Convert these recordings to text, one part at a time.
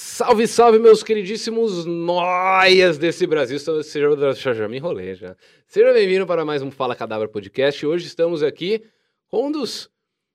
Salve, salve, meus queridíssimos noias desse Brasil. Seja, já, já me enrolei já. Seja bem-vindo para mais um Fala Cadabra Podcast. Hoje estamos aqui com um dos,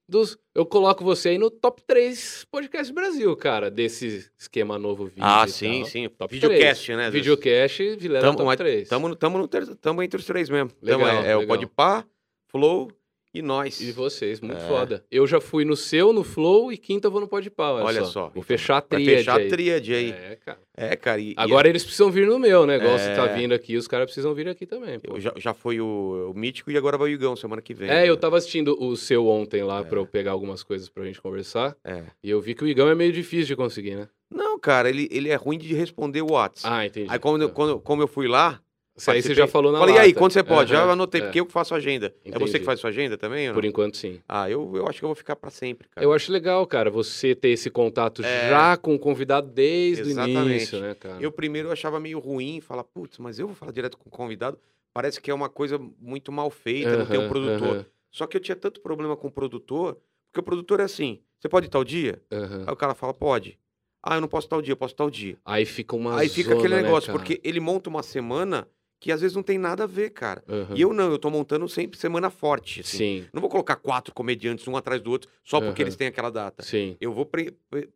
dos. Eu coloco você aí no top 3 podcast Brasil, cara, desse esquema novo vídeo. Ah, e sim, tal. sim. Top Videocast, 3. né? Videocast, Vilela Tamo, top mas 3. Tamo, tamo, no ter- tamo entre os três mesmo. Tamo, Legal, é, é o legal. Podpah, Flow e nós. E vocês, muito É. foda. Eu já fui no seu, no Flow e quinta eu vou no Podpah, olha, Olha só. só. Vou fechar a tríade fechar a tríade aí. É, cara. É, cara. E, e Agora eles precisam vir no meu, né? Igual você É. tá vindo aqui, os caras precisam vir aqui também. eu já, já foi o, o Mítico e agora vai o Igão semana que vem. É, eu né? tava assistindo o seu ontem lá pra eu pegar algumas coisas pra gente conversar. É. E eu vi que o Igão é meio difícil de conseguir, né? Não, cara, ele, ele é ruim de responder o WhatsApp. Ah, entendi. aí quando, eu- Tá. quando, como eu fui lá, Isso aí você já falou na falei, e aí, quando você pode? Já Aham, anotei, é. porque eu que faço agenda. É você Entendi. que faz sua agenda também? ou Por enquanto, sim. Ah, eu, eu acho que eu vou ficar pra sempre, cara. Eu acho legal, cara, você ter esse contato É. já com o convidado desde o Exatamente. início, né, cara? Eu primeiro achava meio ruim, falar, putz, mas eu vou falar direto com o convidado. Parece que é uma coisa muito mal feita, não tem um produtor. aham, Só que eu tinha tanto problema com o produtor, porque o produtor é assim: você pode ir tal dia? Aí o cara fala, pode. Ah, eu não posso tal dia, eu posso tal dia. Aí fica uma Aí fica zona, aquele né, negócio, cara? porque ele monta uma semana que às vezes não tem nada a ver, cara. Aham. E eu não, eu tô montando sempre semana forte. Assim. Sim, Não vou colocar quatro comediantes um atrás do outro só porque eles têm aquela data. sim. Eu vou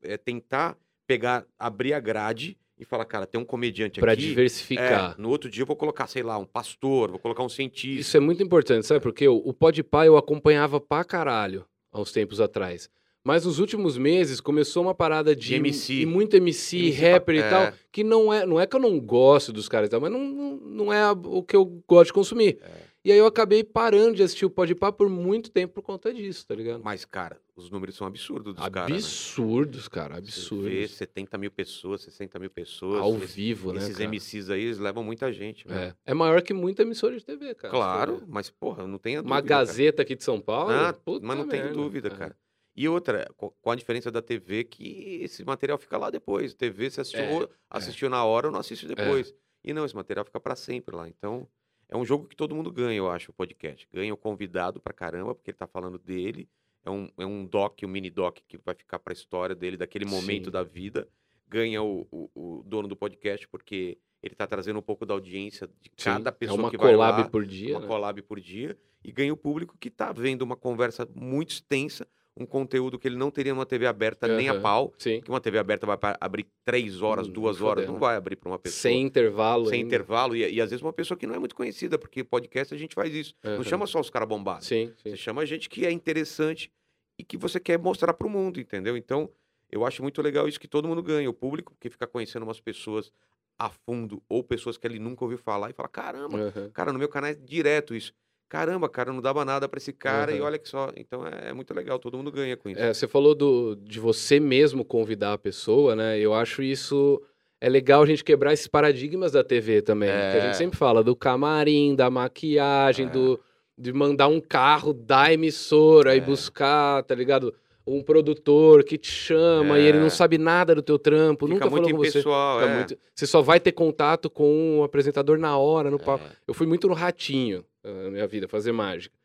é, tentar pegar, abrir a grade e falar, cara, tem um comediante Pra aqui. diversificar. É, no outro dia eu vou colocar, sei lá, um pastor, vou colocar um cientista. Isso é muito importante, sabe? Porque o, o Podpah eu acompanhava pra caralho há uns tempos atrás. Mas nos últimos meses começou uma parada de, De MC. e muito MC, MC rapper e é. tal, que não é, não é que eu não gosto dos caras e tal, mas não, não, é o que eu gosto de consumir. É. E aí eu acabei parando de assistir o Podpah por muito tempo por conta disso, tá ligado? Mas, cara, os números são absurdos dos caras. Né? Absurdos, cara, Você absurdos. vê 70 mil pessoas, 60 mil pessoas. Ao Esses- vivo, né, Esses cara? MCs aí, eles levam muita gente. velho. É. é maior que muita emissora de TV, cara. Claro, mas, porra, não tenha Uma dúvida. cara. Gazeta aqui de São Paulo. Ah, mas não tem merda. dúvida, cara. E outra, co- com a diferença da TV, que esse material fica lá depois. TV, você assistiu, É, ou- assistiu na hora ou não assiste depois. E não, esse material fica pra sempre lá. Então, é um jogo que todo mundo ganha, eu acho, o podcast. Ganha o convidado pra caramba, porque ele tá falando dele. É um, é um doc, um mini doc que vai ficar pra história dele, daquele momento Sim. da vida. Ganha o, o- o dono do podcast, porque ele tá trazendo um pouco da audiência de Sim, cada pessoa é uma que vai collab lá por dia. uma né? collab por dia e ganha o público que tá vendo uma conversa muito extensa, um conteúdo que ele não teria numa TV aberta nem a pau, Sim. que uma TV aberta vai abrir três horas, Hum, duas horas, fodendo. não vai abrir para uma pessoa. Sem intervalo. sem ainda. intervalo, e, e às vezes uma pessoa que não é muito conhecida, porque podcast a gente faz isso. Não Aham. chama só os caras bombados. Sim, sim. Você chama gente que é interessante e que você quer mostrar para o mundo, entendeu? Então, eu acho muito legal isso que todo mundo ganha. O público, que fica conhecendo umas pessoas a fundo, ou pessoas que ele nunca ouviu falar, e fala: caramba, Aham. Cara, no meu canal é direto isso. Caramba, cara, não dava nada pra esse cara e Aham. olha que só. Então é, é muito legal, todo mundo ganha com isso. É, você falou do, de você mesmo convidar a pessoa, né? Eu acho isso. É legal a gente quebrar esses paradigmas da TV também. Que a É. gente sempre fala do camarim, da maquiagem, É. do, de mandar um carro da emissora e É. buscar, tá ligado? Um produtor que te chama e ele não É. sabe nada do teu trampo, Fica nunca falou com você. é. muito- Você só vai ter contato com o apresentador na hora, no palco. É. Eu fui muito no Ratinho eh, na minha vida, fazer mágica.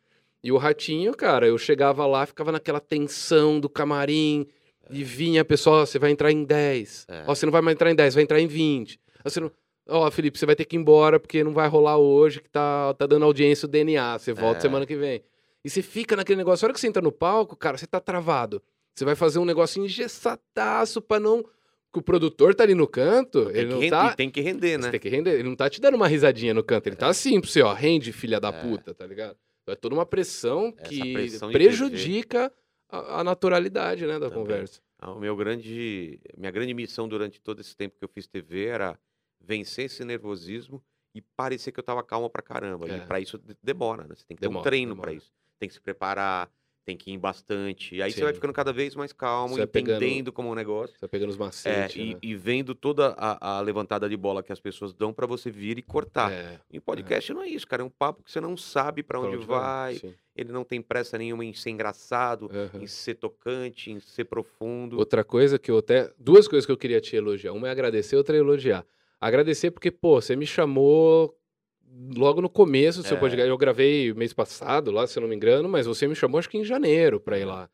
E o Ratinho, cara, eu chegava lá, ficava naquela tensão do camarim, e vinha a pessoa, você vai entrar em 10. É. Ó, você não vai mais entrar em 10, vai entrar em 20. Ó, você não... Ó, Felipe, você vai ter que ir embora porque não vai rolar hoje, que tá, tá dando audiência o DNA. Você volta É. semana que vem. E você fica naquele negócio. A hora que você entra no palco, cara, você tá travado. Você vai fazer um negócio engessadaço pra não. Que o produtor tá ali no canto, Tem ele não render, tá. e tem que render, Você né? tem que render. Ele não tá te dando uma risadinha no canto. Ele tá assim pra você, ó. Rende, filha da É. puta, tá ligado? Então é toda uma pressão Essa que pressão prejudica a, a naturalidade, né, da Também. conversa. Ah, O meu grande, minha grande missão durante todo esse tempo que eu fiz TV era vencer esse nervosismo e parecer que eu tava calma pra caramba. É. E pra isso de- demora, né? Você tem que ter Demora, um treino pra demora. isso. Tem que se preparar, tem que ir bastante. E aí você vai Sim. ficando cada vez mais calmo, Você vai pegando- entendendo como é um negócio. Você vai pegando os É, macetes, e, né? e vendo toda a, a levantada de bola que as pessoas dão pra você vir e cortar. É, E podcast não é isso, cara. É um papo que você não sabe pra pra onde, vai. Sim. Ele não tem pressa nenhuma em ser engraçado, Aham. em ser tocante, em ser profundo. Outra coisa que eu até. Duas coisas que eu queria te elogiar. Uma é agradecer, outra é elogiar. Agradecer porque, pô, você me chamou logo no começo do seu É. podcast. Eu gravei mês passado lá, se eu não me engano, mas você me chamou acho que em janeiro pra ir lá.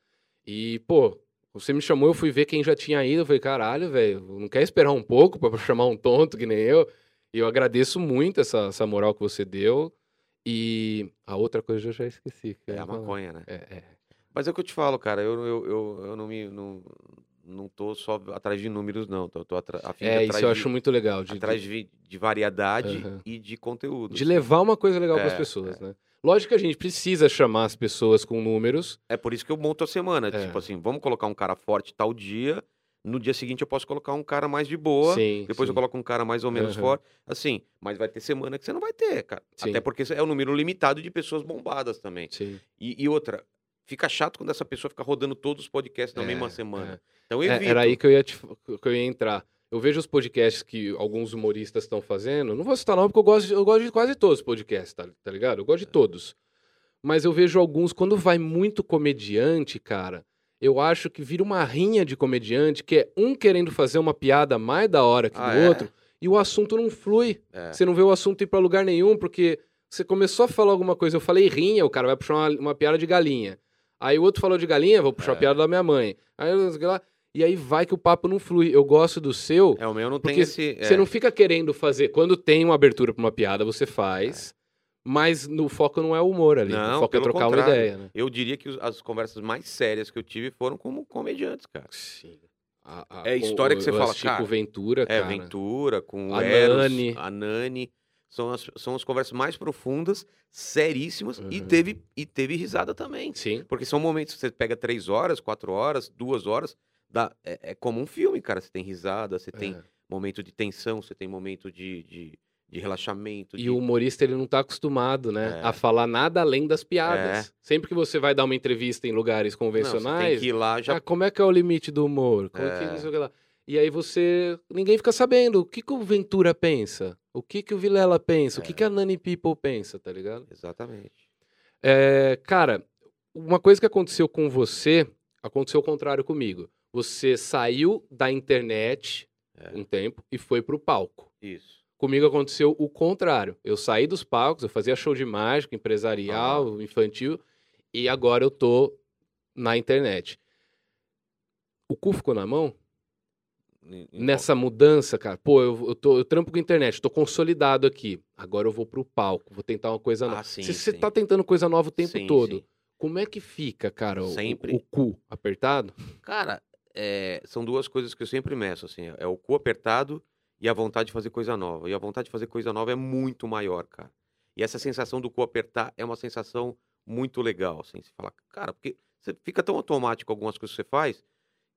E, pô, Você me chamou, eu fui ver quem já tinha ido. Eu falei, caralho, velho, não quer esperar um pouco pra chamar um tonto que nem eu? E eu agradeço muito essa, essa moral que você deu. E a outra coisa eu já esqueci. É a maconha, né? É, é. Mas é o que eu te falo, cara. Eu, eu, eu, eu não me. Não, não tô só atrás de números, não. Tô atra- a fim de É, isso atrás eu de, acho muito legal. De, atrás de, de, de variedade Aham. e de conteúdo. de assim. levar uma coisa legal para as É, pessoas, né? Lógico que a gente precisa chamar as pessoas com números. É por isso que eu monto a semana. É. Tipo assim, vamos colocar um cara forte tal dia. No dia seguinte eu posso colocar um cara mais de boa. Sim. Depois sim. eu coloco um cara mais ou menos Aham. forte. Assim, mas vai ter semana que você não vai ter, cara. Sim. Até porque é um número limitado de pessoas bombadas também. Sim. E, e outra, fica chato quando essa pessoa fica rodando todos os podcasts na É, mesma é. semana. Então É, evito. era aí que eu, ia te- que eu ia entrar. Eu vejo os podcasts que alguns humoristas estão fazendo. Não vou citar nome porque eu gosto, de- eu gosto de quase todos os podcasts, tá, tá ligado? Eu gosto de todos. Mas eu vejo alguns, quando vai muito comediante, cara, eu acho que vira uma rinha de comediante, que é um querendo fazer uma piada mais da hora que Ah, do é? outro, e o assunto não flui. É. Você não vê o assunto ir pra lugar nenhum, porque você começou a falar alguma coisa, eu falei rinha, o cara vai puxar uma, uma piada de galinha. Aí o outro falou de galinha, vou puxar É. a piada da minha mãe. Aí, o lá, e aí vai que o papo não flui. Eu gosto do seu, É, o meu não tem esse. você é. não fica querendo fazer. Quando tem uma abertura pra uma piada, você faz. Mas no foco não é o humor ali. Não, o foco é trocar uma ideia, né? Eu diria que as conversas mais sérias que eu tive foram como comediantes, cara. Sim. A, a- É a história que você o- fala, Chico cara, Ventura, É, cara. Ventura, com o A Eros, Nani. a Nani. São as, são as conversas mais profundas, seríssimas, e, Uhum. teve, e teve risada também. Sim. Porque são momentos que você pega três horas, quatro horas, duas horas, dá, é, é como um filme, cara. Você tem risada, você tem É. momento de tensão, você tem momento de, de, de relaxamento. E de- o humorista, ele não tá acostumado, né? É. A falar nada além das piadas. Sempre que você vai dar uma entrevista em lugares Não, convencionais, tem que ir lá já. ah, como é que é o limite do humor? Como que É. não sei o que lá? E aí você... Ninguém fica sabendo o que, que o Ventura pensa, o que, que o Vilela pensa, o que, É. que a Nani People pensa, tá ligado? Exatamente. É, cara, uma coisa que aconteceu com você, aconteceu o contrário comigo. Você saiu da internet É. um tempo e foi pro palco. Isso. Comigo aconteceu o contrário. Eu saí dos palcos, eu fazia show de mágica, empresarial, infantil, e agora eu tô na internet. O cu ficou na mão? Nessa mudança, cara, pô, eu, eu, tô, eu trampo com internet, tô consolidado aqui. Agora eu vou pro palco, vou tentar uma coisa Ah, nova. sim, Se você tá tentando coisa nova o tempo Sim, todo, sim. como é que fica, cara, o, Sempre. o cu apertado? Cara, é, são duas coisas que eu sempre meço, assim, é o cu apertado e a vontade de fazer coisa nova. E a vontade de fazer coisa nova é muito maior, cara. E essa sensação do cu apertar é uma sensação muito legal, assim, você fala, cara, porque você fica tão automático algumas coisas que você faz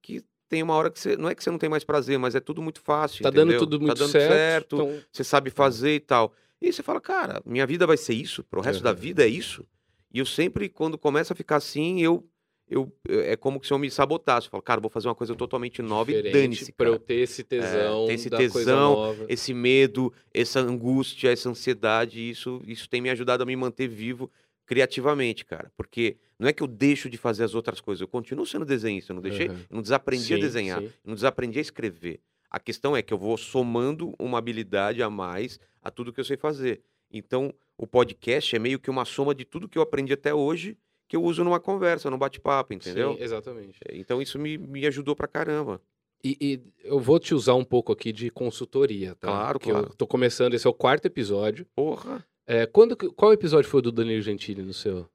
que tem uma hora que você, não é que você não tem mais prazer, mas é tudo muito fácil, Tá dando entendeu? tudo muito tá dando certo. certo, então- você sabe fazer e tal. E aí você fala, cara, minha vida vai ser isso? Pro resto da vida é isso? E eu sempre, quando começa a ficar assim, eu, eu é como se eu me sabotasse. Eu falo, cara, vou fazer uma coisa totalmente nova e diferente dane-se, pra cara. eu ter esse tesão, ter esse tesão. Esse medo, essa angústia, essa ansiedade, isso, isso tem me ajudado a me manter vivo criativamente, cara. Porque não é que eu deixo de fazer as outras coisas, eu continuo sendo desenhista, eu não deixei, Aham. eu não desaprendi a Sim, desenhar, sim. eu não desaprendi a escrever. A questão é que eu vou somando uma habilidade a mais a tudo que eu sei fazer. Então, o podcast é meio que uma soma de tudo que eu aprendi até hoje que eu uso numa conversa, num bate-papo, entendeu? Sim, exatamente. Então, isso me, me ajudou pra caramba. E, e eu vou te usar um pouco aqui de consultoria, tá? Claro, Que eu claro. tô começando, esse é o quarto episódio. Porra! É, quando, qual episódio foi do Danilo Gentili no seu?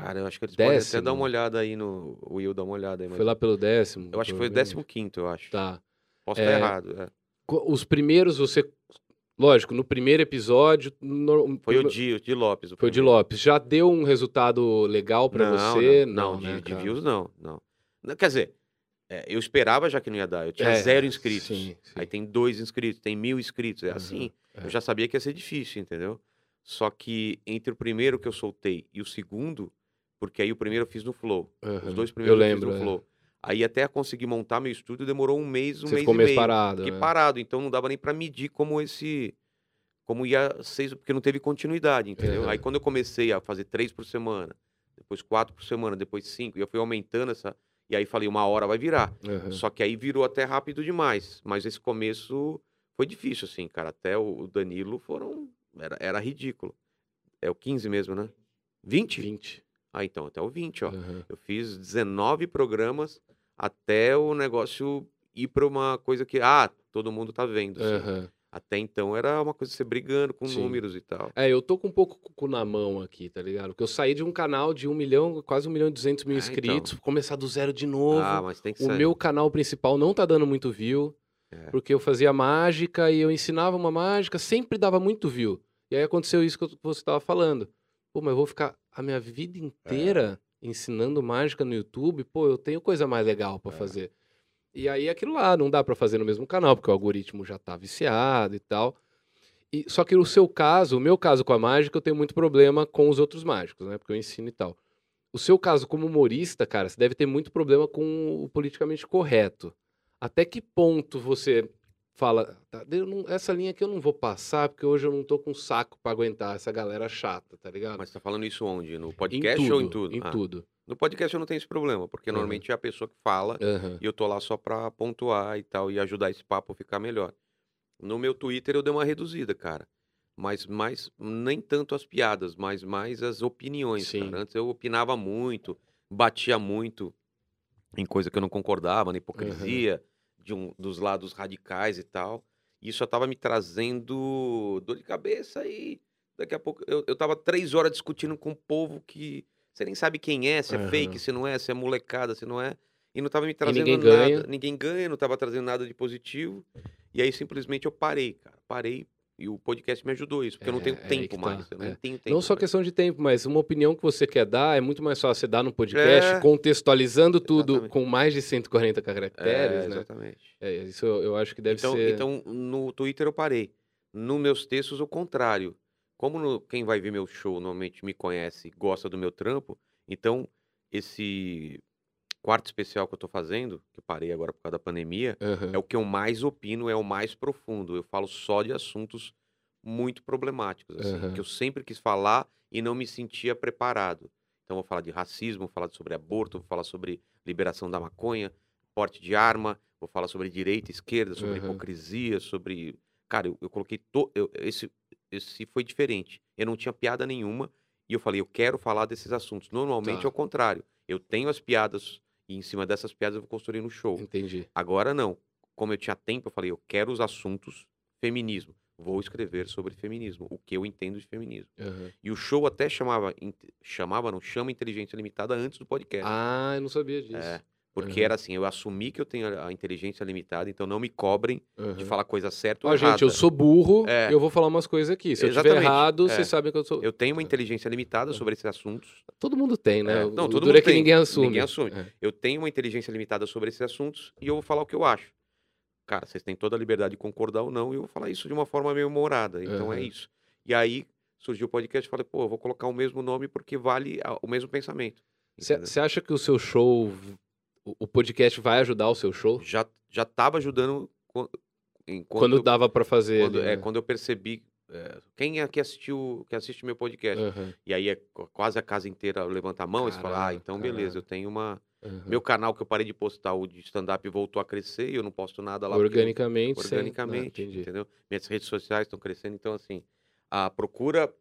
Cara, eu acho que eles podem até Décimo. dar uma olhada aí no. O Will dar uma olhada aí. mas Foi lá pelo décimo? Eu acho que foi o décimo quinto, eu acho. Tá. Posso É, estar errado. é. Os primeiros você... Lógico, no primeiro episódio... no- Foi o Di, o Di Lopes. o Foi o de. Lopes. Já deu um resultado legal pra não, você? Não, não, né, de, de views não, não. Não, Quer dizer, é, eu esperava já que não ia dar. Eu tinha É, zero inscritos. sim, sim. Aí tem dois inscritos, tem mil inscritos. É Uhum, assim. é. Eu já sabia que ia ser difícil, entendeu? Só que entre o primeiro que eu soltei e o segundo, porque aí o primeiro eu fiz no Flow. Aham. Os dois Eu primeiros eu, lembro. fiz no é. Flow. Aí até conseguir montar meu estúdio demorou um mês, um Você mês ficou e meio parado. Fiquei né? parado, então não dava nem pra medir como esse. Como ia ser, porque não teve continuidade, entendeu? Aham. Aí quando eu comecei a fazer três por semana, depois quatro por semana, depois cinco, e eu fui aumentando essa. E aí falei, uma hora vai virar. Aham. Só que aí virou até rápido demais. Mas esse começo foi difícil, assim, cara. Até o o Danilo foram. Era, era ridículo. É o 15 mesmo, né? 20? 20. Ah, então, até o 20, ó. Aham. Eu fiz 19 programas até o negócio ir para uma coisa que, ah, todo mundo tá vendo. assim. Aham. Até então era uma coisa de você brigando com Sim. números e tal. É, eu tô com um pouco o cu na mão aqui, tá ligado? Porque eu saí de um canal de um milhão, quase um milhão e duzentos mil Ah, então. inscritos, começar do zero de novo. Ah, mas tem que o meu canal principal não tá dando muito view, É. porque eu fazia mágica e eu ensinava uma mágica, sempre dava muito view. E aí aconteceu isso que você tava falando. Pô, mas eu vou ficar a minha vida inteira ensinando mágica no YouTube? Pô, eu tenho coisa mais legal pra É. fazer. E aí aquilo lá não dá pra fazer no mesmo canal, porque o algoritmo já tá viciado e tal. E, só que o seu caso, o meu caso com a mágica, eu tenho muito problema com os outros mágicos, né? Porque eu ensino e tal. O seu caso como humorista, cara, você deve ter muito problema com o politicamente correto. Até que ponto você fala, "Tá, não- essa linha aqui eu não vou passar, porque hoje eu não tô com saco pra aguentar essa galera chata, tá ligado? Mas tá falando isso onde? No em podcast tudo, ou em tudo? Em Ah, tudo. No podcast eu não tenho esse problema, porque Aham. normalmente é a pessoa que fala Aham. e eu tô lá só pra pontuar e tal, e ajudar esse papo a ficar melhor. No meu Twitter eu dei uma reduzida, cara. Mas mais, nem tanto as piadas, mas mais as opiniões, Sim. cara. Antes eu opinava muito, batia muito em coisa que eu não concordava, na hipocrisia de um, dos lados radicais e tal. E isso só tava me trazendo dor de cabeça e daqui a pouco eu, eu tava três horas discutindo com um povo que você nem sabe quem é, se é Aham. fake, se não é, se é molecada, se não é. E não tava me trazendo ninguém nada. ganha. Ninguém ganha, não tava trazendo nada de positivo. E aí simplesmente eu parei, cara. Parei e o podcast me ajudou isso, porque eu não É, tenho é aí tempo que mais. tá, Eu não é. tenho tempo. Não só mais. questão de tempo, mas uma opinião que você quer dar é muito mais fácil você dar no podcast, É. contextualizando tudo Exatamente. com mais de 140 caracteres, É, né? exatamente. É, isso eu, eu acho que deve então, ser. então, no Twitter eu parei. Nos meus textos, o contrário. Como no- quem vai ver meu show normalmente me conhece, gosta do meu trampo, então esse quarto especial que eu tô fazendo, que eu parei agora por causa da pandemia, Aham. é o que eu mais opino, é o mais profundo. Eu falo só de assuntos muito problemáticos, assim, Aham. que eu sempre quis falar e não me sentia preparado. Então, eu vou falar de racismo, vou falar sobre aborto, vou falar sobre liberação da maconha, porte de arma, vou falar sobre direita, esquerda, sobre Aham. hipocrisia, sobre. Cara, eu, eu coloquei. To... eu- esse, esse foi diferente. Eu não tinha piada nenhuma e eu falei, eu quero falar desses assuntos. Normalmente Tá. é o contrário. Eu tenho as piadas e em cima dessas piadas eu vou construir no show. Entendi. Agora não. Como eu tinha tempo, eu falei, eu quero os assuntos feminismo. Vou escrever sobre feminismo, o que eu entendo de feminismo. Aham. E o show até chamava, chamava, não, chama Inteligência Limitada antes do podcast. Ah, eu não sabia disso. É, porque Aham. era assim, eu assumi que eu tenho a inteligência limitada, então não me cobrem de Aham. falar coisa certa ou Ó, errada. gente, eu sou burro É. e eu vou falar umas coisas aqui. Se eu estiver Exatamente, errado, é. vocês sabem que eu sou. Eu tenho uma inteligência limitada sobre esses assuntos. Todo mundo tem, né? É, não, o todo mundo é que tem. ninguém assume. Ninguém assume. É. Eu tenho uma inteligência limitada sobre esses assuntos e eu vou falar o que eu acho. Cara, vocês têm toda a liberdade de concordar ou não, e eu vou falar isso de uma forma meio humorada. Então é Aham. isso. E aí surgiu o podcast e falei, pô, eu vou colocar o mesmo nome porque vale o mesmo pensamento. Você acha que o seu show, o, podcast vai ajudar o seu show? Já, já tava ajudando quan- enquanto, Quando dava pra fazer. quando, é, né? quando eu percebi. é, quem é que assistiu, que assiste meu podcast? Aham, E aí é qu- quase a casa inteira levanta a mão e fala, ah, então beleza, caralho. eu tenho uma. aham. Meu canal que eu parei de postar, o de stand-up, voltou a crescer e eu não posto nada lá. porque eu- Organicamente, sem- organicamente, Ah, entendeu? Minhas redes sociais estão crescendo, então assim, a procura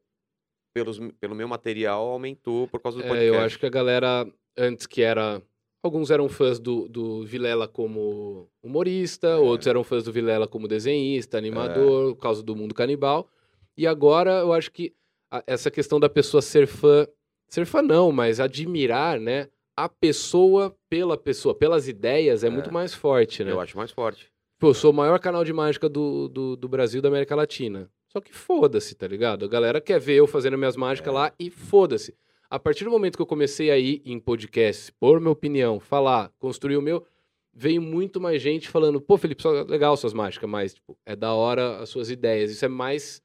pelos, pelo meu material aumentou por causa do É, podcast. eu acho que a galera, antes que era. Alguns eram fãs do, do Vilela como humorista, É. outros eram fãs do Vilela como desenhista, animador, por causa do mundo canibal. E agora eu acho que a- essa questão da pessoa ser fã. Ser fã não, mas admirar, né? A pessoa pela pessoa, pelas ideias, é, É. muito mais forte, né? Eu acho mais forte. Pô, eu sou o maior canal de mágica do, do, do Brasil e da América Latina. Só que foda-se, tá ligado? A galera quer ver eu fazendo minhas mágicas É. lá e foda-se. A partir do momento que eu comecei a ir em podcast, pôr minha opinião, falar, construir o meu, veio muito mais gente falando, pô, Felipe, só legal suas mágicas, mas, tipo, é da hora as suas ideias. Isso é mais.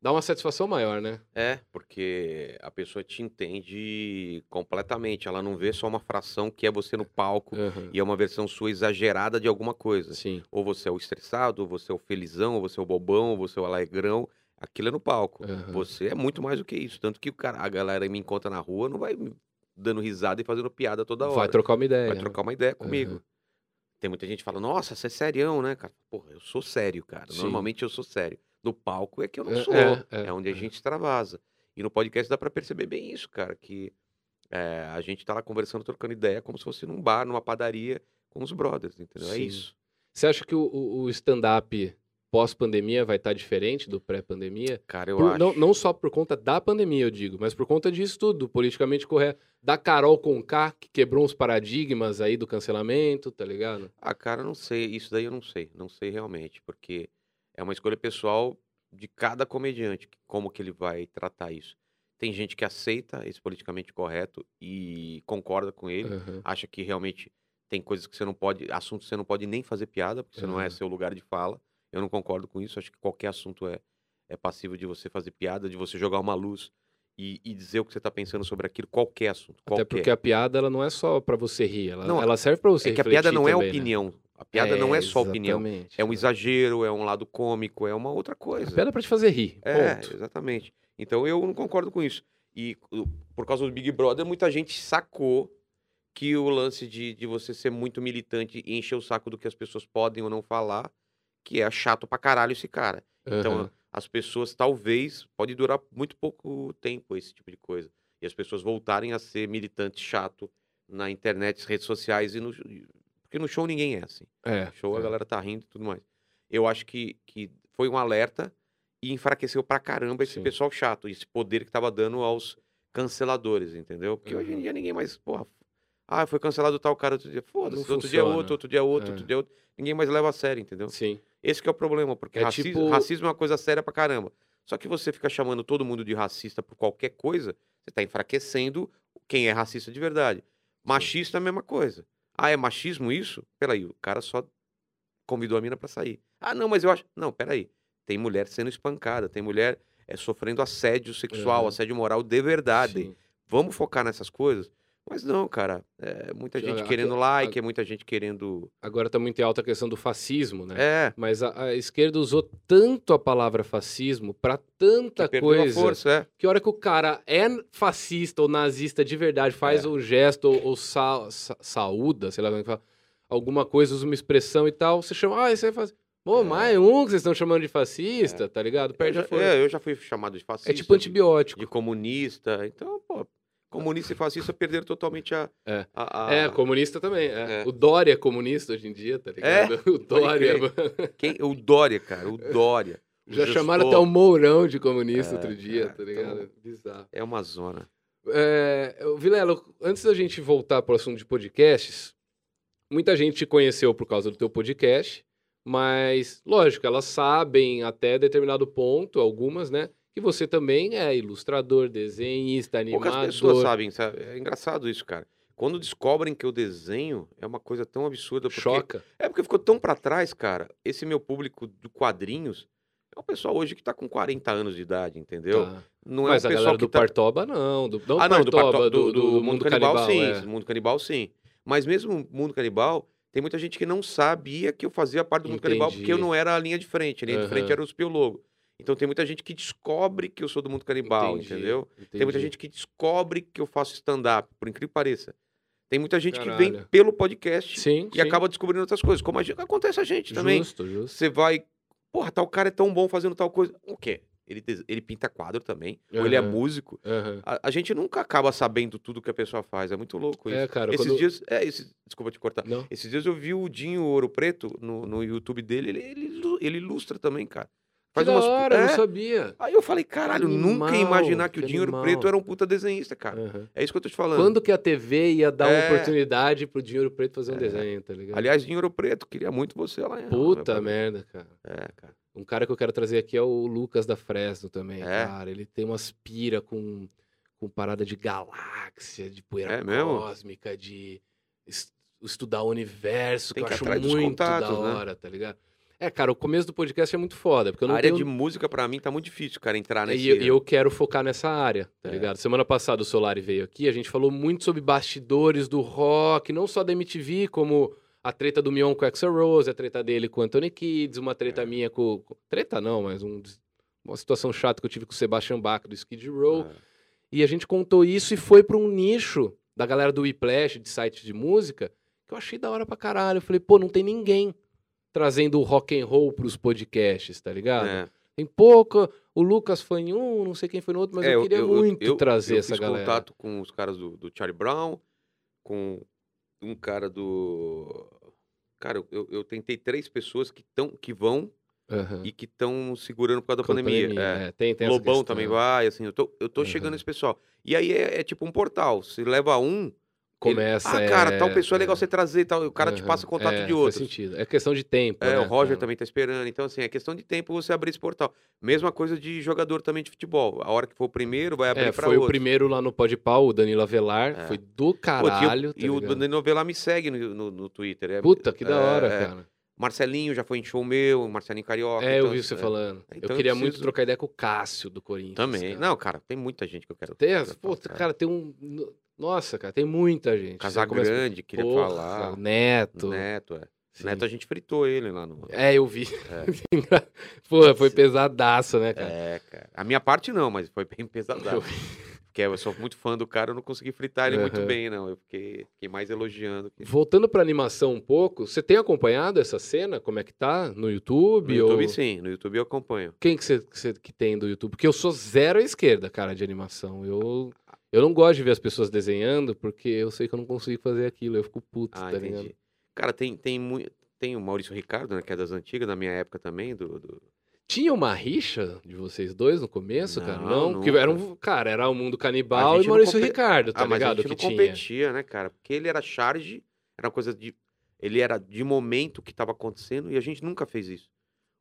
dá uma satisfação maior, né? É, porque a pessoa te entende completamente. Ela não vê só uma fração que é você no palco Aham. e é uma versão sua exagerada de alguma coisa. Sim. Ou você é o estressado, ou você é o felizão, ou você é o bobão, ou você é o alegrão. Aquilo é no palco. Aham. Você é muito mais do que isso. Tanto que o cara, a galera me encontra na rua, não vai dando risada e fazendo piada toda hora. Vai trocar uma ideia. Vai né? trocar uma ideia comigo. Aham. Tem muita gente que fala, nossa, você é serião, né, cara? Porra, eu sou sério, cara. Sim. Normalmente eu sou sério. No palco é que eu não É, sou. é, É, é, onde a é. gente extravasa. E no podcast dá pra perceber bem isso, cara. Que é, a gente tá lá conversando, trocando ideia, como se fosse num bar, numa padaria, com os brothers, entendeu? É Sim. isso. Você acha que o- o stand-up pós-pandemia vai estar diferente do pré-pandemia? Cara, eu Por- acho. não, não só por conta da pandemia, eu digo, mas por conta disso tudo, do politicamente correto. Da Carol Conká, que quebrou uns paradigmas aí do cancelamento, tá ligado? Ah, cara, eu não sei. Isso daí eu não sei. Não sei realmente, porque é uma escolha pessoal de cada comediante, como que ele vai tratar isso. Tem gente que aceita esse politicamente correto e concorda com ele, Aham. acha que realmente tem coisas que você não pode, assuntos que você não pode nem fazer piada, porque você não é seu lugar de fala. Eu não concordo com isso. Acho que qualquer assunto é, é passível de você fazer piada, de você jogar uma luz e, e dizer o que você está pensando sobre aquilo, qualquer assunto. Até Qualquer. porque a piada ela não é só pra você rir, ela, Não, ela serve pra você É que a piada não é também, né? opinião. A piada não é só opinião. É um exagero, é um lado cômico, é uma outra coisa. A piada é pra te fazer rir, É, ponto. exatamente. Então eu não concordo com isso. E por causa do Big Brother, muita gente sacou que o lance de, de você ser muito militante e encher o saco do que as pessoas podem ou não falar, que é chato pra caralho esse cara. Então Aham. as pessoas talvez, pode durar muito pouco tempo esse tipo de coisa. E as pessoas voltarem a ser militante chato na internet, redes sociais e no. Porque no show ninguém é assim. É, Show, a é. galera tá rindo e tudo mais. Eu acho que, que foi um alerta e enfraqueceu pra caramba esse Sim. pessoal chato, esse poder que tava dando aos canceladores, entendeu? Porque hoje em Uhum. dia ninguém mais, porra, ah, foi cancelado tal cara outro dia. Foda-se, outro dia é outro, outro dia é outro, É. outro dia é outro. Ninguém mais leva a sério, entendeu? Sim. Esse que é o problema, porque É racismo, tipo- racismo é uma coisa séria pra caramba. Só que você fica chamando todo mundo de racista por qualquer coisa, você tá enfraquecendo quem é racista de verdade. Machista é a mesma coisa. Ah, é machismo isso? Peraí, o cara só convidou a mina pra sair. Ah, não, mas eu acho. Não, peraí. Tem mulher sendo espancada, tem mulher é, sofrendo assédio sexual, Uhum. assédio moral de verdade. Sim. Vamos focar nessas coisas? Mas não, cara. É muita gente querendo like, é muita gente querendo. Agora tá muito em alta a questão do fascismo, né? É, Mas a, a esquerda usou tanto a palavra fascismo pra tanta que coisa a força, é. que a hora que o cara é fascista ou nazista de verdade, faz É. o gesto ou, ou sa- sa- saúda, sei lá como é que fala, alguma coisa, usa uma expressão e tal, você chama, ah, isso é fascista. Pô, É. mais um que vocês estão chamando de fascista, tá ligado? Eu Perde já, a força. é, eu já fui chamado de fascista. É tipo de- antibiótico. de comunista. Então, pô, comunista e fascista perderam totalmente a. É. a- a- É, comunista também. É. É. O Dória é comunista hoje em dia, tá ligado? o Dória. crer. Quem, o Dória, cara, o Dória. o Já chamaram gestor. até o Mourão de comunista É, outro dia, é, tá ligado? então- Bizarro. É uma zona. É, Vilela, antes da gente voltar para o assunto de podcasts, muita gente te conheceu por causa do teu podcast, mas, lógico, elas sabem até determinado ponto, algumas, né? Que você também é ilustrador, desenhista, Poucas animador. pessoas sabem, sabe? É engraçado isso, cara. Quando descobrem que eu desenho, é uma coisa tão absurda. Porque... Choca. É porque ficou tão pra trás, cara. Esse meu público de quadrinhos é um pessoal hoje que tá com 40 anos de idade, entendeu? Tá. Não é Mas a pessoal galera do tá... Partoba, não. Do, não ah, não, do, Partoba, Pato- do, do Mundo Canibal, sim. é. Mundo Canibal, sim. Mas mesmo o Mundo Canibal, tem muita gente que não sabia que eu fazia parte do Mundo Canibal porque eu não era a linha de frente. A linha de frente era os Piologo. Então tem muita gente que descobre que eu sou do Mundo Canibal, Entendi, entendeu? Tem muita entendi. gente que descobre que eu faço stand-up, por incrível que pareça. Tem muita gente que vem Caralho. pelo podcast Sim, e sim. acaba descobrindo outras coisas. Como a gente, acontece a gente também. Justo, justo. Você vai, porra, tal cara é tão bom fazendo tal coisa. O quê? Ele, ele pinta quadro também. Ou ele é músico. Aham. A, a gente nunca acaba sabendo tudo que a pessoa faz. É muito louco isso. É, cara, esses quando- dias. É, esse, desculpa te cortar. Não. Esses dias eu vi o Dinho Ouro Preto no, no YouTube dele. Ele, ele, ele ilustra também, cara. Que da hora, eu é. não sabia. Aí eu falei, caralho, nunca ia Animal, imaginar que o que Ouro animal. Preto era um puta desenhista, cara. Aham. É isso que eu tô te falando. Quando que a TV ia dar uma É. oportunidade pro Dinheiro Preto fazer um É. desenho, tá ligado? Aliás, Dinho Ouro Preto, queria muito você lá. em- Puta merda, cara. É, cara. Um cara que eu quero trazer aqui é o Lucas da Fresno também, É? cara. Ele tem umas pira com, com parada de galáxia, de poeira É cósmica, de es- estudar o universo, Tem que eu que ir acho muito da né? hora, tá ligado? É, cara, o começo do podcast é muito foda, porque eu não a área tenho... de música, pra mim, tá muito difícil, cara, entrar E nesse... eu, e eu quero focar nessa área, tá É. ligado? Semana passada o Solari veio aqui, a gente falou muito sobre bastidores do rock, não só da MTV, como a treta do Mion com o Axl Rose, a treta dele com o Anthony Kids, uma treta É. minha com... Treta não, mas um uma situação chata que eu tive com o Sebastian Bach do Skid Row. É. E a gente contou isso e foi pra um nicho da galera do Whiplash, de sites de música, que eu achei da hora pra caralho. Eu falei, pô, não tem ninguém trazendo o rock and roll pros podcasts, tá ligado? É. Tem pouco. O Lucas foi em um, não sei quem foi no outro, mas É, eu queria muito eu- trazer eu essa galera. contato com os caras do, do Charlie Brown, com um cara do. cara, eu, eu tentei três pessoas que, tão, que vão Aham. e que estão segurando por causa da pandemia. pandemia, É. é, tem, tem Lobão também vai, assim, eu tô, eu tô chegando Aham. nesse pessoal. E aí é, é tipo um portal. Se leva um. Começa, Ele, ah, cara, tal é, pessoa é legal é. você trazer e tal. O cara te passa contato É, de Faz outros. sentido. É questão de tempo. É, né, o Roger cara? também tá esperando. Então, assim, é questão de tempo você abrir esse portal. Mesma coisa de jogador também de futebol. A hora que for o primeiro, vai abrir É, pra foi o outro. primeiro lá no Podpau, o Danilo Avelar. É. Foi do Pô, tinha o- caralho. tá e o? Danilo Velar me segue no, no, no Twitter. É, Puta, que da é, hora, cara. Marcelinho já foi em show meu, Marcelinho Carioca. É, eu então, vi assim, você é. falando. Então eu eu queria muito preciso- trocar ideia com o Cássio do Corinthians. Também. cara. Não, cara, tem muita gente que eu quero. Tem, pô, cara, tem um. Nossa, cara, tem muita gente. Casagrande, começa- queria Porra, falar. Neto. Neto, é. sim. Neto a gente fritou ele lá no. É, eu vi. Porra, foi pesadaço, né, cara? É, cara. A minha parte não, mas foi bem pesadaço. Porque eu sou muito fã do cara, eu não consegui fritar ele muito Aham. bem, não. Eu fiquei, fiquei mais elogiando. que- Voltando pra animação um pouco, você tem acompanhado essa cena? Como é que tá? No YouTube? No YouTube, ou... sim. No YouTube eu acompanho. Quem que você, que que tem do YouTube? Porque eu sou zero à esquerda, cara, de animação. Eu, eu não gosto de ver as pessoas desenhando, porque eu sei que eu não consigo fazer aquilo. Eu fico puto, Ah, tá ligado? entendi. Cara, tem, tem, tem o Maurício Ricardo, né, que é das antigas, da minha época também, do, do- Tinha uma rixa de vocês dois no começo, cara? Não, Não, porque nunca. era um, cara, era o mundo A canibal e não Maurício Ricardo, tá ah, mas a ligado? gente que não tinha. competia, né, cara? Porque ele era charge, era uma coisa de... Ele era de momento que tava acontecendo e a gente nunca fez isso.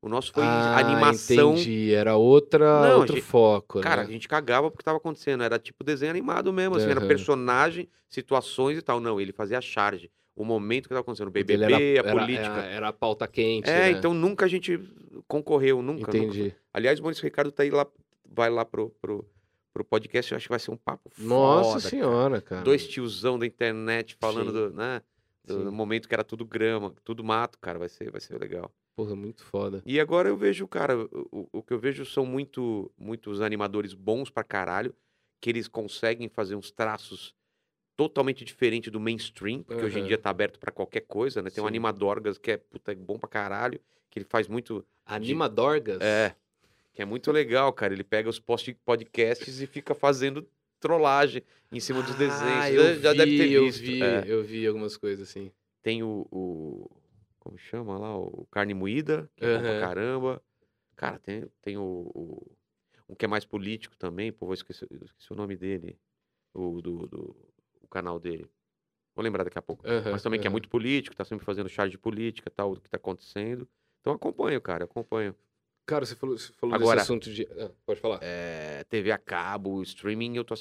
O nosso foi ah, animação... entendi. Era outra, Não, a outro gente- foco, Cara, a né? gente cagava porque tava acontecendo. Era tipo desenho animado mesmo, assim, era Aham. personagem, situações e tal. Não, ele fazia a charge. O momento que tava acontecendo. O BBB, era, a era- política. Era, era a pauta quente, é, né? então nunca a gente concorreu, nunca. nunca. Entendi. Aliás, o Maurício Ricardo tá aí lá, vai lá pro, pro, pro podcast, eu acho que vai ser um papo Nossa foda, cara. senhora, cara. Dois tiozão da internet falando Sim. do, né, do Sim. momento que era tudo grama, tudo mato, cara, vai ser, vai ser legal. Porra, muito foda. E agora eu vejo, cara, o, o- que eu vejo são muito, muitos animadores bons pra caralho, que eles conseguem fazer uns traços totalmente diferentes do mainstream, porque hoje em dia tá aberto pra qualquer coisa, né? Tem um Sim. Animadorgas que é, puta, é bom pra caralho, que ele faz muito... Anima Dorgas? É, que é muito legal, cara. Ele pega os podcasts e fica fazendo trollagem em cima dos desenhos. Ah, eu já, vi, deve ter eu visto. vi, é. eu vi algumas coisas assim. Tem o, o- Como chama lá? O Carne Moída, que é bom pra caramba. Cara, tem, tem o, o- Um que é mais político também, pô, vou esquecer, eu esqueci o nome dele. O do, do- o canal dele. Vou lembrar daqui a pouco. Aham, Mas também que é aham. muito político, tá sempre fazendo charge de política tal, do que tá acontecendo. Então eu acompanho, cara, eu acompanho. Cara, você falou, você falou Agora- desse assunto de. Ah, pode falar. É, TV a cabo, streaming, eu tô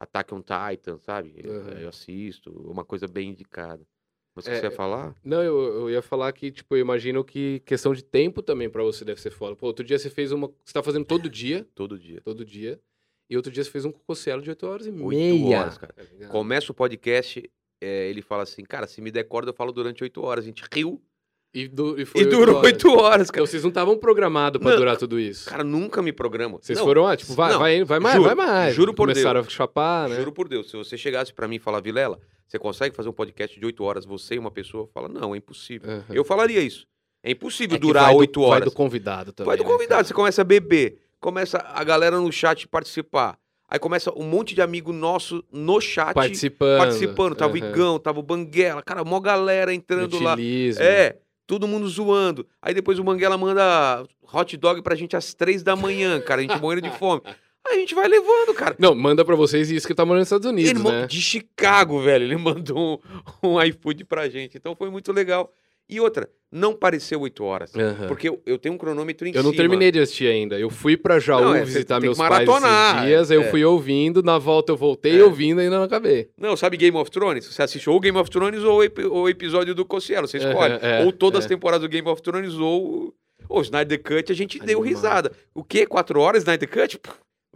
assistindo cada vez menos Eu desenho, cara. também, cara. eu Eu também. só tô assistindo Tempo, anime. anime eu cara? assisto. A- Attack on Titan, sabe? Aham. Eu assisto. Uma coisa bem indicada. Mas É, você ia falar? Não, eu, eu ia falar que, tipo, eu imagino que questão de tempo também pra você deve ser foda. Pô, outro dia você fez uma. Você tá fazendo todo dia, Todo dia. todo dia. E outro dia você fez um cococielo de 8 horas e meia. horas, cara. ligado? Começa o podcast, é, ele fala assim, cara, se me der corda, eu falo durante oito horas. A gente riu E, du- e e durou horas. oito horas, cara. Então vocês não estavam programados pra Não, durar tudo isso. Cara, nunca me programo. Vocês Não, foram, ah, tipo, vai, não, vai, vai mais, juro, vai mais. juro por Começaram a chapar, né? Juro por Deus, se você chegasse pra mim e falar, Vilela, você consegue fazer um podcast de oito horas, você e uma pessoa? Fala, não, é impossível. Aham. Eu falaria isso. É impossível É durar vai oito Vai horas. do convidado também. Vai do né, convidado, cara? você começa a beber, começa a galera no chat participar. Aí começa um monte de amigo nosso no chat Participando. participando. Tava o aham. Igão, tava o Banguela, cara, mó galera entrando lá. Utilismo. É, todo mundo zoando. Aí depois o Banguela manda hot dog pra gente às três da manhã, cara, a gente morrendo de fome. Aí a gente vai levando, cara. Não, manda pra vocês isso que tá morando nos Estados Unidos, Ele né? de Chicago, velho, ele mandou um, um iFood pra gente. Então foi muito legal. E outra, não pareceu oito horas. Aham. Porque eu, eu tenho um cronômetro em Eu não cima. terminei de assistir ainda. Eu fui pra Jaú Não, é, visitar meus pais esses dias, aí eu é. fui ouvindo, na volta eu voltei É. ouvindo e ainda não acabei. Não, sabe Game of Thrones? Você assiste ou Game of Thrones ou o episódio do Cossielo, você escolhe. é, ou todas é. as temporadas do Game of Thrones ou o Snyder Cut, a gente deu risada. O quê? Quatro horas Snyder Cut? Pô,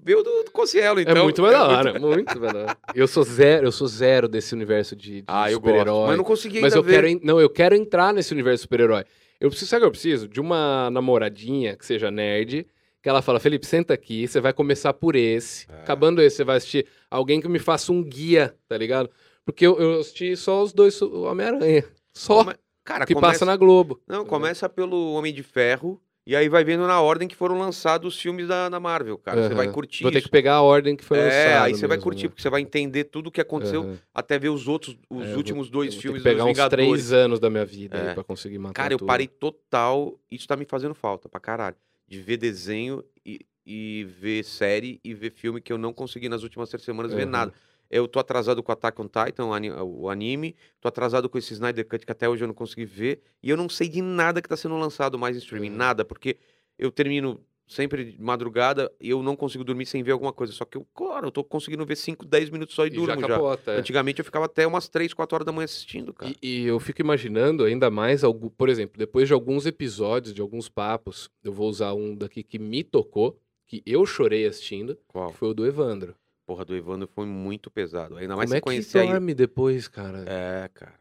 Veio do, do Cossielo, então. é muito mais da muito- hora, muito mais da hora. Eu sou zero, eu sou zero desse universo de, de Ah, super-herói. Mas não consegui Mas ainda eu ver. quero, en- não, eu quero entrar nesse universo super-herói. Eu preciso, sabe o que eu preciso? De uma namoradinha que seja nerd, que ela fala, Felipe, senta aqui, você vai começar por esse. É. Acabando esse, você vai assistir alguém que me faça um guia, tá ligado? Porque eu, eu assisti só os dois o Homem-Aranha. Só Cara, que começa... passa na Globo. Não, começa pelo Homem de Ferro E aí vai vendo na ordem que foram lançados os filmes da, da Marvel, cara. Você vai curtir Vou ter isso. que pegar a ordem que foi É, lançada aí você vai mesmo, curtir, né? porque você vai entender tudo o que aconteceu Aham. até ver os outros, os É, vou- últimos dois vou ter filmes que pegar dos uns Vingadores. três anos da minha vida É. pra conseguir matar Cara, eu tudo. parei total. Isso tá me fazendo falta pra caralho. De ver desenho e, e ver série e ver filme que eu não consegui nas últimas três semanas ver Aham. nada. Eu tô atrasado com Attack on Titan, o ani- o anime. Tô atrasado com esse Snyder Cut que até hoje eu não consegui ver. E eu não sei de nada que tá sendo lançado mais em streaming. Aham. Nada, porque eu termino sempre de madrugada e eu não consigo dormir sem ver alguma coisa. Só que eu, claro, eu tô conseguindo ver 5, 10 minutos só e, E durmo já. capota, é. Antigamente eu ficava até umas 3, 4 horas da manhã assistindo, cara. E, e eu fico imaginando ainda mais, algu- por exemplo, depois de alguns episódios, de alguns papos, eu vou usar um daqui que me tocou, que eu chorei assistindo, Qual? que foi o do Evandro. Porra, do Evandro foi muito pesado. Ainda mais Como é você que conhecer aí. dorme depois, cara? É, cara.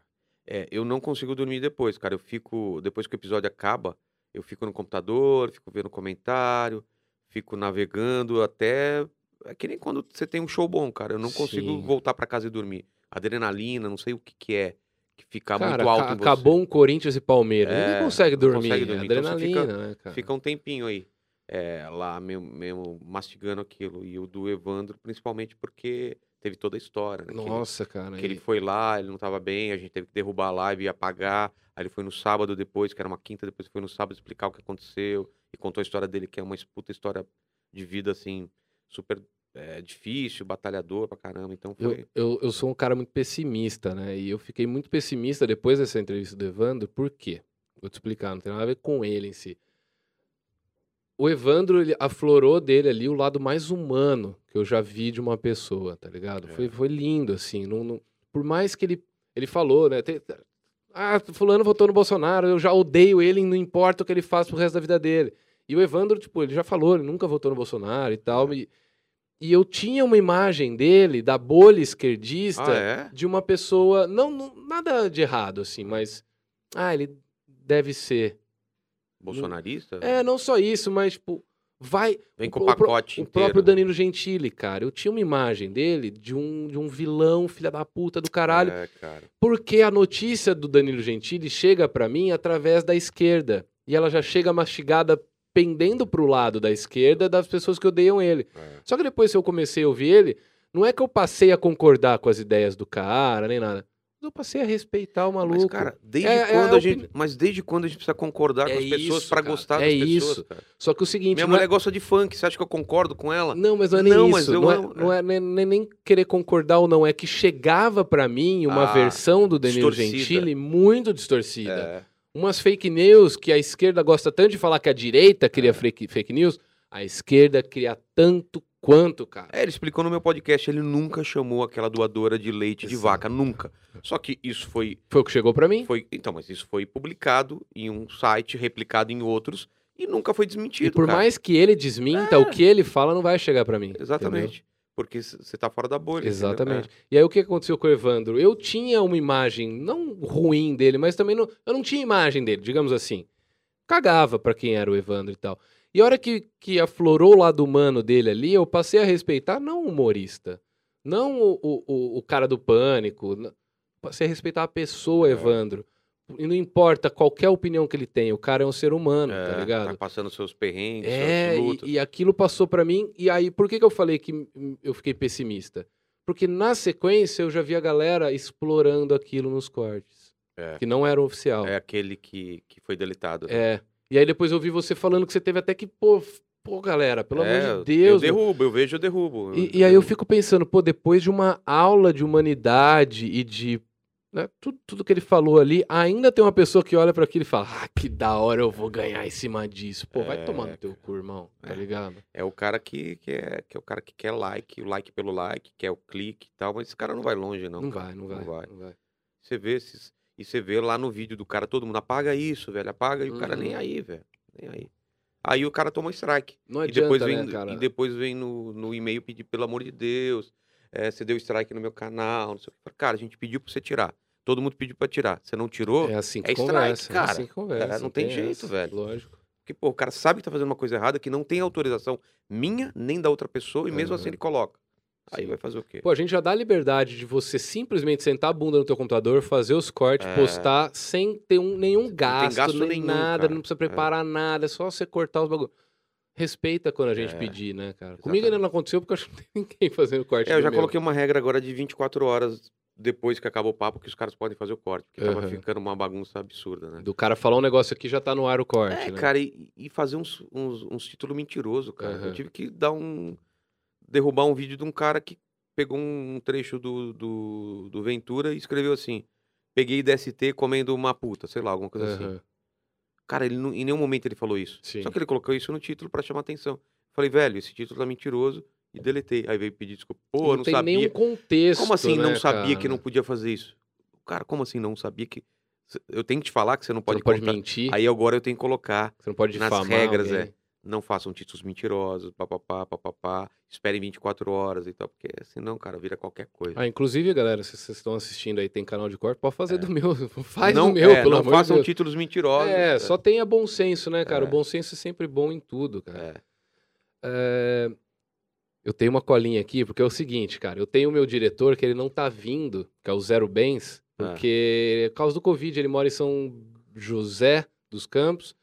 É, eu não consigo dormir depois, cara. Eu fico. Depois que o episódio acaba, eu fico no computador, fico vendo comentário, fico navegando até. É que nem quando você tem um show bom, cara. Eu não consigo Sim. voltar pra casa e dormir. Adrenalina, não sei o que que é. Que fica cara, muito alto acabou um Corinthians e Palmeiras. É, Ninguém consegue não dormir. consegue é dormir. Então adrenalina, fica- né, cara? Fica um tempinho aí. É, lá mesmo, mesmo mastigando aquilo. E o do Evandro, principalmente porque teve toda a história, né? que ele- Nossa, cara. que ele e- foi lá, ele não tava bem, a gente teve que derrubar a live e apagar. Aí ele foi no sábado depois, que era uma quinta, depois foi no sábado explicar o que aconteceu e contou a história dele, que é uma puta história de vida, assim, super é, difícil, batalhador pra caramba. Então Eu, foi. eu, eu sou um cara muito pessimista, né? E eu fiquei muito pessimista depois dessa entrevista do Evandro, por quê? Vou te explicar, não tem nada a ver com ele em si. O Evandro, ele aflorou dele ali o lado mais humano que eu já vi de uma pessoa, tá ligado? É. Foi, foi lindo, assim. não- não- por mais que ele, ele falou, né? tem- ah, fulano votou no Bolsonaro, eu já odeio ele, não importa o que ele faz pro resto da vida dele. E o Evandro, tipo, ele já falou, ele nunca votou no Bolsonaro e tal. E, e eu tinha uma imagem dele, da bolha esquerdista, Ah, é? de uma pessoa. Não, não- nada de errado, assim, mas. Ah, ele deve ser. Bolsonarista? É, não só isso, mas, tipo, vai. Vem o com o pacote O inteiro. próprio Danilo Gentili, cara. Eu tinha uma imagem dele de um, de um vilão, filha da puta do caralho. É, cara. Porque a notícia do Danilo Gentili chega pra mim através da esquerda. E ela já chega mastigada pendendo pro lado da esquerda das pessoas que odeiam ele. É. Só que depois que eu comecei a ouvir ele, não é que eu passei a concordar com as ideias do cara, nem nada. Eu passei a respeitar o maluco. Mas, cara, desde É- é quando a a gente. opini- Mas desde quando a gente precisa concordar É com as pessoas cara. gostar É das pessoas, isso. cara? Só que o seguinte, Minha não é- mulher gosta de funk, você acha que eu concordo com ela? Não, mas não é nem Não, mas isso. eu Não, é, amo, não é nem, nem- querer concordar ou não. É que chegava pra mim uma Ah, versão do Danilo distorcida. Gentili muito distorcida. É. Umas fake news que a esquerda gosta tanto de falar que a direita cria É. fake, fake news, a esquerda cria tanto quanto, cara. É, ele explicou no meu podcast, ele nunca chamou aquela doadora de leite de Exato. vaca, nunca. Só que isso foi, Foi o que chegou pra mim. foi, então, mas isso foi publicado em um site, replicado em outros e nunca foi desmentido, E por cara. mais que ele desminta, o que ele fala não vai chegar pra mim. entendeu? Exatamente. Porque c- você tá fora da bolha. entendeu? Exatamente. E aí o que aconteceu com o Evandro? Eu tinha uma imagem, não ruim dele, mas também não, eu não tinha imagem dele, digamos assim. Cagava pra quem era o Evandro e tal. E a hora que, que aflorou o lado humano dele ali, eu passei a respeitar não o humorista, não o, o, o- cara do pânico, passei a respeitar a pessoa É. Evandro. E não importa qualquer opinião que ele tenha, o cara é um ser humano, É, tá ligado? Tá passando seus perrengues, É, suas e, lutas. e aquilo passou pra mim. E aí, por que, que eu falei que eu fiquei pessimista? Porque na sequência eu já vi a galera explorando aquilo nos cortes. É. Que não era oficial. É aquele que, que foi deletado. né? É. E aí depois eu vi você falando que você teve até que, pô, pô, galera, pelo É, amor de Deus. Eu derrubo, eu vejo, eu derrubo. E, e aí eu fico pensando, pô, depois de uma aula de humanidade e de. né, tudo, tudo que ele falou ali, ainda tem uma pessoa que olha pra aquilo e fala: Ah, que da hora eu vou ganhar em cima disso. Pô, vai É, tomar no teu cu, irmão, tá É. ligado? É o cara que, que, é, que é o cara que quer like, o like pelo like, quer o clique e tal, mas esse cara não vai longe, não. Não, vai, não vai, Não vai. não vai. Você vê esses. E você vê lá no vídeo do cara, todo mundo apaga isso, velho, apaga, e o cara nem Uhum. aí, velho. Nem aí. Aí o cara toma strike. Não e adianta, depois vem, né, cara? e depois vem no, no e-mail pedir, pelo amor de Deus, é, você deu strike no meu canal, não sei o que. Cara, a gente pediu pra você tirar. Todo mundo pediu pra tirar. Você não tirou? É assim que é strike, conversa. cara. É assim que conversa. É, não tem jeito, essa, velho. Lógico. Porque, pô, o cara sabe que tá fazendo uma coisa errada, que não tem autorização minha nem da outra pessoa, e mesmo assim Aham. ele coloca. Aí Sim. vai fazer o quê? Pô, a gente já dá a liberdade de você simplesmente sentar a bunda no teu computador, fazer os cortes, É. postar sem ter um, nenhum gasto, gasto nem nenhum, nada, cara. não precisa preparar nada, é só você cortar os bagulhos. Respeita quando a gente É. pedir, né, cara? Comigo ainda não aconteceu porque eu acho que não tem ninguém fazendo corte. É, eu já meu. coloquei uma regra agora de 24 horas depois que acaba o papo que os caras podem fazer o corte. Porque tava Aham. ficando uma bagunça absurda, né? Do cara falar um negócio aqui já tá no ar o corte, É, né? cara, e, e fazer uns, uns, uns títulos mentirosos, cara. Aham. Eu tive que dar um. Derrubar um vídeo de um cara que pegou um trecho do, do, do Ventura e escreveu assim: peguei DST comendo uma puta, sei lá, alguma coisa assim. Aham. Cara, ele não- em nenhum momento ele falou isso. Sim. Só que ele colocou isso no título pra chamar atenção. Falei, velho, esse título tá mentiroso e deletei. Aí veio pedir desculpa. Pô, eu não tem sabia. nenhum contexto, Como assim não né, sabia que cara? não podia fazer isso? Cara, como assim não sabia que. Eu tenho que te falar que você não Você pode, não pode mentir, Aí agora eu tenho que colocar. você não pode nas regras, alguém. é. Não façam títulos mentirosos, papapá, papapá. Esperem 24 horas e tal, porque senão, cara, vira qualquer coisa. Ah, inclusive, galera, se vocês estão assistindo aí, tem canal de corte, pode fazer do meu. Faz É. não, do meu, é, pelo não amor de façam Deus. títulos mentirosos. É, só tenha bom senso, né, cara? É. O bom senso é sempre bom em tudo, cara. É. É, Eu tenho uma colinha aqui, porque é o seguinte, cara. Eu tenho o meu diretor que ele não tá vindo, que é o Zero Bens, Ah. porque por causa do Covid ele mora em São José dos Campos,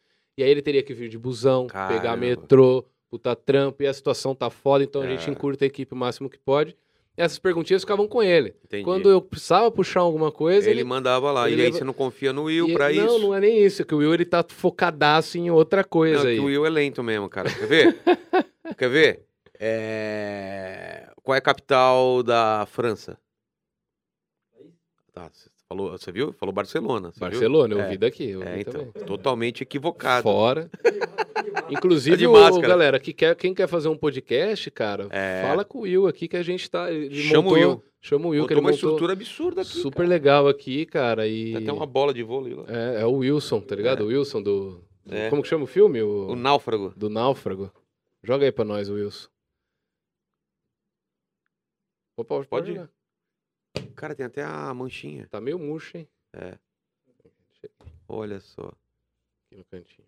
e aí ele teria que vir de busão, pegar Caramba. metrô, puta trampo, e a situação tá foda, então a gente É. encurta a equipe o máximo que pode. E essas perguntinhas ficavam com ele. Entendi. Quando eu precisava puxar alguma coisa, ele, mandava lá. ele e aí leva- você não confia no Will e- pra não, isso? não é nem isso, é que o Will ele tá focadaço em outra coisa Não, aí. que o Will é lento mesmo, cara. Quer ver? Quer ver? É, Qual é a capital da França? Tá, você falou, você viu? Falou Barcelona. você viu? Barcelona, eu É. vi daqui, eu É, vi então, também. totalmente equivocado. Fora. Inclusive, Tá de o- máscara. galera, que quer, quem quer fazer um podcast, cara, É. fala com o Will aqui que a gente tá. Ele Chama o montou- Will. Chama o Will, que Botou ele uma montou estrutura absurda aqui. super cara. legal aqui, cara. E... Tem até uma bola de vôlei lá. é, é o Wilson, tá ligado? É. O Wilson do. do- É. Como que chama o filme? O, O náufrago. Do Náufrago. Joga aí pra nós, Wilson. Opa, pode, Pode ir. jogar. Cara, tem até a manchinha. Tá meio murcho, hein? Olha só. aqui no cantinho.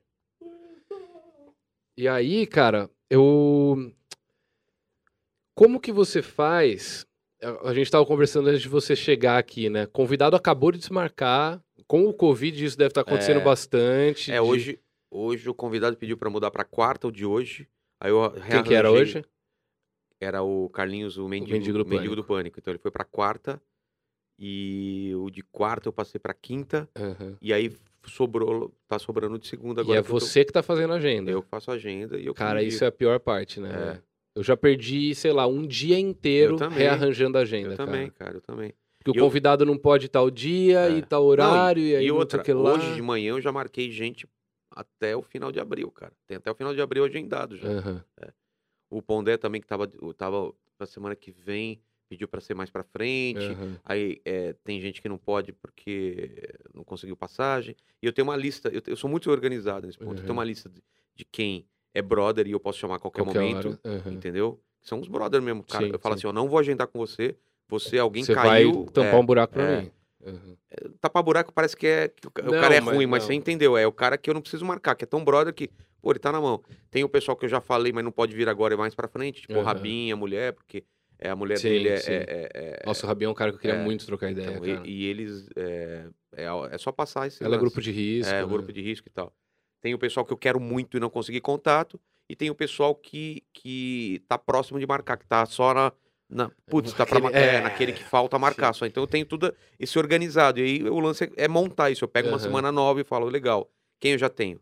E aí, cara, eu. Como que você faz? A gente tava conversando antes de você chegar aqui, né? Convidado acabou de desmarcar. Com o Covid, isso deve estar acontecendo É. bastante. É, de- hoje, hoje o convidado pediu pra mudar pra quarta, o de hoje. Aí eu Quem que era hoje? Era o Carlinhos, o mendigo, Mendigo do mendigo do Pânico. Então ele foi pra quarta. E o de quarta eu passei pra quinta. Aham. E aí sobrou, tá sobrando de segunda E agora. é que eu tô- você que tá fazendo a agenda. Eu que faço a agenda e eu Cara, isso é a pior parte, né? É. Eu já perdi, sei lá, um dia inteiro rearranjando a agenda, Eu cara. também, cara, eu também. Porque o E convidado não pode tal dia É. e tal horário, e aí e não sei outra, o que lá. hoje de manhã eu já marquei gente até o final de abril, cara. Tem até o final de abril agendado já. Aham. O Pondé também, que tava, tava pra semana que vem, pediu pra ser mais pra frente. aham. Aí é, tem gente que não pode porque não conseguiu passagem. E eu tenho uma lista, eu, eu sou muito organizado nesse ponto. Eu tenho Uhum. uma lista de, de quem é brother e eu posso chamar a qualquer, Qualquer momento. aham. Entendeu? São os brother mesmo, cara. Sim, eu falo sim. assim, ó, não vou agendar com você. Você, alguém Você caiu. vai tampar é, um buraco pra é. mim. Aham. Tapar buraco parece que é que o, Não, cara é mas ruim, mas não. você entendeu? É o cara que eu não preciso marcar, que é tão brother que, pô, ele tá na mão. Tem o pessoal que eu já falei, mas não pode vir agora, é mais pra frente, tipo o Aham. Rabinha, a mulher, porque é, a mulher Sim, dele é. sim. é- é- é- Nossa, o Rabião é um cara que eu queria é, muito trocar ideia, então, e- cara. e, eles. É, é, é só passar esse. Ela é lance. grupo de risco. É, né? grupo de risco e tal. Tem o pessoal que eu quero muito e não consegui contato, e tem o pessoal que, que tá próximo de marcar, que tá só na. Na putz, tá pra, é, é, naquele que falta marcar só. Então eu tenho tudo esse organizado. E aí o lance é, é montar isso. Eu pego uma Aham. semana nova e falo, legal, quem eu já tenho?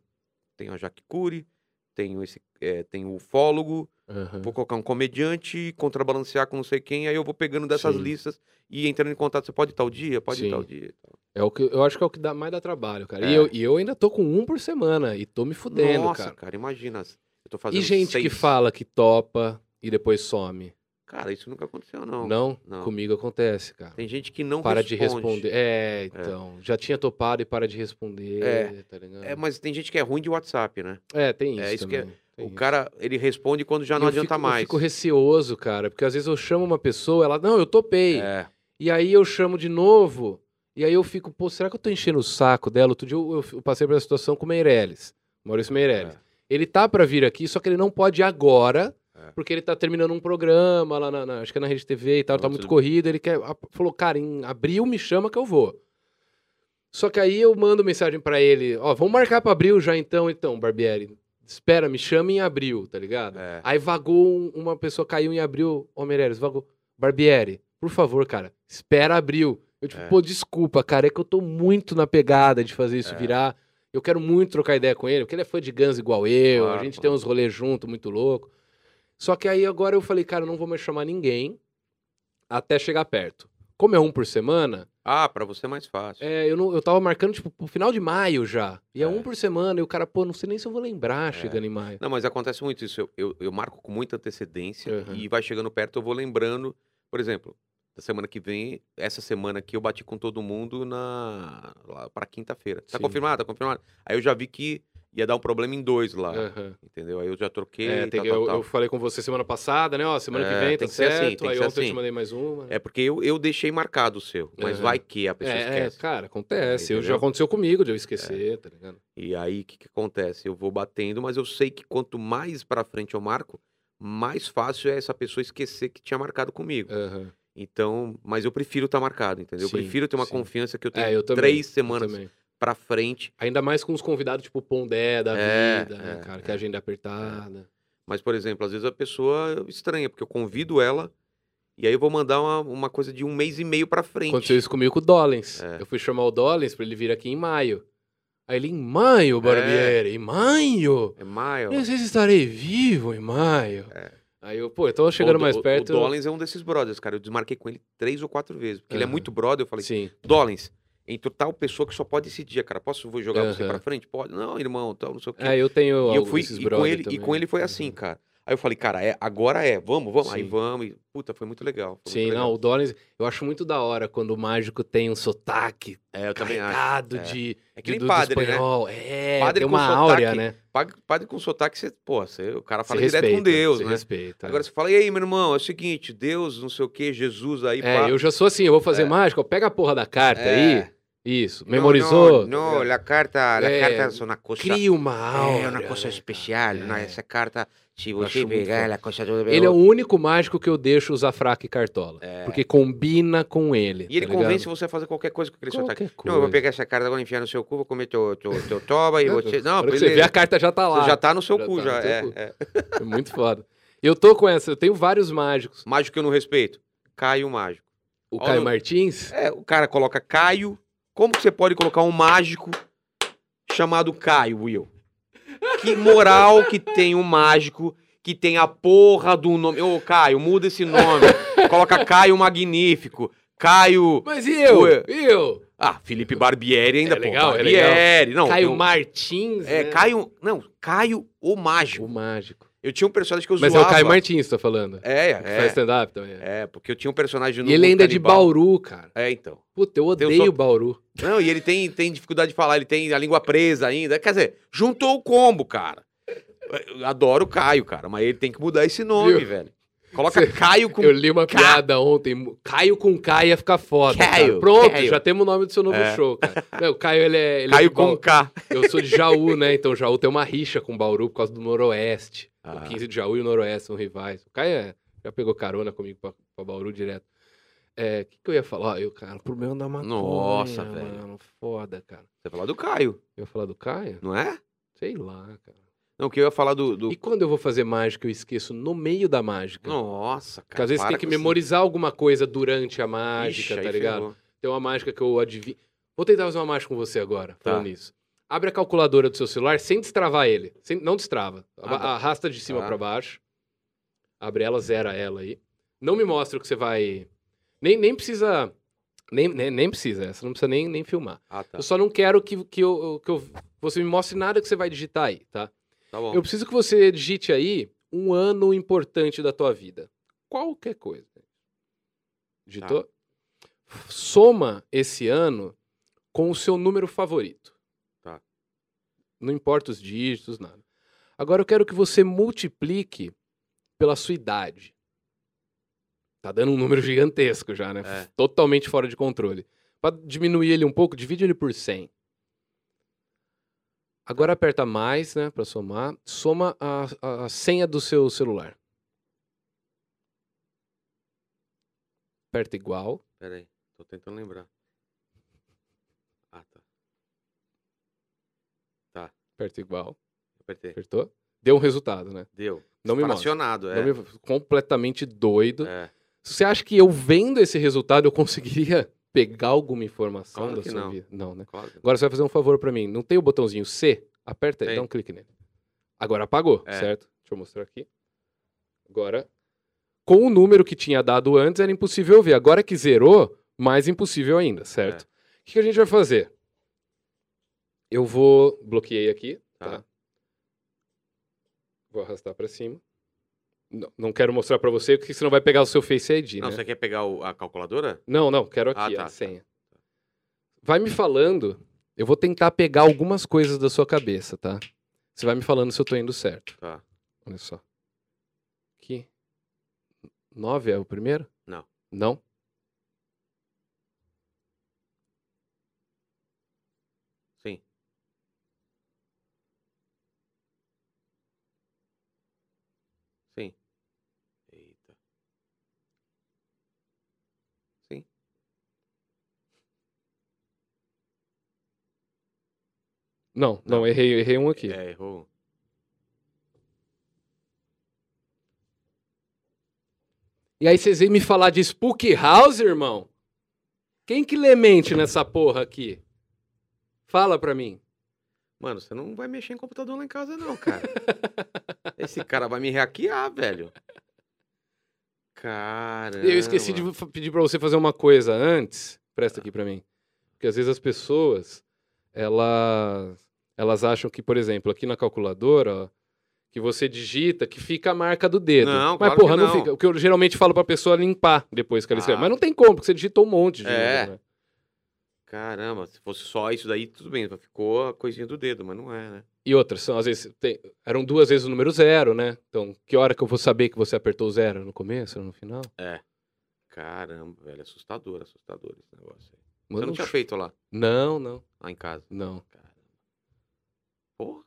Tenho a Jaque Cury, tenho esse. é, tenho o ufólogo, Aham. vou colocar um comediante, contrabalancear com não sei quem, aí eu vou pegando dessas Sim. listas e entrando em contato. Você pode ir tal dia? Pode ir Sim. tal dia. e tal. É o que eu acho que é o que dá, mais dá trabalho, cara. E, É. eu, e eu ainda tô com um por semana e tô me fudendo, Nossa, cara. cara. imagina. Eu tô fazendo E gente que seis. fala que topa e depois some. Cara, isso nunca aconteceu, não. Não? não. Comigo acontece, cara. Tem gente que não para responde. de responder. É, então. Já tinha topado e para de responder. É. Tá ligado? É, mas tem gente que é ruim de WhatsApp, né? É, tem isso. é isso que é- também, o cara, ele responde quando já não eu adianta fico, mais. Eu fico receoso, cara, porque às vezes eu chamo uma pessoa, ela, não, eu topei. É, E aí eu chamo de novo, e aí eu fico, pô, será que eu tô enchendo o saco dela? Outro dia eu, eu- passei essa situação com o Meirelles, Maurício Meirelles. É. Ele tá pra vir aqui, só que ele não pode agora, é. Porque ele tá terminando um programa lá na, na- acho que é na Rede TV e tal, tá muito corrido, ele quer, falou, cara, em abril me chama que eu vou. Só que aí eu mando mensagem pra ele, ó, vamos marcar pra abril já então, então, Barbieri. Espera, me chama em abril, tá ligado? É. Aí vagou um- uma pessoa, caiu em abril, ô Meirelles, vagou. Barbieri, por favor, cara, espera abril. Eu tipo, É. pô, desculpa, cara, é que eu tô muito na pegada de fazer isso É. virar. Eu quero muito trocar ideia com ele, porque ele é fã de Guns igual eu, Claro, a gente tem uns rolês junto, muito louco. Só que aí agora eu falei, cara, eu não vou mais chamar ninguém até chegar perto. Como é um por semana, Ah, pra você é mais fácil. é, eu, não, eu tava marcando, tipo, pro final de maio já. E é, É. um por semana, e o cara, pô, não sei nem se eu vou lembrar É. chegando em maio. Não, mas acontece muito isso. Eu, eu, eu marco com muita antecedência Uhum. e vai chegando perto, eu vou lembrando. Por exemplo, da semana que vem, essa semana aqui eu bati com todo mundo na lá pra quinta-feira. Tá Sim. confirmado? Tá confirmado. Aí eu já vi que ia dar um problema em dois lá. Aham. Entendeu? Aí eu já troquei. É, tem tal, que- tal, eu, tal. eu falei com você semana passada, né? Ó, semana que É, vem, tá tem que ser assim, certo. tem que Aí ontem eu te assim. mandei mais uma. né? É porque eu, eu deixei marcado o seu, mas Aham. vai que a pessoa É, é, esquece. cara, acontece. Eu, já aconteceu comigo de eu esquecer, tá ligado? E aí, o que, que acontece? Eu vou batendo, mas eu sei que quanto mais pra frente eu marco, mais fácil é essa pessoa esquecer que tinha marcado comigo. Aham. Então, mas eu prefiro estar marcado, entendeu? Sim, eu prefiro ter uma sim. confiança que eu tenho É, eu também. três eu semanas também. Pra frente. Ainda mais com os convidados tipo Pondé da É, vida, né, é, cara? Que é. a agenda é apertada. Mas, por exemplo, às vezes a pessoa estranha, porque eu convido ela e aí eu vou mandar uma, uma coisa de um mês e meio pra frente. Aconteceu isso comigo com o Dollins. É. Eu fui chamar o Dollins pra ele vir aqui em maio. Aí ele, em maio, Barbieri? Em maio? É maio. Não sei se estarei vivo em maio. É. Aí eu, pô, eu tô chegando O mais o- perto. O Dollins é um desses brothers, cara. Eu desmarquei com ele três ou quatro vezes. Porque ele é muito brother. Eu falei, Sim. Dollins, entrou tal pessoa que só pode esse dia, cara. Posso vou jogar você Aham. pra frente? Pode. Não, irmão, tal, não sei o quê. É, eu tenho. E eu fui, e com, ele, e também. com ele foi assim, cara. Aí eu falei, cara, é, agora é, vamos, vamos. Aí Sim. vamos. E, puta, foi muito legal. foi Sim, muito não, legal. o Dollins, eu acho muito da hora quando o mágico tem um sotaque É, eu também acho. é. de, É que de- nem do, do padre, né? espanhol. É, Padre tem com uma sotaque, áurea, né? Padre, padre com sotaque, você, pô, você, o cara Se fala direto com Deus, né? respeita. Agora você fala, e aí, meu irmão, é o seguinte, Deus, não sei o que, Jesus aí, é, pá. eu já sou assim, eu vou fazer É. mágica, ó, pega a porra da carta É. aí. Isso, No, memorizou? No, no, la carta, la É, carta é uma coisa... Cria uma é uma coisa né, especial, cara? não, É. essa carta, se você pegar, ela coisa toda... Ele é o único mágico que eu deixo usar fraca e cartola. É. Porque combina com ele. E ele tá convence ligado? você a fazer qualquer coisa com aquele sotaque. Qualquer Não, eu vou coisa. pegar essa carta agora, enfiar no seu cu, vou comer teu, teu, teu toba e você... Não, beleza. você vê, a carta já tá lá. Você já tá no seu Já cu, tá já. É, cu. é. É muito foda. Eu tô com essa, eu tenho vários mágicos. Mágico que eu não respeito. Caio Mágico. O Caio Martins, É, o cara coloca Caio. Como que você pode colocar um mágico chamado Caio, Will? Que moral que tem um mágico que tem a porra do nome. Ô, Caio, muda esse nome. Coloca Caio Magnífico. Caio. Mas e eu? Ué. E eu? Ah, Felipe Barbieri ainda, É pô. legal, é Barbieri. Não, Caio tem um- Martins, É, né? Caio. Não, Caio o Mágico. O mágico. Eu tinha um personagem que eu Mas zoava. é o Caio Martins, tá falando. É, Que faz é. stand-up também. é. É, porque eu tinha um personagem no E ele ainda é de. Bauru, cara. É, então. Puta, eu odeio Bauru. Não, e ele tem, tem dificuldade de falar, ele tem a língua presa ainda. Quer dizer, juntou o combo, cara. Eu adoro o Caio, cara, mas ele tem que mudar esse nome, Viu? velho. Coloca Cê- Caio com. Eu li uma Ca- piada ontem. Caio com K ia ficar foda. cara. Caio, Pronto, Caio. já temos o nome do seu novo É. show, cara. Não, o Caio, ele é. Ele é Caio de com. K. Eu sou de Jaú, né? Então Jaú tem uma rixa com Bauru por causa do Noroeste. Ah. O 15 de Jaú e o Noroeste são rivais. O Caio é- já pegou carona comigo pra, pra Bauru direto. É, o que, que eu ia falar? Eu, cara, o problema da maconha. Nossa, velho. Mano, foda, cara. Você ia falar do Caio, Eu ia falar do Caio? não é? Sei lá, cara. Não, que eu ia falar do. do- E quando eu vou fazer mágica, eu esqueço no meio da mágica. Nossa, cara. Porque às vezes para tem que memorizar alguma coisa durante a mágica, Ixi, tá ligado? ferrou. Tem uma mágica que eu adivinho. Vou tentar fazer uma mágica com você agora, falando Tá. nisso. Abre a calculadora do seu celular sem destravar ele. Sem- não destrava. Aba- Abre. Arrasta de cima Tá. pra baixo. Abre ela, zera ela aí. Não me mostra o que você vai. Nem, nem precisa. Nem, nem, nem precisa, essa não precisa nem, nem filmar. Ah, tá. Eu só não quero que, que, eu, que eu- você me mostre nada que você vai digitar aí, tá? Tá. Eu preciso que você digite aí um ano importante da tua vida. Qualquer coisa. Digitou? Soma esse ano com o seu número favorito. Tá. Não importa os dígitos, nada. Agora eu quero que você multiplique pela sua idade. Tá dando um número gigantesco já, né? É. Totalmente fora de controle. Para diminuir ele um pouco, divide ele por 100. Agora aperta mais, né, para somar. Soma a, a senha do seu celular. Aperta igual. Peraí, tô tentando lembrar. Ah, tá. Tá. Aperta igual. Apertei. Apertou? Deu um resultado, né? Deu. Não me mostra. é. Me... Completamente doido. É. Você acha que eu vendo esse resultado eu conseguiria pegar alguma informação Claro da sua não. vida? Não, né? Claro. Agora você vai fazer um favor pra mim. Não tem o botãozinho C? Aperta aí, dá um clique nele. Agora apagou, É. certo? Deixa eu mostrar aqui. Agora, com o número que tinha dado antes, era impossível ver. Agora que zerou, mais impossível ainda, certo? É. O que, que a gente vai fazer? Eu vou. Bloqueei aqui, Tá. tá? Vou arrastar pra cima. Não, não quero mostrar pra você, porque senão vai pegar o seu Face ID, Não, né? você quer pegar o- a calculadora? Não, não, quero aqui Ah, a tá, tá. senha. Vai me falando, eu vou tentar pegar algumas coisas da sua cabeça, tá? Você vai me falando se eu tô indo certo. Tá. Olha só. Aqui. Nove é o primeiro? Não. Não? Sim. Sim. Eita. Sim. Não, não, Não. errei, errei um aqui. É, errou. E aí vocês vêm me falar de Spook House, irmão? Quem que lê mente nessa porra aqui? Fala pra mim. Mano, você não vai mexer em computador lá em casa, não, cara. Esse cara vai me hackear, velho. Caramba. Eu esqueci de pedir pra você fazer uma coisa antes. Presta aqui pra mim. Porque às vezes as pessoas, elas, elas acham que, por exemplo, aqui na calculadora, que você digita, que fica a marca do dedo. Não, Mas, claro porra, não. não. fica. O que eu geralmente falo pra pessoa é limpar depois que ela escreve. Ah. Mas não tem como, porque você digitou um monte de É. número, né? Caramba, se fosse só isso daí, tudo bem. Ficou a coisinha do dedo, mas não é, né? E outras, são, às vezes, tem- eram duas vezes o número zero, né? Então, que hora que eu vou saber que você apertou o zero? No começo ou no final? Caramba, velho. Assustador, assustador esse negócio aí. Você Manda não tinha feito lá, Não, não, lá em casa. não. Caramba. Porra.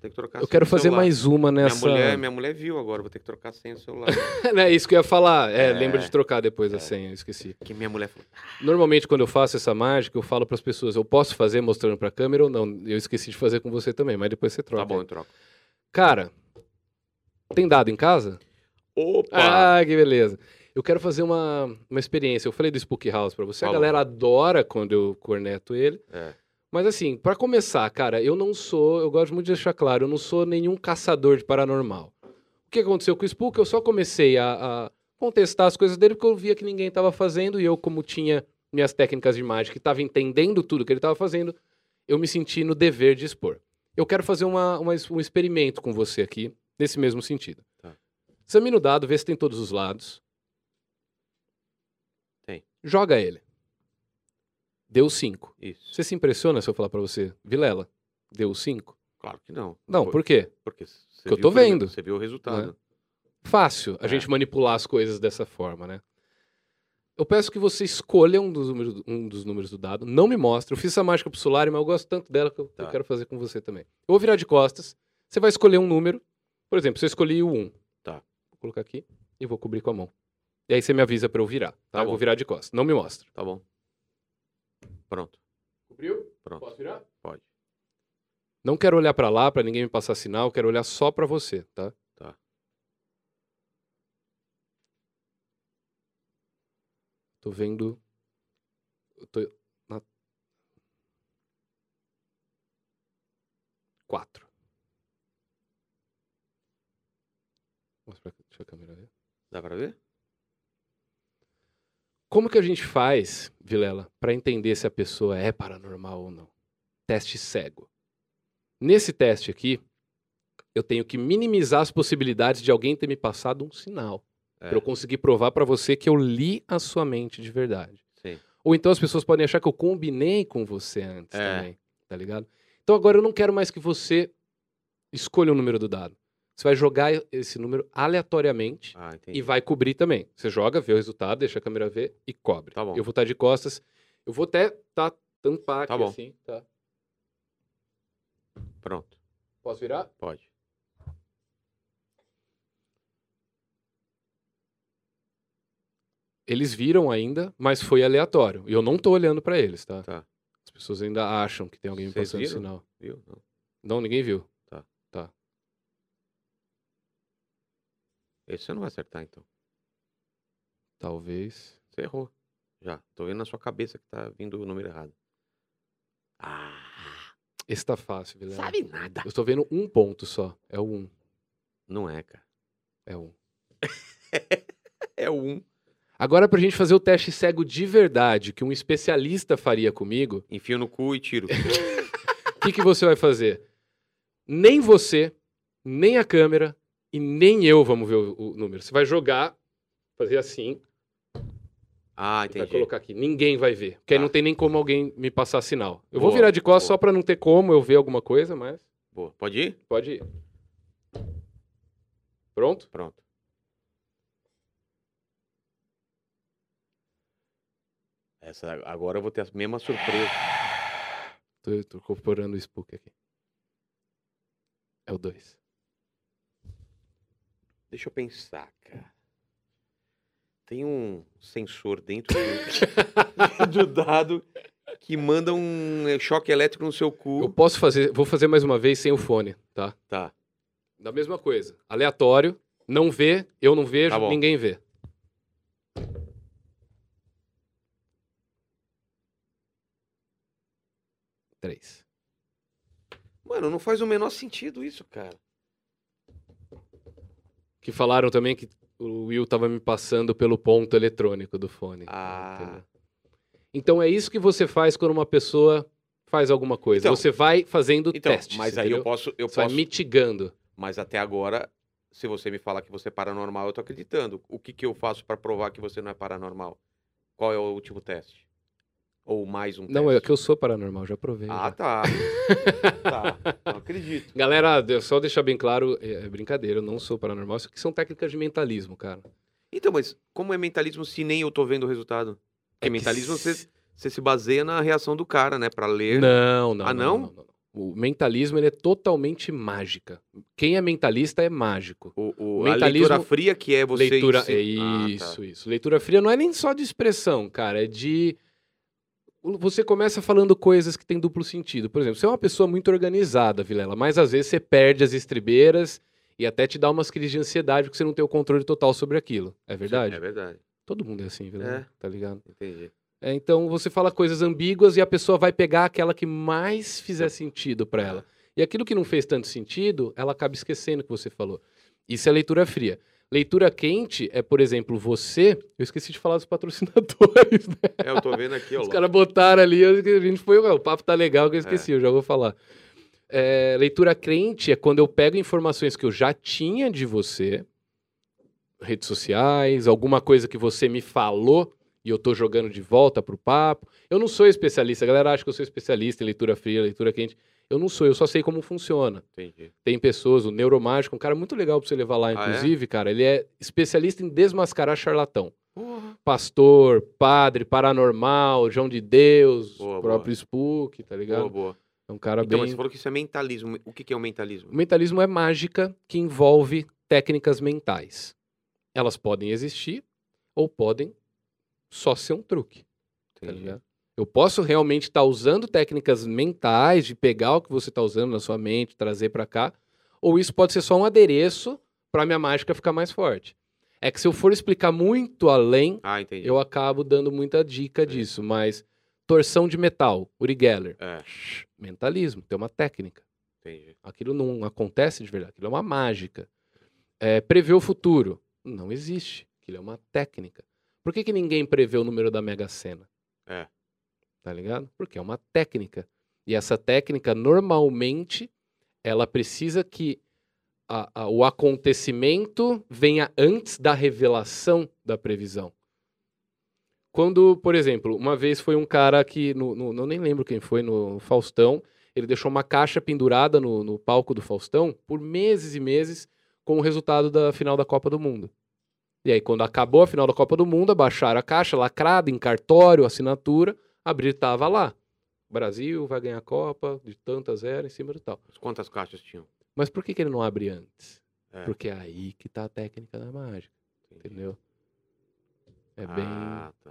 Tem que trocar a Eu quero fazer celular. mais uma Minha nessa. mulher, minha mulher viu agora, vou ter que trocar a senha do celular. é isso que eu ia falar. É, É. lembra de trocar depois a É. senha, eu esqueci. que minha mulher falou. Normalmente, quando eu faço essa mágica, eu falo para as pessoas: eu posso fazer mostrando para a câmera ou não? Eu esqueci de fazer com você também, mas depois você troca. Tá bom, eu troco. Cara, tem dado em casa? Opa! Ah, que beleza. Eu quero fazer uma, uma experiência. Eu falei do Spook House pra você. A Falou. galera adora quando eu corneto ele. É. Mas assim, pra começar, cara, eu não sou, eu gosto muito de deixar claro, eu não sou nenhum caçador de paranormal. O que aconteceu com o Spook? Eu só comecei a, a contestar as coisas dele porque eu via que ninguém tava fazendo e eu, como tinha minhas técnicas de mágica e tava entendendo tudo que ele tava fazendo, eu me senti no dever de expor. Eu quero fazer uma, uma um experimento com você aqui, nesse mesmo sentido. Tá. Examina o dado, vê se tem todos os lados. Joga ele. Deu 5. Isso. Você se impressiona se eu falar pra você, Vilela, deu 5? Claro que não. Não, por quê? Porque eu tô vendo. Você viu o resultado. Fácil a É. gente manipular as coisas dessa forma, né? Eu peço que você escolha um dos números, um dos números do dado. Não me mostre. Eu fiz essa mágica pro Solari, mas eu gosto tanto dela que eu, Tá. eu quero fazer com você também. Eu vou virar de costas. Você vai escolher um número. Por exemplo, se eu escolhi o 1. Tá. Vou colocar aqui e vou cobrir com a mão. E aí você me avisa pra eu virar, tá? Tá eu vou virar de costas. Não me mostra. Tá bom. Pronto. Cobriu? Pronto. Posso virar? Pode. Não quero olhar pra lá pra ninguém me passar sinal. Quero olhar só pra você, tá? Tá. Tô vendo. Eu tô na. Quatro. Mostra pra... Deixa a câmera ver. Dá pra ver? Como que a gente faz, Vilela, pra entender se a pessoa é paranormal ou não? Teste cego. Nesse teste aqui, eu tenho que minimizar as possibilidades de alguém ter me passado um sinal. É. Pra eu conseguir provar pra você que eu li a sua mente de verdade. Sim. Ou então as pessoas podem achar que eu combinei com você antes É. também, tá ligado? Então agora eu não quero mais que você escolha o número do dado. Você vai jogar esse número aleatoriamente Ah, e vai cobrir também. Você joga, vê o resultado, deixa a câmera ver e cobre. Tá bom. Eu vou estar de costas. Eu vou até tá, tampar Tá aqui bom. assim, tá? Pronto. Posso virar? Pode. Eles viram ainda, mas foi aleatório. E eu não tô olhando pra eles, tá? Tá. As pessoas ainda acham que tem alguém Vocês passando viram? sinal. Viu? Não. Não, ninguém viu. Esse você não vai acertar, então. Talvez. Você errou. Já. Tô vendo na sua cabeça que tá vindo o número errado. Ah, Esse tá fácil, Vilela. sabe nada. Eu tô vendo um ponto só. É o um. Não é, cara. É um. É o um. Agora, pra gente fazer o teste cego de verdade, que um especialista faria comigo, Enfio no cu e tiro. o que, que você vai fazer? Nem você, nem a câmera e nem eu vamos ver o, o número. Você vai jogar, fazer assim, Ah, e vai entendi. colocar aqui. Ninguém vai ver. Porque aí Tá. não tem nem como alguém me passar sinal. Eu vou Boa, virar de costas boa. só pra não ter como eu ver alguma coisa, mas Boa. Pode ir? pode ir. Pronto? Pronto. Essa, agora eu vou ter a mesma surpresa. Tô, tô incorporando o spook aqui. É o 2. Deixa eu pensar, cara. Tem um sensor dentro do, do dado que manda um choque elétrico no seu Eu cu. posso fazer, vou fazer mais uma vez sem o fone, tá? Tá. Da mesma coisa. Aleatório, não vê, eu não vejo, Tá ninguém vê. Três. Mano, não faz o menor sentido isso, cara. Que falaram também que o Will tava me passando pelo ponto eletrônico do fone. Ah. entendeu? Então é isso que você faz quando uma pessoa faz alguma coisa. Então- você vai fazendo Então, testes. mas aí entendeu? eu posso, eu Você vai posso, mitigando. mas até agora, se você me falar que você é paranormal, eu tô acreditando. O que que eu faço pra provar que você não é paranormal? Qual é o último teste? Ou mais um Não, é teste? que eu sou paranormal, já provei. Ah, já. tá. tá. Não acredito. Galera, só deixar bem claro, é é brincadeira, eu não sou paranormal. Isso aqui são técnicas de mentalismo, cara. Então, mas como é mentalismo se nem eu tô vendo o resultado? Porque É mentalismo você, você se baseia na reação do cara, né? Pra ler. Não, não. Ah, não? não? não, não. O mentalismo ele é totalmente mágica. Quem é mentalista é mágico. O, o- a Mentalismo- leitura fria que é você. Leitura, ensi- é Ah, isso, tá. isso. Leitura fria não é nem só de expressão, cara, é de você começa falando coisas que têm duplo sentido. Por exemplo, você é uma pessoa muito organizada, Vilela, mas às vezes você perde as estribeiras e até te dá umas crises de ansiedade porque você não tem o controle total sobre aquilo. É verdade? É verdade. Todo mundo é assim, Vilela, É. tá ligado? Entendi. É, então você fala coisas ambíguas e a pessoa vai pegar aquela que mais fizer sentido pra ela. E aquilo que não fez tanto sentido, ela acaba esquecendo o que você falou. Isso é leitura fria. Leitura quente é, por exemplo, você. Eu esqueci de falar dos patrocinadores, né? É, eu tô vendo aqui, ó. Os caras botaram ali, a gente foi. "Ué, O papo tá legal que eu esqueci, É. eu já vou falar. É, leitura crente é quando eu pego informações que eu já tinha de você, redes sociais, alguma coisa que você me falou e eu tô jogando de volta pro papo. Eu não sou especialista, a galera acha que eu sou especialista em leitura fria, leitura quente. Eu não sou, eu só sei como funciona. Entendi. Tem pessoas, o Neuromágico, um cara muito legal pra você levar lá, Ah, é? inclusive, cara. Ele é especialista em desmascarar charlatão pastor, padre, paranormal, João de Deus, Boa, o próprio Spook, tá ligado? Boa, boa. É um cara Então, bem. mas você falou que isso é mentalismo. O que, que é o mentalismo? O mentalismo é mágica que envolve técnicas mentais. Elas podem existir ou podem só ser um truque, tá Entendi. ligado? Eu posso realmente estar usando técnicas mentais de pegar o que você está usando na sua mente, trazer para cá, ou isso pode ser só um adereço para minha mágica ficar mais forte. É que se eu for explicar muito além, Ah, eu acabo dando muita dica disso, mas torção de metal, Uri Geller, É, mentalismo, tem uma técnica. entendi. Aquilo não acontece de verdade, aquilo é uma mágica. É, prever o futuro, não existe, aquilo é uma técnica. Por que, que ninguém prevê o número da Mega Sena? É. Tá ligado? Porque é uma técnica. E essa técnica, normalmente, ela precisa que a- a- o acontecimento venha antes da revelação da previsão. Quando, por exemplo, uma vez foi um cara que, no, no- eu nem lembro quem foi, no Faustão, ele deixou uma caixa pendurada no, no palco do Faustão por meses e meses com o resultado da final da Copa do Mundo. E aí, quando acabou a final da Copa do Mundo, abaixaram a caixa, lacrada, em cartório, assinatura, abrir tava lá. Brasil vai ganhar a Copa de tantas zero em cima do tal. Quantas caixas tinham? Mas por que, que ele não abre antes? É. Porque é aí que tá a técnica da mágica, Entendi. entendeu? É bem. Ah, tá.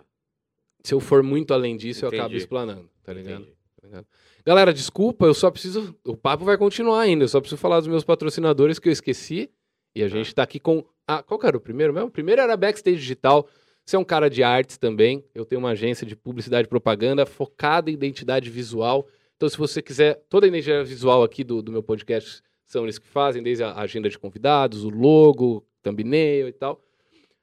Se eu for muito além disso, eu acabo Entendi. explanando, tá ligado? Entendi. Tá ligado? Galera, desculpa, eu só preciso. O papo vai continuar ainda. Eu só preciso falar dos meus patrocinadores que eu esqueci. E a gente tá aqui com. Ah, qual que era o primeiro mesmo? O primeiro era Backstage Digital. Você é um cara de artes também. Eu tenho uma agência de publicidade e propaganda focada em identidade visual. Então, se você quiser, toda a identidade visual aqui do, do meu podcast são eles que fazem, desde a agenda de convidados, o logo, thumbnail e tal.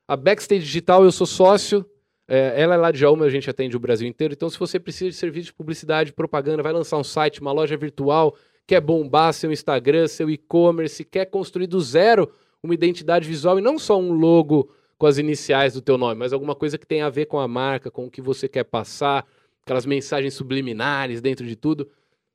A Backstage Digital, eu sou sócio. É, ela é lá de Jaúma, a gente atende o Brasil inteiro. Então, se você precisa de serviço de publicidade, propaganda, vai lançar um site, uma loja virtual, quer bombar seu Instagram, seu e-commerce, quer construir do zero uma identidade visual e não só um logo com as iniciais do teu nome, mas alguma coisa que tenha a ver com a marca, com o que você quer passar, aquelas mensagens subliminares dentro de tudo.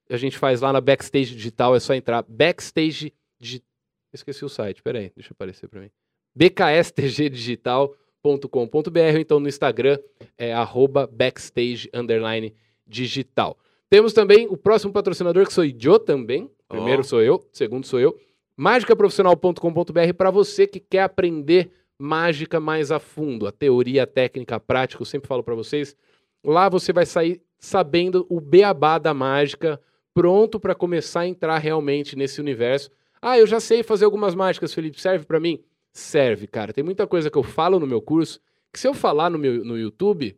A gente faz lá na Backstage Digital, é só entrar Backstage Digital. Esqueci o site, peraí, deixa aparecer para mim. bkstgdigital.com.br ou então no Instagram é arroba backstage underline digital. Temos também o próximo patrocinador que sou eu também. Primeiro Ó. sou eu, segundo sou eu. Mágicaprofissional.com.br para você que quer aprender mágica mais a fundo, a teoria, a técnica, a prática, eu sempre falo para vocês. Lá você vai sair sabendo o beabá da mágica, pronto para começar a entrar realmente nesse universo. Ah, eu já sei fazer algumas mágicas, Felipe, serve para mim? Serve, cara. Tem muita coisa que eu falo no meu curso que se eu falar no meu no YouTube,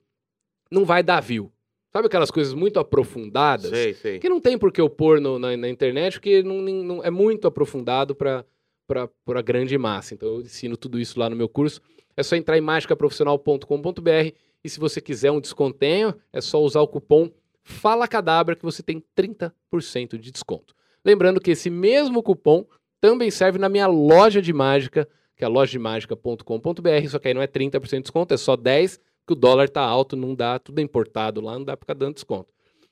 não vai dar view. Sabe aquelas coisas muito aprofundadas? Sei, sei. Que não tem por que eu pôr no- na, na internet, porque não, não- é muito aprofundado para a grande massa. Então eu ensino tudo isso lá no meu curso. É só entrar em mágicaprofissional.com.br e se você quiser um descontenho, é só usar o cupom Fala Cadabra que você tem 30% de desconto. Lembrando que esse mesmo cupom também serve na minha loja de mágica, que é lojademagica.com.br, só que aí não é 30% de desconto, é só 10, que o dólar tá alto, não dá, tudo é importado lá, não dá pra ficar dando desconto.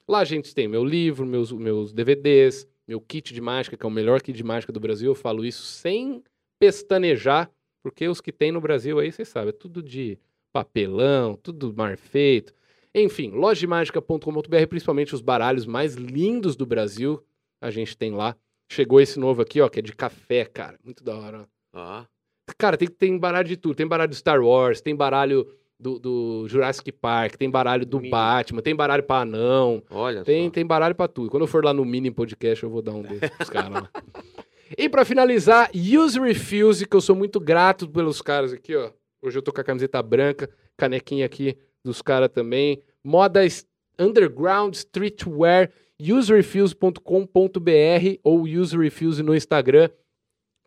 Lá a gente tem meu livro, meus, meus DVDs, meu kit de mágica, que é o melhor kit de mágica do Brasil. Eu falo isso sem pestanejar, porque os que tem no Brasil aí, vocês sabem, é tudo de papelão, tudo mar feito. Enfim, lojemagica.com.br, principalmente os baralhos mais lindos do Brasil, a gente tem lá. Chegou esse novo aqui, ó, que é de café, cara. Muito da hora, ó. Ah, Cara, tem, tem baralho de tudo. Tem baralho do Star Wars, tem baralho do, do Jurassic Park, tem baralho do Mini. Batman, tem baralho pra anão. olha Tem, só. tem baralho pra tudo. Quando eu for lá no mini podcast, eu vou dar um desses pros caras lá. E pra finalizar, Use Refuse, que eu sou muito grato pelos caras aqui, ó. Hoje eu tô com a camiseta branca, canequinha aqui dos caras também. Moda es- Underground Streetwear, userefuse.com.br ou userefuse no Instagram.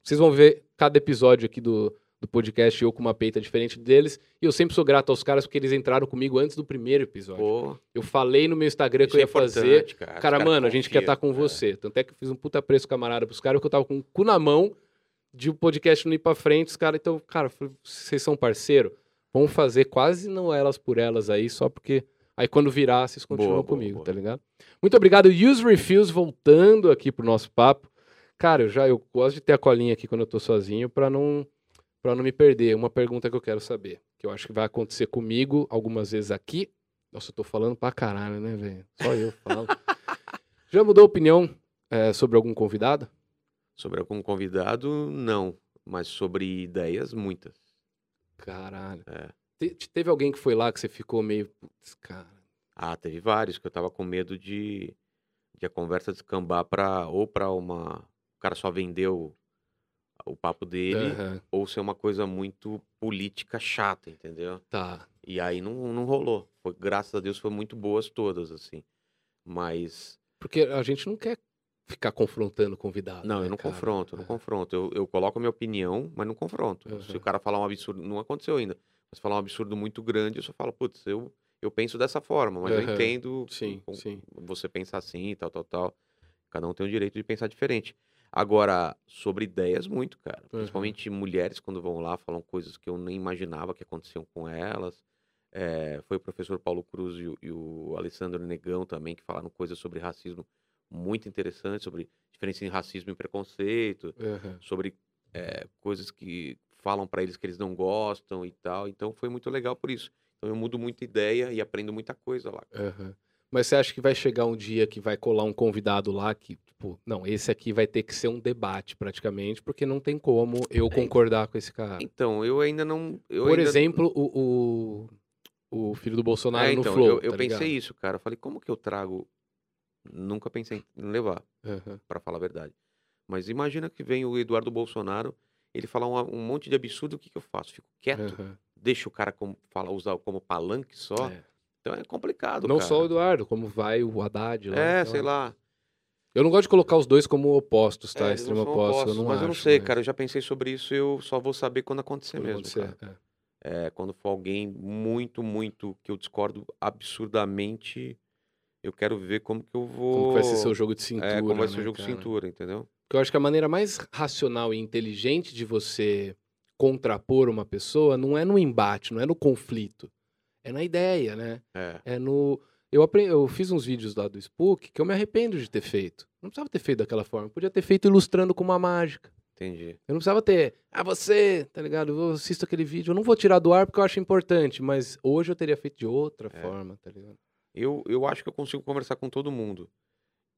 Vocês vão ver cada episódio aqui do, do podcast eu com uma peita diferente deles. E eu sempre sou grato aos caras porque eles entraram comigo antes do primeiro episódio. Pô, Eu falei no meu Instagram que eu é ia fazer. importante, Cara, Cara, mano, a gente quer estar com É. você. Tanto é que eu fiz um puta preço camarada pros caras, que eu tava com o cu na mão de o podcast não ir pra frente. Os caras, então, cara, vocês são parceiro, vamos fazer quase não elas por elas aí, só porque. Aí quando virar, vocês continuam Boa, boa, comigo, boa. tá ligado? Muito obrigado, Use Refuse, voltando aqui pro nosso papo. Cara, eu já eu gosto de ter a colinha aqui quando eu tô sozinho pra não para não me perder. Uma pergunta que eu quero saber, que eu acho que vai acontecer comigo algumas vezes aqui. Nossa, eu tô falando pra caralho, né, velho? Só eu falo. já mudou a opinião é, sobre algum convidado? Sobre algum convidado, não. Mas sobre ideias, muitas. Caralho. É. Te- teve alguém que foi lá que você ficou meio. Putz, cara. Ah, teve vários que eu tava com medo de, de a conversa descambar pra, ou pra uma. O cara só vendeu o papo dele, Aham, ou ser uma coisa muito política chata, entendeu? Tá. E aí não, não rolou. Foi, graças a Deus foi muito boas todas, assim. Mas. Porque a gente não quer ficar confrontando o convidado. Não, né, eu não cara? confronto, eu não É. confronto. Eu, eu coloco a minha opinião, mas não confronto. Se Uhum. o cara falar um absurdo, não aconteceu ainda. Mas falar um absurdo muito grande, eu só falo, putz, eu, eu penso dessa forma, mas eu Uhum. entendo Sim, com- sim. você pensa assim, tal, tal, tal. Cada um tem o direito de pensar diferente. Agora, sobre ideias, muito, cara. Uhum. Principalmente mulheres, quando vão lá, falam coisas que eu nem imaginava que aconteciam com elas. É, foi o professor Paulo Cruz e o, e o Alessandro Negão também, que falaram coisas sobre racismo muito interessantes, sobre diferença em racismo e preconceito, Aham. sobre é, coisas que falam pra eles que eles não gostam e tal. Então foi muito legal por isso. Então eu mudo muita ideia e aprendo muita coisa lá. Aham. Mas você acha que vai chegar um dia que vai colar um convidado lá que, tipo, não, esse aqui vai ter que ser um debate praticamente, porque não tem como eu concordar com esse cara. Então, eu ainda não. Eu Por ainda- exemplo, o, o- o filho do Bolsonaro É, no então, Flow. eu, eu tá pensei isso, cara. Eu falei, como que eu trago. Nunca pensei em levar, Aham. pra falar a verdade. Mas imagina que vem o Eduardo Bolsonaro, ele falar um, um monte de absurdo, o que, que eu faço? Fico quieto? aham. Deixo o cara como, fala, usar como palanque só? É. Então é complicado, Não cara. só o Eduardo, como vai o Haddad lá. É, então sei lá. Eu não gosto de colocar os dois como opostos, tá? É, Extremo são opostos. opostos, eu não mas eu não acho, sei, mas cara. Eu já pensei sobre isso eu só vou saber quando acontecer quando mesmo. acontecer, é. É, quando for alguém muito, muito que eu discordo absurdamente, eu quero ver como que eu vou. Como que vai ser seu jogo de cintura, É, como vai ser né, o jogo de cara? cintura, entendeu? Porque eu acho que a maneira mais racional e inteligente de você contrapor uma pessoa não é no embate, não é no conflito. É na ideia, né? É. É no. Eu, aprendi, eu fiz uns vídeos lá do Spook que eu me arrependo de ter feito. Não precisava ter feito daquela forma. Eu podia ter feito ilustrando com uma mágica. Entendi. Eu não precisava ter. Ah, você, tá ligado? Eu assisto aquele vídeo. Eu não vou tirar do ar porque eu acho importante, mas hoje eu teria feito de outra É. forma, tá ligado? Eu, eu acho que eu consigo conversar com todo mundo.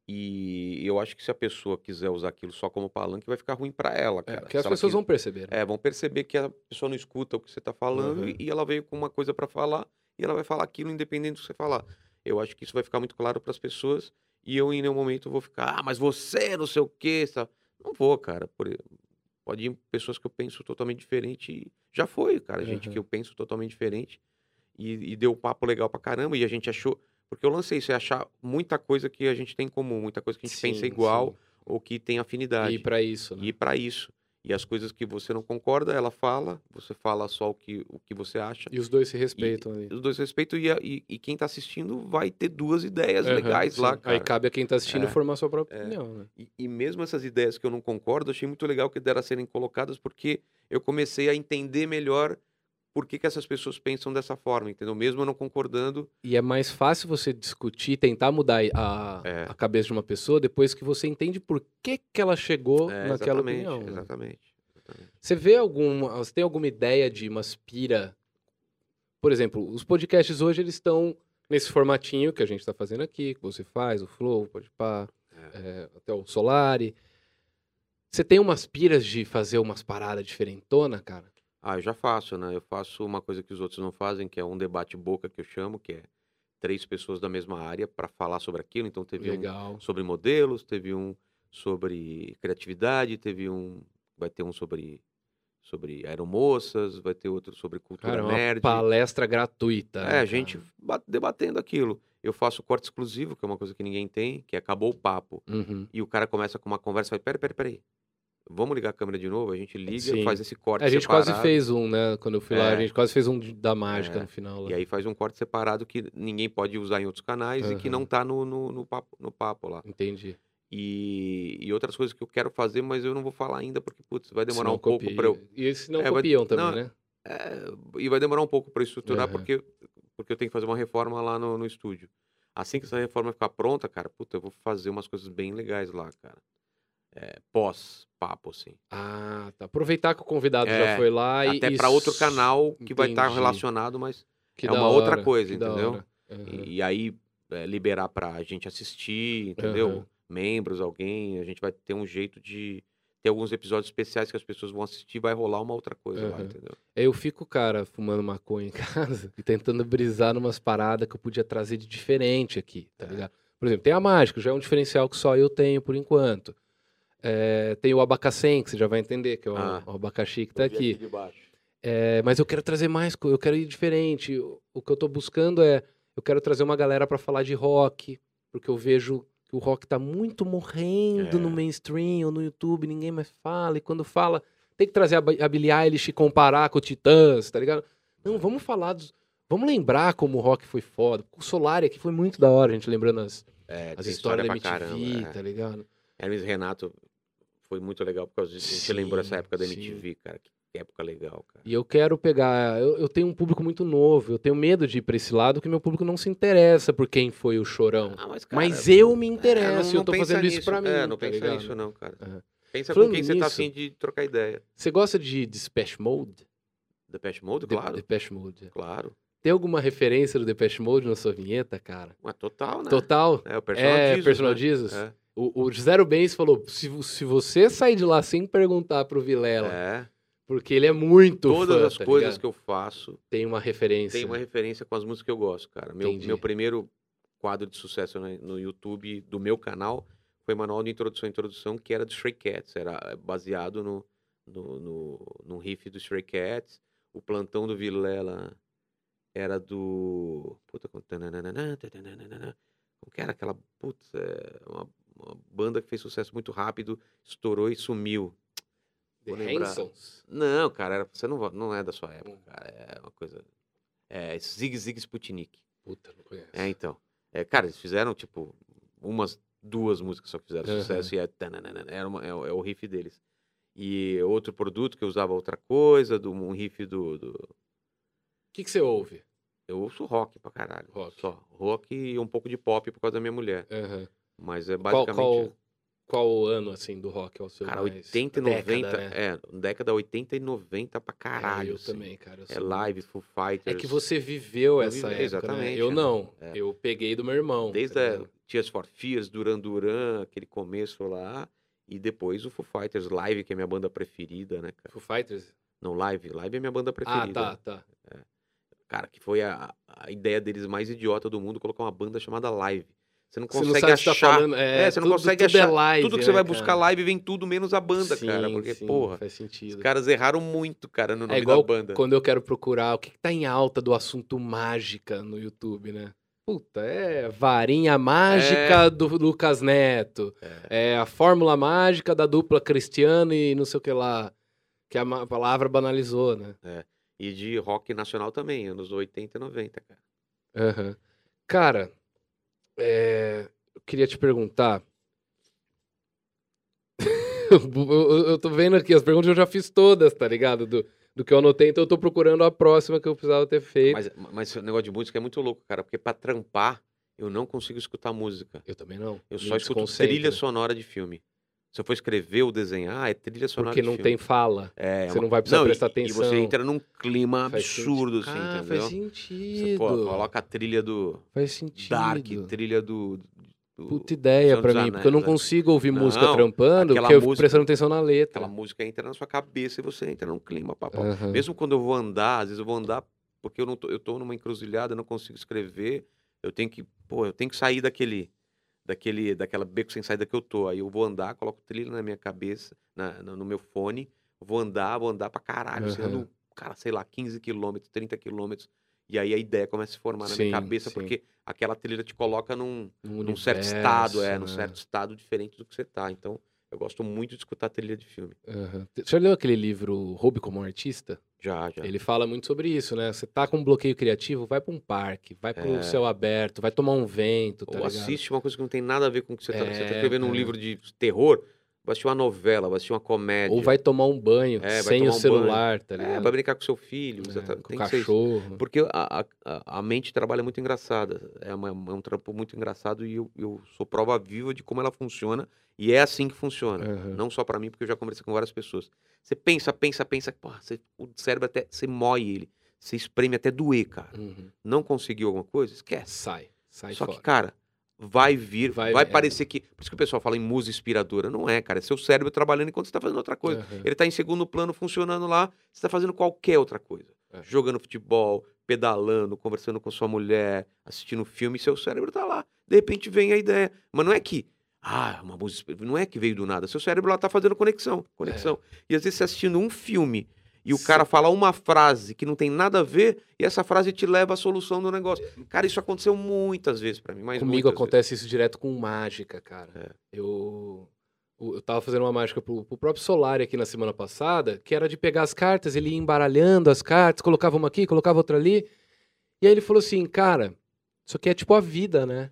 E eu acho que se a pessoa quiser usar aquilo só como palanque, vai ficar ruim pra ela, É, cara. porque as pessoas quis- vão perceber. né? É, vão perceber que a pessoa não escuta o que você tá falando Uhum. e, e ela veio com uma coisa pra falar e ela vai falar aquilo independente do que você falar. Eu acho que isso vai ficar muito claro pras pessoas e eu em nenhum momento vou ficar, ah, mas você não sei o quê, sabe? Não vou, cara. Por- Pode ir pessoas que eu penso totalmente diferente. e Já foi, cara, gente Uhum. que eu penso totalmente diferente e, e deu um papo legal pra caramba e a gente achou. Porque eu lancei isso, é achar muita coisa que a gente tem em comum, muita coisa que a gente pensa Sim, igual sim. ou que tem afinidade E pra isso, né? e para isso. E as coisas que você não concorda, ela fala, você fala só o que, o que você acha. E os dois se respeitam ali. Os dois respeitam e, e, e quem tá assistindo vai ter duas ideias Aham, legais lá, sim. cara. Aí cabe a quem tá assistindo É. formar sua própria É. opinião, né? E, e mesmo essas ideias que eu não concordo, achei muito legal que deram a serem colocadas porque eu comecei a entender melhor por que, que essas pessoas pensam dessa forma, entendeu? Mesmo não concordando, E é mais fácil você discutir, tentar mudar a, É. a cabeça de uma pessoa depois que você entende por que, que ela chegou é, naquela exatamente, opinião. né? exatamente, exatamente. Você vê alguma. Você tem alguma ideia de uma aspira? Por exemplo, os podcasts hoje eles estão nesse formatinho que a gente está fazendo aqui, que você faz, o Flow, o Podpah, é, até o Solari. Você tem umas piras de fazer umas paradas diferentona, cara? Ah, eu já faço, né? Eu faço uma coisa que os outros não fazem, que é um debate boca que eu chamo, que é três pessoas da mesma área para falar sobre aquilo. Então teve um Legal. sobre modelos, teve um sobre criatividade, teve um vai ter um sobre sobre aeromoças, vai ter outro sobre cultura Cara, uma nerd. palestra gratuita. É, né, a gente debatendo aquilo. Eu faço corte exclusivo, que é uma coisa que ninguém tem, que é acabou o papo. Uhum. E o cara começa com uma conversa e fala, peraí, peraí, peraí. Vamos ligar a câmera de novo? A gente liga, Sim. faz esse corte É, a gente quase separado. fez um, né? Quando eu fui lá, a É. gente quase fez um da mágica É. no final. lá. E aí faz um corte separado que ninguém pode usar em outros canais e que não tá no, no, no papo, no papo lá. Entendi. E, e outras coisas que eu quero fazer, mas eu não vou falar ainda, porque, putz, vai demorar um pouco copia. para eu. E esses não É, vai- copiam também, não, né? É, e vai demorar um pouco para estruturar, Aham. porque, porque eu tenho que fazer uma reforma lá no, no estúdio. Assim que essa reforma ficar pronta, cara, puta, eu vou fazer umas coisas bem legais lá, cara. É, pós-papo, assim. Ah, tá. Aproveitar que o convidado já É, foi lá e. Até e para outro canal que vai estar Entendi. relacionado, mas. que é uma outra hora, coisa, que da entendeu? Aham. E, e aí é, liberar pra gente assistir, entendeu? Aham. Membros, alguém, a gente vai ter um jeito de ter alguns episódios especiais que as pessoas vão assistir, vai rolar uma outra coisa lá, Aham. entendeu? Aí eu fico, cara, fumando maconha em casa e tentando brisar numas paradas que eu podia trazer de diferente aqui, tá É. ligado? Por exemplo, tem a mágica, já é um diferencial que só eu tenho por enquanto. É, tem o abacacém, que você já vai entender, que é o, Ah. o abacaxi que tá aqui. baixo. É, mas eu quero trazer mais, eu quero ir diferente. O, o que eu tô buscando é, eu quero trazer uma galera pra falar de rock, porque eu vejo que o rock tá muito morrendo no É. mainstream ou no YouTube, ninguém mais fala, e quando fala, tem que trazer a, a Billie Eilish e comparar com o Titãs, tá ligado? Não, vamos falar dos... Vamos lembrar como o rock foi foda. O Solari aqui foi muito da hora, a gente lembrando as, É, as histórias da MTV, caramba, é. tá ligado? Hermes Renato foi muito legal, por causa disso. A gente Sim, lembrou essa época da sim. MTV, cara. Que época legal, cara. E eu quero pegar. Eu, eu tenho um público muito novo. Eu tenho medo de ir pra esse lado, porque meu público não se interessa por quem foi o chorão. Ah, mas, Mas eu me é, interesso e eu tô fazendo isso nisso, pra mim. É, não tá pensa ligado? nisso não, cara. Aham. Pensa Falando com quem você tá nisso- afim de trocar ideia. Você gosta de Depeche Mode? Depeche Mode, De- claro. Depeche Mode. Claro. Tem alguma referência do Depeche Mode na sua vinheta, cara? Mas total, né? Total? É, o personal É, Jesus, Personal né? Jesus? É. O, o Zero Bens falou: se, se você sair de lá sem perguntar pro Vilela É. Porque ele é muito Todas fã, as tá coisas ligado? que eu faço Tem uma referência. tem uma referência com as músicas que eu gosto, cara. Meu, Entendi. meu primeiro quadro de sucesso no, YouTube do meu canal foi Manual de Introdução Introdução, que era do Stray Cats. Era baseado no, no, no, no riff do Stray Cats. O Plantão do Vilela era do... Puta. Como que era aquela... Putz, é, uma, uma banda que fez sucesso muito rápido, estourou e sumiu. The. Hansons. Não, cara, era- você não, não é da sua época, cara. É uma coisa. É Zig Zig Sputnik. Puta, não conheço. É, então. É, cara, eles fizeram, tipo, umas duas músicas só que fizeram Aham. sucesso e é, era uma- é, o- é o riff deles. E outro produto que eu usava outra coisa, do, um riff do, do- O que, que você ouve? Eu ouço rock pra caralho. Rock. Só. Rock e um pouco de pop por causa da minha mulher. Aham. Mas é Qual, basicamente. qual, qual o ano, assim, do rock é o seu Cara, mais... 80 e década, 90. né? É, década 80 e 90 pra É, caralho. eu assim. também, cara. eu É live, Full Fighters. É que você viveu Eu essa vivi- época, exatamente, né? Eu é. não. É. Eu peguei do meu irmão. Desde tá a ligado? Tears for Fears, Duran Duran, aquele começo lá. E depois o Foo Fighters Live, que é minha banda preferida, né, cara? Foo Fighters? Não, Live. Live é minha banda Ah, preferida. tá, tá. Cara, que foi a, a ideia deles mais idiota do mundo, colocar uma banda chamada Live. Você não Você consegue não sabe o que achar... tá falando. É, É, você não tudo- consegue tudo é achar- live, Tudo que você né, vai buscar cara? live vem tudo menos a banda, cara. Sim, Porque, sim, porra, Faz os sentido. caras erraram muito, cara, no nome É igual da banda. quando eu quero procurar o que, que tá em alta do assunto mágica no YouTube, né? Puta, é varinha mágica do Lucas Neto. É. a fórmula mágica da dupla Cristiano e não sei o que lá. Que a palavra banalizou, né? E de rock nacional também, anos 80 e 90, cara. Aham. Cara, é, eu queria te perguntar. eu, eu- tô vendo aqui, as perguntas eu já fiz todas, tá ligado? Do, do que eu anotei, então eu tô procurando a próxima que eu precisava ter feito. Mas, mas esse negócio de música é muito louco, cara, porque pra trampar, eu não consigo escutar música. Eu também não. Eu Me só escuto trilha sonora de filme. Se eu for escrever ou desenhar, é trilha sonora Porque não tem fala. É, você uma- não vai precisar e- prestar E você atenção. entra num clima Faz absurdo, sentido. assim, ah, entendeu? faz Você sentido. pô, coloca a trilha do Faz sentido. Dark, trilha do... do Puta ideia dos mim, porque eu não Anéis, né? consigo ouvir música Não, trampando, aquela porque eu fico música- prestando atenção na letra. Aquela música entra na sua cabeça e você entra num clima, papo. Aham. Mesmo quando eu vou andar, às vezes eu vou andar porque eu não tô, eu tô numa encruzilhada, eu não consigo escrever, eu tenho que, pô, eu tenho que sair daquele daquele daquela beco sem saída que eu tô. Aí eu vou andar, coloco trilha na minha cabeça, na, no, meu fone, vou andar, vou andar pra caralho, ando, cara, sei lá, 15 quilômetros, 30 quilômetros, e aí a ideia começa a se formar na Sim, minha cabeça, sim. porque aquela trilha te coloca num, Num num certo estado, é, universo, num né? certo estado diferente do que você tá. Então, eu gosto muito de escutar trilha de filme. Aham. Você já leu aquele livro Roube como um Artista? Já, já. Ele fala muito sobre isso, né? Você tá com um bloqueio criativo, vai pra um parque, vai pro É. céu aberto, vai tomar um vento, tá Ou ligado? assiste uma coisa que não tem nada a ver com o que você está você tá É, escrevendo um é. livro de terror, vai assistir uma novela, vai assistir uma comédia. Ou vai tomar um banho É, sem o um celular, tá é, ligado? vai brincar com seu filho. É, exatamente. com o cachorro. Porque a, a- a, mente trabalha muito engraçada. É, uma- é um trampo muito engraçado e eu, eu sou prova viva de como ela funciona. E é assim que funciona. Aham. Não só pra mim, porque eu já conversei com várias pessoas. Você pensa, pensa, pensa, porra, você- o cérebro até, você moe ele. Você espreme até doer, cara. Uhum. Não conseguiu alguma coisa? Esquece. Sai, sai Só fora. que, cara, vai vir, Vai- vai, é. parecer que. Por isso que o pessoal fala em musa inspiradora. Não é, cara. É seu cérebro trabalhando enquanto você tá fazendo outra coisa. Aham. Ele tá em segundo plano funcionando lá, você tá fazendo qualquer outra coisa. É. Jogando futebol, pedalando, conversando com sua mulher, assistindo filme, seu cérebro tá lá. De repente vem a ideia. Mas não é que. Ah, uma música. Não é que veio do nada. Seu cérebro lá tá fazendo conexão. Conexão. E às vezes você assistindo um filme e o. Sim. cara fala uma frase que não tem nada a ver e essa frase te leva à solução do negócio. Cara, isso aconteceu muitas vezes pra mim. Mas Comigo acontece isso direto com mágica, cara. É. Eu, eu tava fazendo uma mágica pro, pro próprio Solari aqui na semana passada, que era de pegar as cartas, ele ia embaralhando as cartas, colocava uma aqui, colocava outra ali. E aí ele falou assim, cara, isso aqui é tipo a vida, né?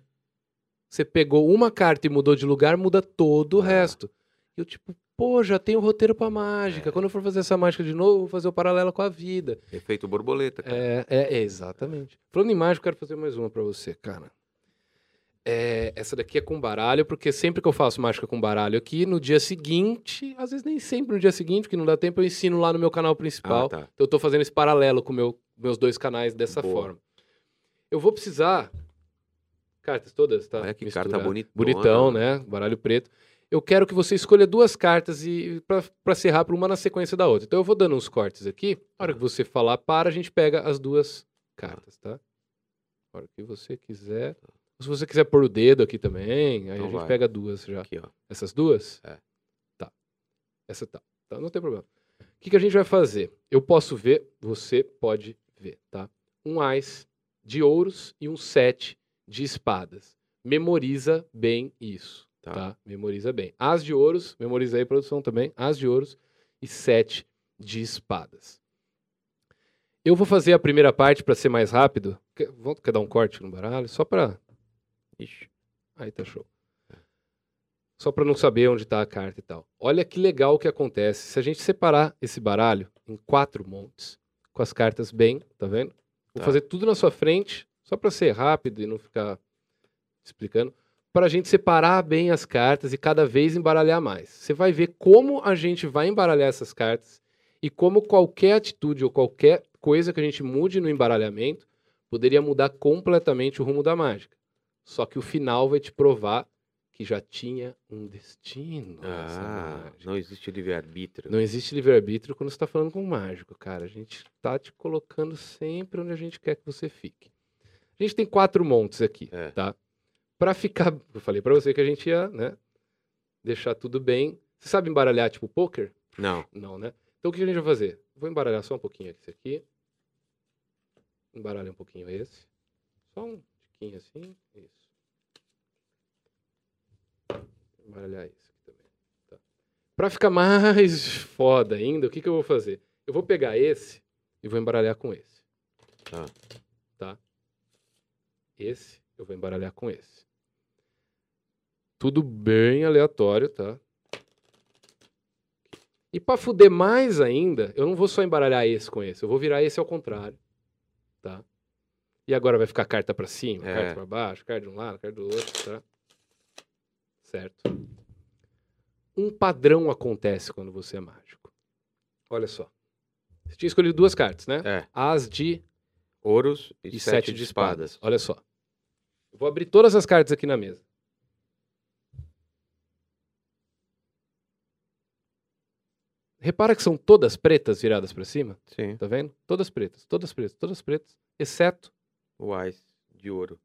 Você pegou uma carta e mudou de lugar, muda todo o Ah. resto. E eu, tipo, pô, já tenho roteiro pra mágica. É. Quando eu for fazer essa mágica de novo, vou fazer o paralelo com a vida. Efeito borboleta, cara. É, é, é, exatamente. Falando em mágica, eu quero fazer mais uma pra você, cara. É, essa daqui é com baralho, porque sempre que eu faço mágica com baralho aqui, no dia seguinte, às vezes nem sempre no dia seguinte, porque não dá tempo, eu ensino lá no meu canal principal. Ah, tá. Então eu tô fazendo esse paralelo com meu, meus dois canais dessa Boa. forma. Eu vou precisar. Cartas todas, tá? Olha que Misturado. carta bonitona. Bonitão, né? Baralho preto. Eu quero que você escolha duas cartas e para serrar para uma na sequência da outra. Então eu vou dando uns cortes aqui. Na hora que você falar para, a gente pega as duas cartas, tá? Na hora que você quiser. Se você quiser pôr o dedo aqui também, aí Então a gente vai. pega duas já. Aqui. Essas duas? É. Tá. Essa tá. Tá, não tem problema. O que, que a gente vai fazer? Eu posso ver, você pode ver, tá? Um ás de ouros e um sete de espadas. Memoriza bem isso, Tá. tá? Memoriza bem. As de ouros, memoriza aí, produção também. As de ouros e sete de espadas. Eu vou fazer a primeira parte para ser mais rápido. Quer, quer dar um corte no baralho? Só para Ixi. Aí tá show. Só para não saber onde tá a carta e tal. Olha que legal o que acontece se a gente separar esse baralho em quatro montes, com as cartas bem, tá vendo? Vou Tá. fazer tudo na sua frente, só para ser rápido e não ficar explicando, para a gente separar bem as cartas e cada vez embaralhar mais. Você vai ver como a gente vai embaralhar essas cartas e como qualquer atitude ou qualquer coisa que a gente mude no embaralhamento poderia mudar completamente o rumo da mágica. Só que o final vai te provar que já tinha um destino. Ah, não existe livre-arbítrio. Não existe livre-arbítrio quando você está falando com um mágico, cara. A gente tá te colocando sempre onde a gente quer que você fique. A gente tem quatro montes aqui, É. tá? Pra ficar. Eu falei pra você que a gente ia, né? Deixar tudo bem. Você sabe embaralhar tipo poker? Não. Não, né? Então o que a gente vai fazer? Vou embaralhar só um pouquinho esse aqui. Embaralha um pouquinho esse. Só um tiquinho assim. Isso. Embaralhar esse aqui também. Tá. Pra ficar mais foda ainda, o que, que eu vou fazer? Eu vou pegar esse e vou embaralhar com esse. Tá. Tá? Esse eu vou embaralhar com esse. Tudo bem aleatório, tá? E pra fuder mais ainda, eu não vou só embaralhar esse com esse, eu vou virar esse ao contrário, tá? E agora vai ficar carta pra cima, É. carta pra baixo, carta de um lado, carta do outro, tá? Certo. Um padrão acontece quando você é mágico. Olha só. Você tinha escolhido duas cartas, né? É. As de Ouros e, e sete, de espadas. Olha só. Eu vou abrir todas as cartas aqui na mesa. Repara que são todas pretas viradas pra cima, Sim. tá vendo? Todas pretas, todas pretas, todas pretas, exceto, O ás de ouro.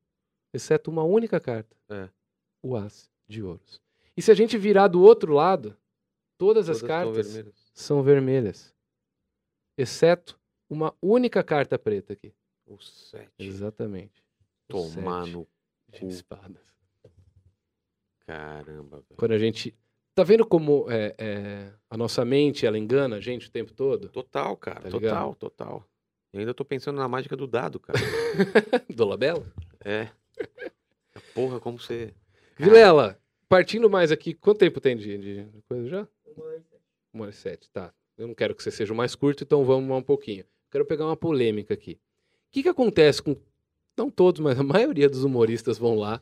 exceto uma única carta. É. O as de ouros. E se a gente virar do outro lado, todas, as Todas estão cartas vermelhas. são vermelhas, exceto uma única carta preta aqui. O sete. Exatamente. O Tomar no de cu. espadas. Caramba, velho. Quando a gente. Tá vendo como é, é, a nossa mente ela engana a gente o tempo todo? Total, cara. Tá total, ligado? total. Eu ainda tô pensando na mágica do dado, cara. Do Labela? é. Porra, como você. Vilela, partindo mais aqui, quanto tempo tem de, de coisa já? Uma hora e sete, tá. Eu não quero que você seja o mais curto, então vamos um pouquinho. Quero pegar uma polêmica aqui. O que, que acontece com. Não todos, mas a maioria dos humoristas vão lá,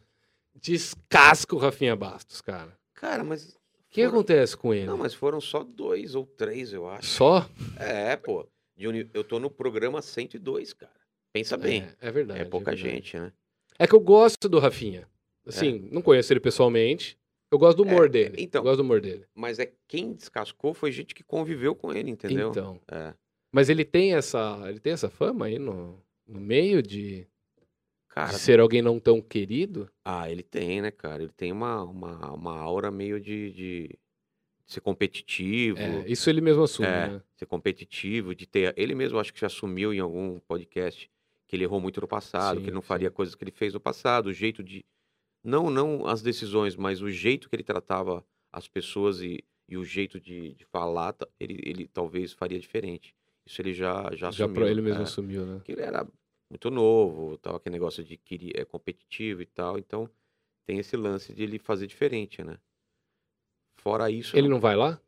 descasca o Rafinha Bastos, cara. Cara, mas. O que foram- acontece com ele? Não, mas foram só dois ou três, eu acho. Só? É, pô. Eu tô no programa 102, cara. Pensa bem. É, é verdade. É pouca verdade. gente, né? É que eu gosto do Rafinha. Assim, não conheço ele pessoalmente. Eu gosto do humor É, dele. então. Eu gosto do humor dele. Mas é quem descascou foi gente que conviveu com ele, entendeu? Então. É. Mas ele tem essa, ele tem essa fama aí no, no meio de, Cara, de ser alguém não tão querido? ah, ele tem, né, cara? Ele tem uma, uma, uma aura meio de, de ser competitivo. É, isso ele mesmo assume, É. né? ser competitivo, de ter. Ele mesmo acho que já assumiu em algum podcast que ele errou muito no passado, que Sim, ele não faria sim. coisas que ele fez no passado, o jeito de. Não, não as decisões, mas o jeito que ele tratava as pessoas e, e o jeito de, de falar, ele, ele talvez faria diferente. Isso ele já, já Já assumiu. pra ele mesmo é. assumiu, né? que ele era muito novo, tal, aquele negócio de que é competitivo e tal, então tem esse lance de ele fazer diferente, né? Fora isso, Ele não vai lá?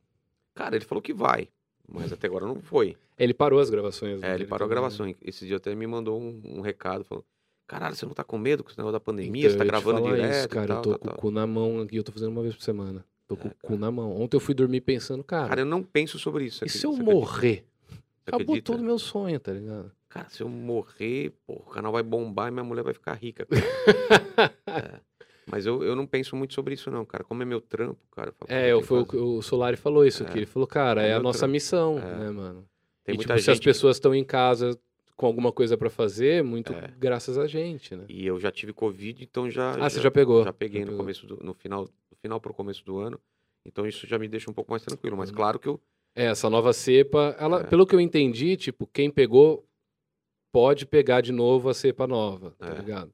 cara, ele falou que vai, mas até agora não foi. Ele parou as gravações. É, ele parou a também, né? gravação. Esse dia até me mandou um, um recado falando: Caralho, você não tá com medo com esse negócio da pandemia? Então, você tá gravando direto? Isso, cara, tal, eu tô tal, com tal." o cu na mão aqui, eu tô fazendo uma vez por semana. Tô com É, o cu na mão. Ontem eu fui dormir pensando, cara, Cara, eu não penso sobre isso. e se eu acredita? Morrer? Acabou todo o meu sonho, tá ligado? Cara, se eu morrer, pô, o canal vai bombar e minha mulher vai ficar rica. cara. Mas eu, eu não penso muito sobre isso, não, cara. Como é meu trampo, cara. Eu falo, É, eu foi o que o Solari falou isso aqui. É. Ele falou, cara, É é a nossa trampo. missão, É. né, mano? Tem e, muita tipo, se as gente. pessoas estão em casa com alguma coisa pra fazer, muito É. graças a gente, né? E eu já tive Covid, então já. Ah, você já pegou? Já peguei Já no pegou. começo do. No final, no final pro começo do ano. Então isso já me deixa um pouco mais tranquilo. Mas Uhum. claro que eu. É, essa nova cepa, ela, É. pelo que eu entendi, tipo, quem pegou pode pegar de novo a cepa nova, tá É. ligado?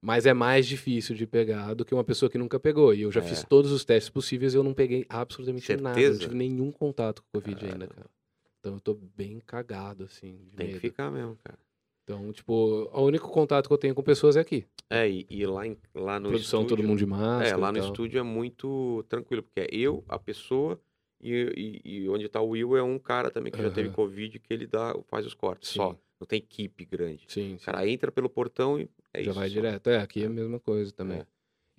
Mas é mais difícil de pegar do que uma pessoa que nunca pegou. E eu já É. fiz todos os testes possíveis e eu não peguei absolutamente nada. Eu não Certeza? tive nenhum contato com o Covid ainda, cara. Então eu tô bem cagado, assim, de Tem que medo. ficar mesmo, cara. Então, tipo, o único contato que eu tenho com pessoas é aqui. É, e, e lá, em, lá no Produção, estúdio. todo mundo de É, lá no estúdio é muito tranquilo, porque é eu, a pessoa, e, e, e onde tá o Will é um cara também que já teve. Covid que ele dá, faz os cortes só. Não tem equipe grande. Sim, O sim. cara entra pelo portão e é já isso. vai direto. É, aqui é a mesma coisa também. É.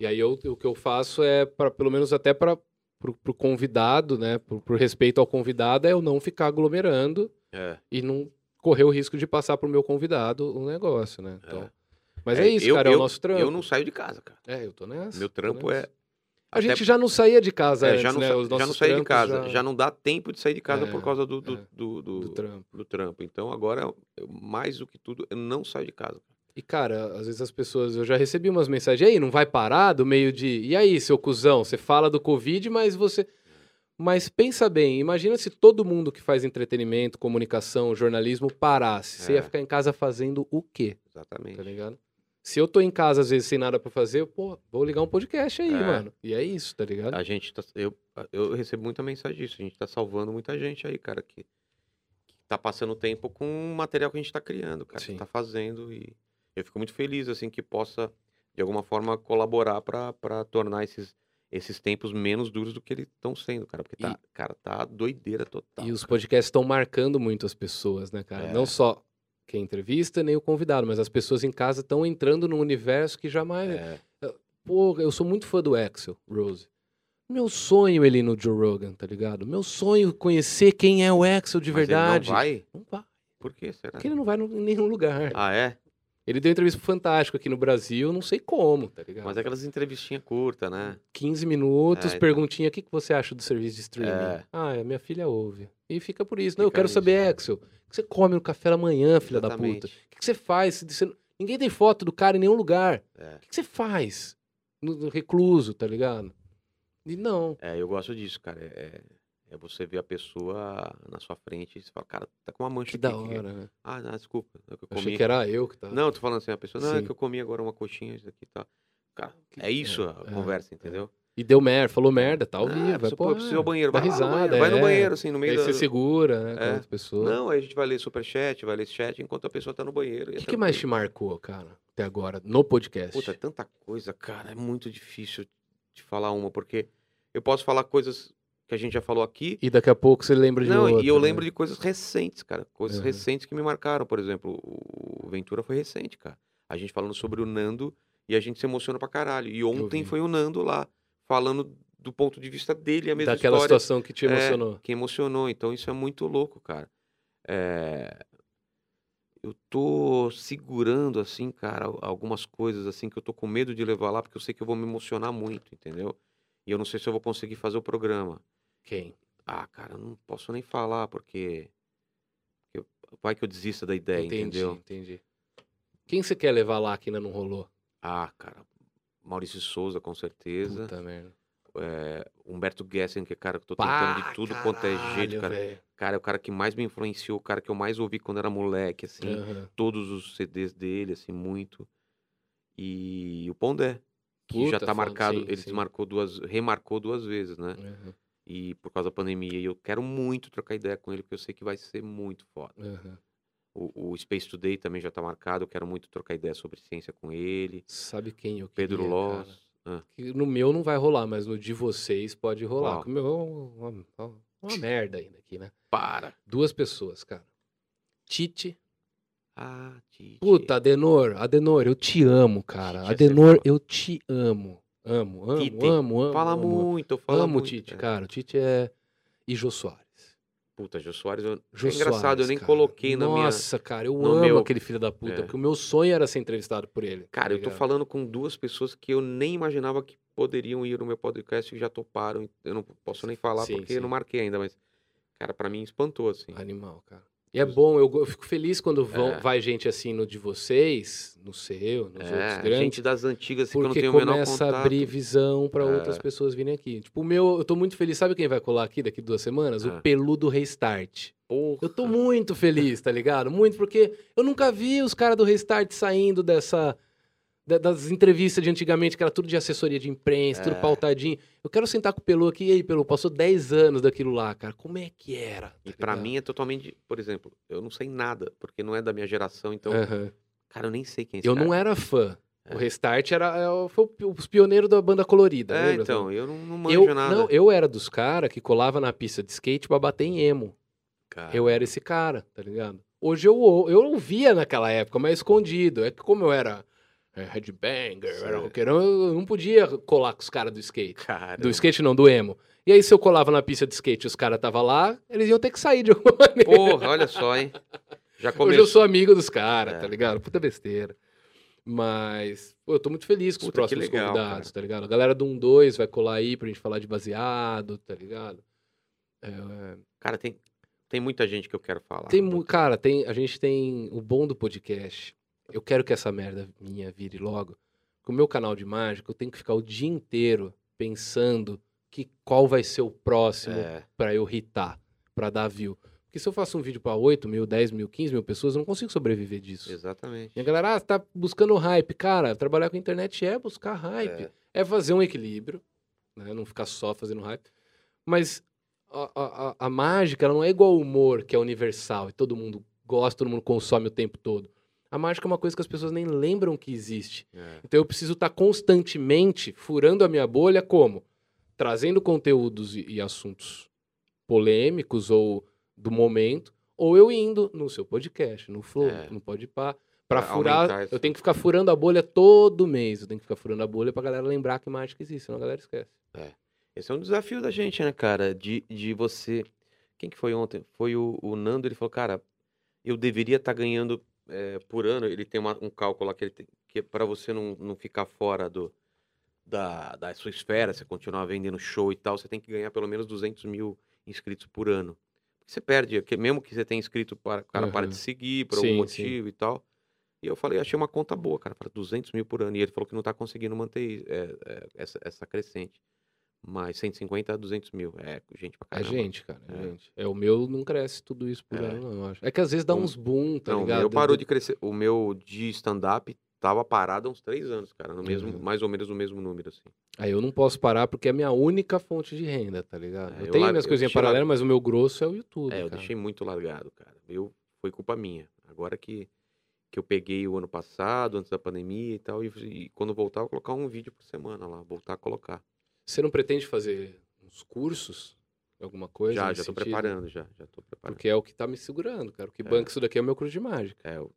E aí eu, o que eu faço é, para pelo menos até para pro, pro convidado, né? Pro, pro respeito ao convidado, é eu não ficar aglomerando É. e não correr o risco de passar pro meu convidado o negócio, né? Então, É. Mas é, isso, eu- cara, é eu- o nosso trampo. Eu não saio de casa, cara. É, eu tô nessa. Meu trampo nessa. é. A até- gente já não saía de casa é, antes, já não, né? já não nossos saí de casa. Já... já- não dá tempo de sair de casa É, por causa do, do, é. do, do- do trampo. do trampo. Então agora, eu- mais do que tudo, eu não saio de casa. E, cara, às vezes as pessoas. Eu já recebi umas mensagens. E aí, não vai parar do meio de. E aí, seu cuzão? Você fala do Covid, mas você. Mas pensa bem, imagina se todo mundo que faz entretenimento, comunicação, jornalismo parasse. Você É. ia ficar em casa fazendo o quê? Exatamente. Tá ligado? Se eu tô em casa, às vezes, sem nada pra fazer, pô, vou ligar um podcast aí, É. mano. E é isso, tá ligado? A gente tá, eu, eu recebo muita mensagem disso. A gente tá salvando muita gente aí, cara, que, que tá passando tempo com o material que a gente tá criando, cara, Sim. que tá fazendo. E eu fico muito feliz, assim, que possa, de alguma forma, colaborar pra pra tornar esses, esses tempos menos duros do que eles estão sendo, cara. Porque tá, cara, tá doideira total. E os podcasts estão marcando muito as pessoas, né, cara? É. Não só quem entrevista, nem o convidado, mas as pessoas em casa estão entrando num universo que jamais. É, Pô, eu sou muito fã do Axel, Rose. Meu sonho ele ir no Joe Rogan, tá ligado? Meu sonho conhecer quem é o Axel de mas ele verdade. não vai? Não vai, Por quê, será? porque ele não vai em nenhum lugar. Ah, é? Ele deu entrevista pro Fantástico aqui no Brasil, não sei como, tá ligado? Mas é aquelas entrevistinhas curtas, né? 15 minutos, É, então. perguntinha, o que, que você acha do serviço de streaming? É. Ah, a minha filha ouve. E fica por isso. Não, eu Fica quero nisso. saber, Axel, o que você come no café da manhã, filha da puta? Exatamente. O que, que você faz? Você- Ninguém tem foto do cara em nenhum lugar. É. O que, que você faz? No, no recluso, tá ligado? E não. É, eu gosto disso, cara. É, é você ver a pessoa na sua frente e você fala, cara, tá com uma mancha Que aqui. da é?" hora, né? Ah, não, desculpa. É que eu Eu Achei comi. que era eu que tava. Não, eu tô falando assim, a pessoa, não, é Sim. que eu comi agora uma coxinha, isso aqui tá. Cara, Que- é isso a é, conversa, entendeu? E deu merda, falou merda, tá ao Ah, vivo. Vai pessoa, pô, ir ao banheiro, vai risada, banheiro, vai no é. banheiro, assim, no meio Aí da... você segura, né, com É. outra pessoa. Não, aí a gente vai ler superchat, vai ler chat enquanto a pessoa tá no banheiro. O é que, que mais te marcou, cara, até agora, no podcast? Puta, é tanta coisa, cara, é muito difícil de falar uma, porque eu posso falar coisas que a gente já falou aqui, E daqui a pouco você lembra de Não, outra, e eu né? lembro de coisas recentes, cara. Coisas Uhum. recentes que me marcaram. Por exemplo, o Ventura foi recente, cara. A gente falando sobre o Nando e a gente se emociona pra caralho. E ontem foi o Nando lá, falando do ponto de vista dele, a mesma Daquela história situação que te É, emocionou. que emocionou. Então isso é muito louco, cara. É, Eu tô segurando, assim, cara, al- algumas coisas, assim, que eu tô com medo de levar lá, porque eu sei que eu vou me emocionar muito, entendeu? E eu não sei se eu vou conseguir fazer o programa. Quem? Ah, cara, não posso nem falar, porque. vai que eu desista da ideia, entendi, entendeu? entendi. Quem você quer levar lá que ainda não rolou? Ah, cara, Maurício Souza, com certeza. Puta merda. É, Humberto Gessen, que é cara que eu tô tentando de tudo quanto é jeito, caralho, cara. velho. Cara, é o cara que mais me influenciou, o cara que eu mais ouvi quando era moleque, assim. Aham. Todos os CDs dele, assim, muito. E o Pondé, que já Puta, tá foda, marcado, sim, ele sim. desmarcou duas, remarcou duas vezes, né? Aham, E por causa da pandemia. E eu quero muito trocar ideia com ele, porque eu sei que vai ser muito foda. aham. O, o Space Today também já tá marcado. Eu quero muito trocar ideia sobre ciência com ele. Sabe quem eu Pedro Loss. Ah, Que no meu não vai rolar, mas no de vocês pode rolar. O meu é uma, uma- uma merda ainda aqui, né? para! Duas pessoas, cara. Tite. Ah, Tite. Puta, Adenor, Adenor, eu te amo, cara. Ser Adenor, eu te amo. Amo, amo, Tite. amo, amo. Fala amo. muito, fala amo o muito. Tite, é. cara. O Tite é. E Jô Soares. Puta, Jô Soares, eu... Jô é engraçado, Soares, eu nem cara. coloquei na minha... Nossa, cara, eu amo meu- aquele filho da puta, É. porque o meu sonho era ser entrevistado por ele. tá Cara, eu tô falando com duas pessoas que eu nem imaginava que poderiam ir no meu podcast e já toparam. Eu não posso nem falar Sim, porque sim. eu não marquei ainda, mas, cara, pra mim espantou, assim. Animal, cara. E é bom, eu, eu fico feliz quando vão, É. vai gente assim no de vocês, no seu, nos outros É, grandes. gente das antigas, assim, que eu não Porque tenho o menor começa a abrir visão pra É. outras pessoas virem aqui. Tipo, o meu, eu tô muito feliz. Sabe quem vai colar aqui daqui duas semanas? É. O Peludo Restart. Porra. Eu tô muito feliz, tá ligado? Muito, porque eu nunca vi os caras do Restart saindo dessa. Da- das entrevistas de antigamente, que era tudo de assessoria de imprensa, tudo É. pautadinho. Eu quero sentar com o Pelu aqui. E aí, Pelu, passou 10 anos daquilo lá, cara. Como é que era? E tá pra ligado? mim é totalmente, por exemplo, eu não sei nada, porque não é da minha geração, então, Aham. cara, eu nem sei quem é esse Eu cara. não era fã. É. O Restart era, é foi o- os pioneiros da banda colorida. É, lembra? então, eu não, não manjo eu, nada. não, eu era dos caras que colava na pista de skate pra bater em emo. Cara, Eu era esse cara, tá ligado? Hoje eu, eu ouvia naquela época, mas escondido. É que como eu era headbanger, eu era roqueirão, eu não podia colar com os caras do skate. Cara, Do skate não, do emo. E aí se eu colava na pista de skate e os caras tava lá, eles iam ter que sair de alguma maneira. porra, olha só, hein? Já começou. Hoje eu sou amigo dos caras, É. tá ligado? Puta besteira. Mas, pô, eu tô muito feliz com os Puta, próximos legal, convidados, tá ligado? A galera do 1-2 vai colar aí pra gente falar de baseado, tá ligado? É, Cara, tem, tem muita gente que eu quero falar. Tem, cara, tem, a gente tem o bom do podcast. Eu quero que essa merda minha vire logo. Com o meu canal de mágica, eu tenho que ficar o dia inteiro pensando que qual vai ser o próximo É, pra eu hitar, pra dar view. Porque se eu faço um vídeo pra 8 mil, 10 mil, 15 mil pessoas, eu não consigo sobreviver disso. exatamente. E a galera, ah, tá buscando hype. Cara, trabalhar com a internet é buscar hype. É. É, fazer um equilíbrio, né? Não ficar só fazendo hype. Mas a, a, a- a mágica, ela não é igual ao humor, que é universal e todo mundo gosta, todo mundo consome o tempo todo. A mágica é uma coisa que as pessoas nem lembram que existe. É. Então eu preciso estar constantemente furando a minha bolha, como? Trazendo conteúdos e, e assuntos polêmicos ou do momento, ou eu indo no seu podcast, no Flow, É. no Podpah, para furar, eu tenho que ficar furando a bolha todo mês, eu tenho que ficar furando a bolha pra galera lembrar que mágica existe, senão a galera esquece. Esse é um desafio da gente, né, cara? De, de você. Quem que foi ontem? Foi o, o Nando, ele falou, cara, eu deveria estar ganhando é, por ano. Ele tem uma- um cálculo lá que, ele tem, que é para você não, não ficar fora do, da, da sua esfera, você continuar vendendo show e tal, você tem que ganhar pelo menos 200 mil inscritos por ano. Porque você perde, que mesmo que você tenha inscrito, para, o cara para Aham. de seguir por Sim, algum sim. motivo e tal. E eu falei, achei uma conta boa, cara, para 200 mil por ano. E ele falou que não tá conseguindo manter é, é, essa, essa crescente. Mas 150 a 200 mil. É gente pra É caramba. gente, cara, é, É. gente. É, o meu não cresce tudo isso por É. ano, não, eu acho. É que às vezes dá O- uns boom, tá não, o ligado? meu parou de crescer. O meu de stand-up tava parado há uns três anos, cara. No mesmo, Uhum. mais ou menos o mesmo número, assim. Aí eu não posso parar porque é a minha única fonte de renda, tá ligado? É, eu eu tenho lar- minhas eu coisinhas deixei lar- paralelas, mas o meu grosso é o YouTube, é, eu cara. deixei muito largado, cara. Eu, foi culpa minha. Agora que, que eu peguei o ano passado, antes da pandemia e tal, e, e quando voltar, eu vou colocar um vídeo por semana lá. Voltar a colocar. Você não pretende fazer uns cursos? Alguma coisa? já, já tô sentido? preparando, já. Já tô preparando. Porque é o que tá me segurando, cara. O que É. banca isso daqui é o meu curso de mágica. É, eu-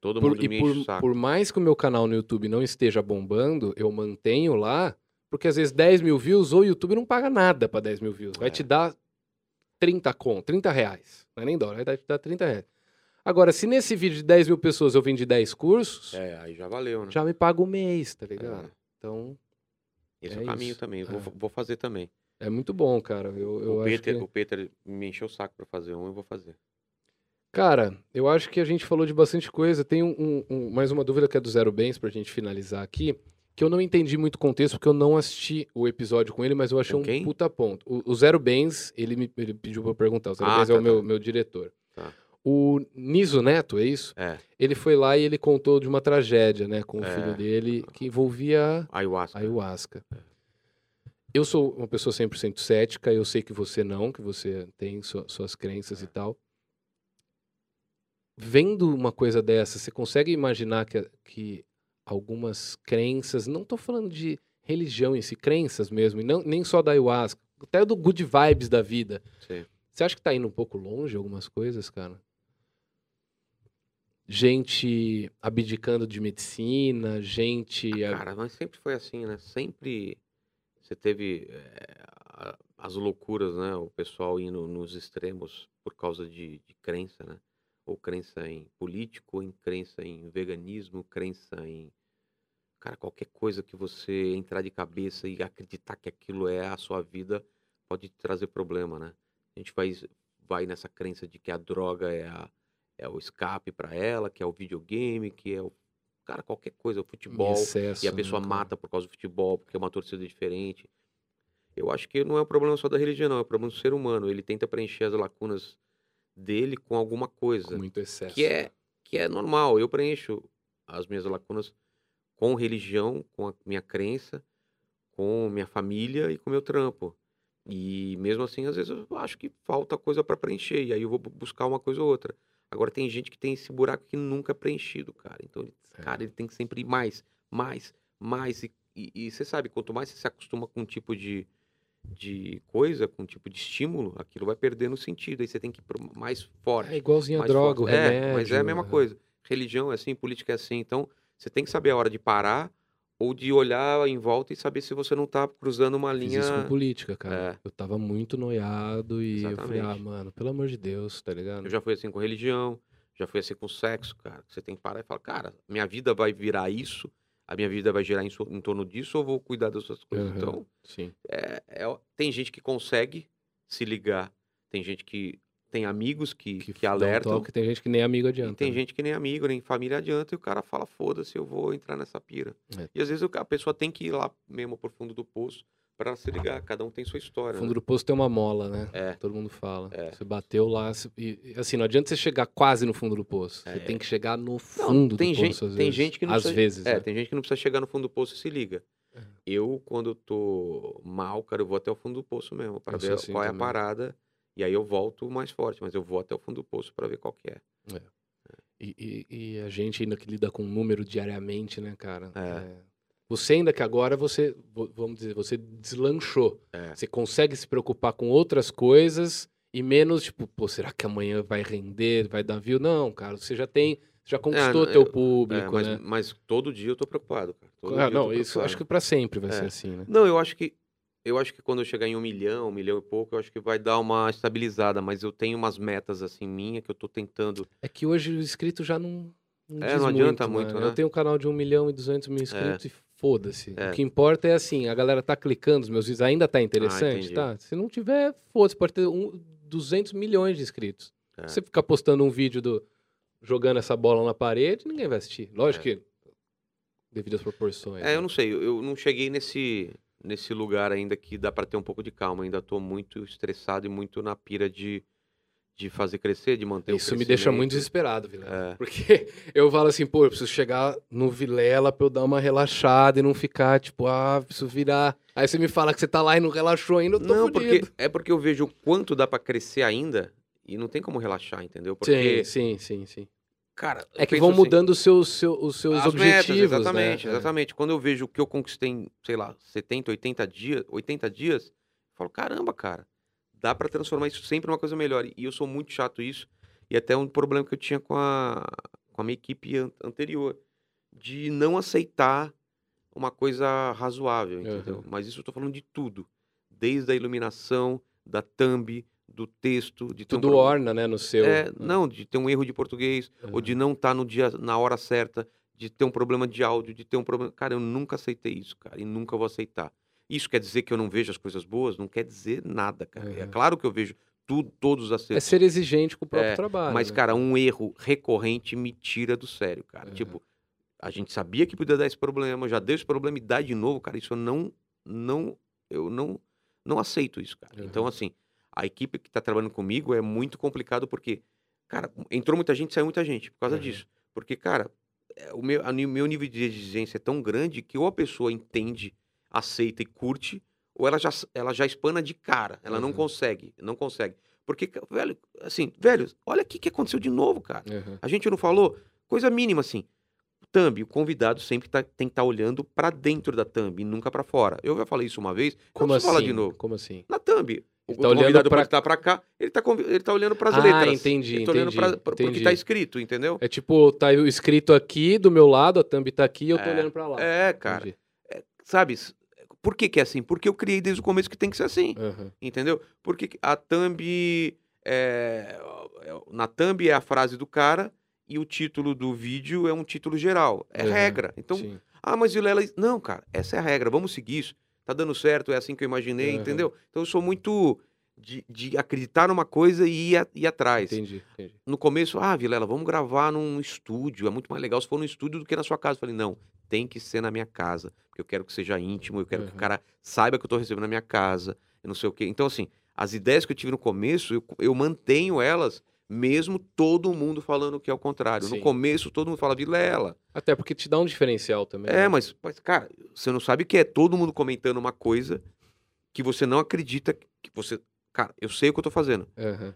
todo Por- mundo e me por, por mais que o meu canal no YouTube não esteja bombando, eu mantenho lá, porque às vezes 10 mil views, ou o YouTube não paga nada pra 10 mil views. Vai É. te dar 30 com, 30 reais. Não é nem dólar, vai te dar 30 reais. Agora, se nesse vídeo de 10 mil pessoas eu vendi 10 cursos, É, aí já valeu, né? já me paga o mês, tá ligado? É. Então, Esse é, É o caminho isso. também. eu Vou, É. vou fazer também. é muito bom, cara. Eu, eu o, Peter, que... o Peter me encheu o saco pra fazer um, eu vou fazer. Cara, eu acho que a gente falou de bastante coisa. Tem um- um- um- mais uma dúvida que é do Zero Bens pra gente finalizar aqui, que eu não entendi muito o contexto, porque eu não assisti o episódio com ele, mas eu achei Com um puta ponto. O, o Zero Bens, ele me ele pediu pra eu perguntar. O Zero Ah, Bens é tá, o meu, tá. meu diretor. Tá. O Niso Neto, é isso? É, Ele foi lá e ele contou de uma tragédia, né, com o É. filho dele, que envolvia ayahuasca. ayahuasca. Eu sou uma pessoa 100% cética, eu sei que você não, que você tem sua- suas crenças É. e tal. Vendo uma coisa dessa, você consegue imaginar que, que algumas crenças, não tô falando de religião em si, crenças mesmo, e não, nem só da ayahuasca, até do good vibes da vida. Sim. Você acha que tá indo um pouco longe algumas coisas, cara? Gente abdicando de medicina, gente. Cara, mas sempre foi assim, né? Sempre você teve é, as loucuras, né? O pessoal indo nos extremos por causa de, de crença, né? Ou crença em político, ou em crença em veganismo, crença em. Cara, qualquer coisa que você entrar de cabeça e acreditar que aquilo é a sua vida pode trazer problema, né? A gente vai, vai nessa crença de que a droga é, a, é o escape para ela, que é o videogame, que é o. Cara, qualquer coisa, o futebol. Excesso, e a pessoa né, mata por causa do futebol, porque é uma torcida diferente. Eu acho que não é um problema só da religião, não. É um problema do ser humano. Ele tenta preencher as lacunas dele com alguma coisa. Com muito excesso. que é que é normal. Eu preencho as minhas lacunas com religião, com a minha crença, com minha família e com meu trampo. E mesmo assim, às vezes eu acho que falta coisa para preencher e aí eu vou bu- buscar uma coisa ou outra. Agora tem gente que tem esse buraco que nunca é preenchido, cara. Então, ele, É. cara, ele tem que sempre ir mais, mais, mais e, e, e você sabe, quanto mais você se acostuma com um tipo de de coisa, com um tipo de estímulo, aquilo vai perdendo sentido. Aí você tem que ir mais forte. É igualzinho a droga, o remédio. É, mas é a mesma coisa. Religião é assim, política é assim. Então, você tem que saber a hora de parar ou de olhar em volta e saber se você não tá cruzando uma Fiz linha. isso com política, cara. É. Eu tava muito noiado e eu falei, ah, Exatamente. mano, pelo amor de Deus, tá ligado? Eu já fui assim com religião, já fui assim com sexo, cara. Você tem que parar e falar, cara, minha vida vai virar isso, a minha vida vai girar em, so- em torno disso ou vou cuidar das outras coisas? Aham, Então, Sim. é- é- tem gente que consegue se ligar, tem gente que tem amigos que, que, um alertam. toque, tem gente que nem amigo E adianta. tem né? gente que nem amigo, nem família adianta, e o cara fala, foda-se, eu vou entrar nessa pira. É. E às vezes a pessoa tem que ir lá mesmo pro fundo do poço pra se ligar. Cada um tem sua história. O fundo né? do poço tem uma mola, né? É. Todo mundo fala. É. Você bateu lá, e, assim, não adianta você chegar quase no fundo do poço. Você É. tem que chegar no Não, fundo tem do gente, poço, às tem vezes. gente que não Às precisa, vezes, é, né? tem gente que não precisa chegar no fundo do poço e se liga. É. Eu, quando eu tô mal, cara, eu vou até o fundo do poço mesmo, sou ver assim qual é a também. parada. E aí eu volto mais forte, mas eu vou até o fundo do poço pra ver qual que é. E, e- e a gente ainda que lida com número diariamente, né, cara? É. Você ainda que agora você, vo- vamos dizer, você deslanchou. É. Você consegue se preocupar com outras coisas e menos, tipo, pô, será que amanhã vai render, vai dar view? Não, cara, você já tem, já conquistou não, teu eu- público, É, mas, né? mas todo dia eu tô preocupado, cara. Todo Ah, não, isso eu acho preocupado. que pra sempre vai É. ser assim, né? Não, eu acho que eu acho que quando eu chegar em um milhão, um milhão e pouco, eu acho que vai dar uma estabilizada, mas eu tenho umas metas assim minha que eu tô tentando. É que hoje o inscrito já não. Não, É, não adianta muito, muito, Eu né? tenho um canal de 1 milhão e 200 mil inscritos e foda-se. É. O que importa é assim, a galera tá clicando, os meus vídeos ainda tá interessante, entendi. tá? Se não tiver, foda-se, pode ter um, 200 milhões de inscritos. É. Se você ficar postando um vídeo do jogando essa bola na parede, ninguém vai assistir. Lógico É. que devido às proporções. É, né? eu não sei, eu, eu não cheguei nesse nesse lugar ainda que dá pra ter um pouco de calma, ainda tô muito estressado e muito na pira de de fazer crescer, de manter o Isso me deixa muito desesperado, Vilela. É. Porque eu falo assim, pô, eu preciso chegar no Vilela pra eu dar uma relaxada e não ficar, tipo, ah, preciso virar. Aí você me fala que você tá lá e não relaxou ainda, eu tô Não, fudido. porque é porque eu vejo o quanto dá pra crescer ainda e não tem como relaxar, entendeu? Sim, Porque sim, sim, sim. Cara, É que vão assim, mudando os seus, seu- os seus As metas, objetivos, exatamente, né? exatamente. Quando eu vejo o que eu conquistei em, sei lá, 70, 80 dias, 80 dias, eu falo, caramba, cara, dá pra transformar isso sempre numa coisa melhor. E eu sou muito chato isso, e até um problema que eu tinha com a, com a minha equipe an- anterior, de não aceitar uma coisa razoável, entendeu? Aham. Mas isso eu tô falando de tudo, desde a iluminação, da thumb, do texto, de um Tudo pro- orna, né, no seu. é, não, de ter um erro de português, ou de não estar no dia, na hora certa, de ter um problema de áudio, de ter um problema. Cara, eu nunca aceitei isso, cara, e nunca vou aceitar. Isso quer dizer que eu não vejo as coisas boas? Não quer dizer nada, cara. É Uhum. claro que eu vejo tudo, todos os É acertos. ser exigente com o próprio É, trabalho. mas, né? cara, um erro recorrente me tira do sério, cara. Uhum. Tipo, a gente sabia que podia dar esse problema, já deu esse problema e dá de novo, cara. Isso eu não, não, eu não, não aceito isso, cara. Uhum. Então, assim, a equipe que tá trabalhando comigo é muito complicado porque, cara, entrou muita gente, saiu muita gente por causa Uhum. disso. Porque, cara, é, o meu, ni- meu nível de exigência é tão grande que ou a pessoa entende, aceita e curte, ou ela já, ela já espana de cara. Ela não Uhum. consegue, não consegue. Porque, velho, assim, velho, olha o que, aconteceu de novo, cara. Uhum. A gente não falou coisa mínima assim. Thumb, o convidado sempre tá- tem que estar olhando pra dentro da thumb e nunca pra fora. Eu já falei isso uma vez, Como não assim? falar de novo. Como assim? Na thumb, o Ele tá olhando convidado pra- estar pra cá, ele tá, convi- ele tá olhando pras Ah, letras. entendi, ele tá olhando entendi, pra, pra, porque entendi. tá escrito, entendeu? É tipo, tá escrito aqui do meu lado, a thumb tá aqui, eu tô É, olhando pra lá. É, cara. Entendi. Sabe, Por que, que é assim? Porque eu criei desde o começo que tem que ser assim. Aham. Entendeu? Porque a thumb. é, na thumb é a frase do cara e o título do vídeo é um título geral. É Aham, regra. Então, Sim. ah, mas Vilela. Não, cara, essa é a regra. Vamos seguir isso. Tá dando certo, é assim que eu imaginei, Aham. entendeu? Então eu sou muito de, de acreditar numa coisa e ir, a- ir atrás. Entendi, entendi. No começo, ah, Vilela, vamos gravar num estúdio. É muito mais legal se for no estúdio do que na sua casa. Eu falei, não, tem que ser na minha casa. Porque eu quero que seja íntimo, eu quero que o Uhum. cara saiba que eu tô recebendo na minha casa, eu não sei o quê. Então, assim, as ideias que eu tive no começo, eu, eu mantenho elas, mesmo todo mundo falando que é o contrário. Sim. No começo, todo mundo fala, Vilela. Até porque te dá um diferencial também. É, né? mas, mas, cara, você não sabe que é todo mundo comentando uma coisa que você não acredita que você. Cara, eu sei o que eu tô fazendo. Aham.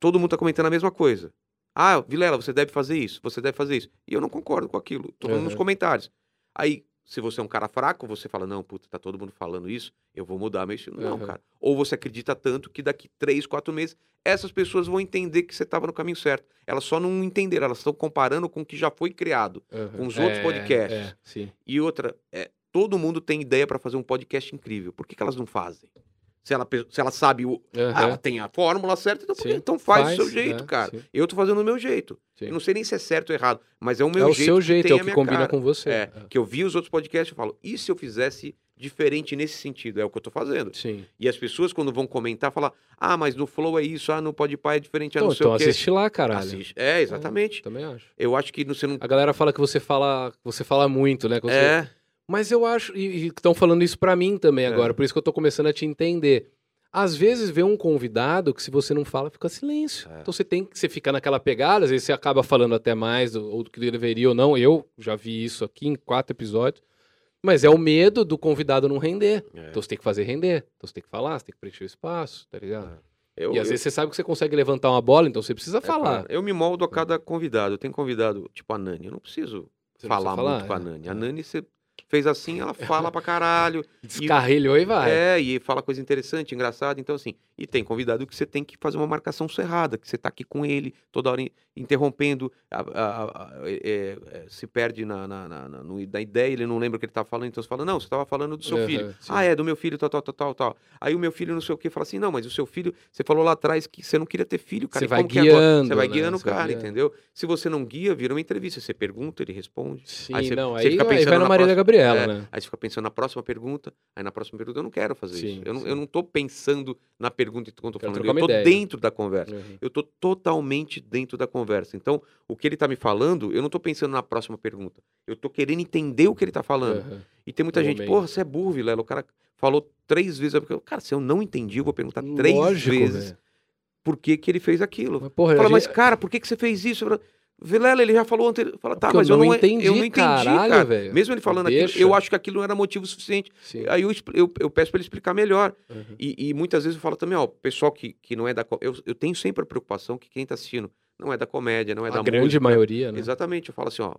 todo mundo tá comentando a mesma coisa. Ah, Vilela, você deve fazer isso, você deve fazer isso. E eu não concordo com aquilo. Tô falando nos comentários. Aí, se você é um cara fraco, você fala, não, puta, tá todo mundo falando isso, eu vou mudar meu estilo. Não, cara. Ou você acredita tanto que daqui três, quatro meses, essas pessoas vão entender que você tava no caminho certo. Elas só não entenderam, elas estão comparando com o que já foi criado. aham. Com os outros É, podcasts. É. E outra, é, todo mundo tem ideia para fazer um podcast incrível. Por que, que elas não fazem? Se ela, se ela sabe o, ah, ela tem a fórmula certa, então, Sim. então faz, Faz, do seu jeito, é, cara. sim. Eu tô fazendo do meu jeito. Sim. Eu não sei nem se é certo ou errado, mas é o É meu o jeito. seu jeito, é o que combina cara. com você. É, que eu vi os outros podcasts e falo, e se eu fizesse diferente nesse sentido? É o que eu tô fazendo. Sim. E as pessoas, quando vão comentar, falam, ah, mas no Flow é isso, ah, no Podpah é diferente, ah, Então, não sei então o quê. assiste lá, caralho. Assiste. É, exatamente. Também acho. Eu acho que você não... A galera fala que você fala, você fala muito, né? que você- É, Mas eu acho, e estão falando isso pra mim também É. agora, por isso que eu tô começando a te entender. Às vezes vê um convidado que se você não fala, fica silêncio. É. Então você tem que você fica naquela pegada, às vezes você acaba falando até mais do, ou do que deveria ou não. Eu já vi isso aqui em quatro episódios. Mas é o medo do convidado não render. É. Então você tem que fazer render. Então você tem que falar, você tem que preencher o espaço, tá ligado? eu, e às eu- vezes você sabe que você consegue levantar uma bola, então você precisa é, falar. eu me moldo a cada convidado. Eu tenho convidado, tipo a Nani, eu não preciso falar, precisa muito com a é. Nani. A Nani, você fez assim, ela fala pra caralho. Descarrilhou e vai. É, e fala coisa interessante, engraçada. Então, assim, e tem convidado que você tem que fazer uma marcação cerrada, que você tá aqui com ele, toda hora in- interrompendo, a- a- a- é, é, se perde na, na, na, na- no- da ideia, ele não lembra o que ele tá falando, então você fala, não, você tava falando do seu Aham, filho. sim. Ah, é, do meu filho, tal, tal, tal, tal, tal. Aí o meu filho não sei o que, fala assim, não, mas o seu filho, você falou lá atrás que você não queria ter filho, cara. Você e vai é guiando, Você vai né? guiando o Você vai cara, guiando. entendeu? Se você não guia, vira uma entrevista. Você pergunta, ele responde. Sim, Aí você- não, você aí, fica aí pensando vai na na Marília próxima- Gabriela, É, né? Aí você fica pensando na próxima pergunta, aí na próxima pergunta eu não quero fazer Sim, isso. Eu não, eu não tô pensando na pergunta enquanto eu tô falando. Eu tô ideia. dentro da conversa. Uhum. Eu tô totalmente dentro da conversa. Então, o que ele tá me falando, eu não tô pensando na próxima pergunta. Eu tô querendo entender o que ele tá falando. Uhum. E tem muita gente, porra, você é burro, Vilela. O cara falou três vezes. Eu- Cara, se eu não entendi, eu vou perguntar três Lógico, vezes velho. por que, que ele fez aquilo. Mas, porra, Fala, a mas gente- cara, por que, que você fez isso? Vilela, ele já falou anterior. Fala, tá, Porque mas eu eu não não, entendi, eu não entendi, caralho, cara. velho. Mesmo ele falando Deixa. aquilo, eu acho que aquilo não era motivo suficiente. Sim. Aí eu, eu, eu peço para ele explicar melhor. Uhum. E, e muitas vezes eu falo também, ó, o pessoal que, que não é da. Eu, eu tenho sempre a preocupação que quem tá assistindo não é da comédia, não é da a grande música. maioria, né? Exatamente. Eu falo assim, ó.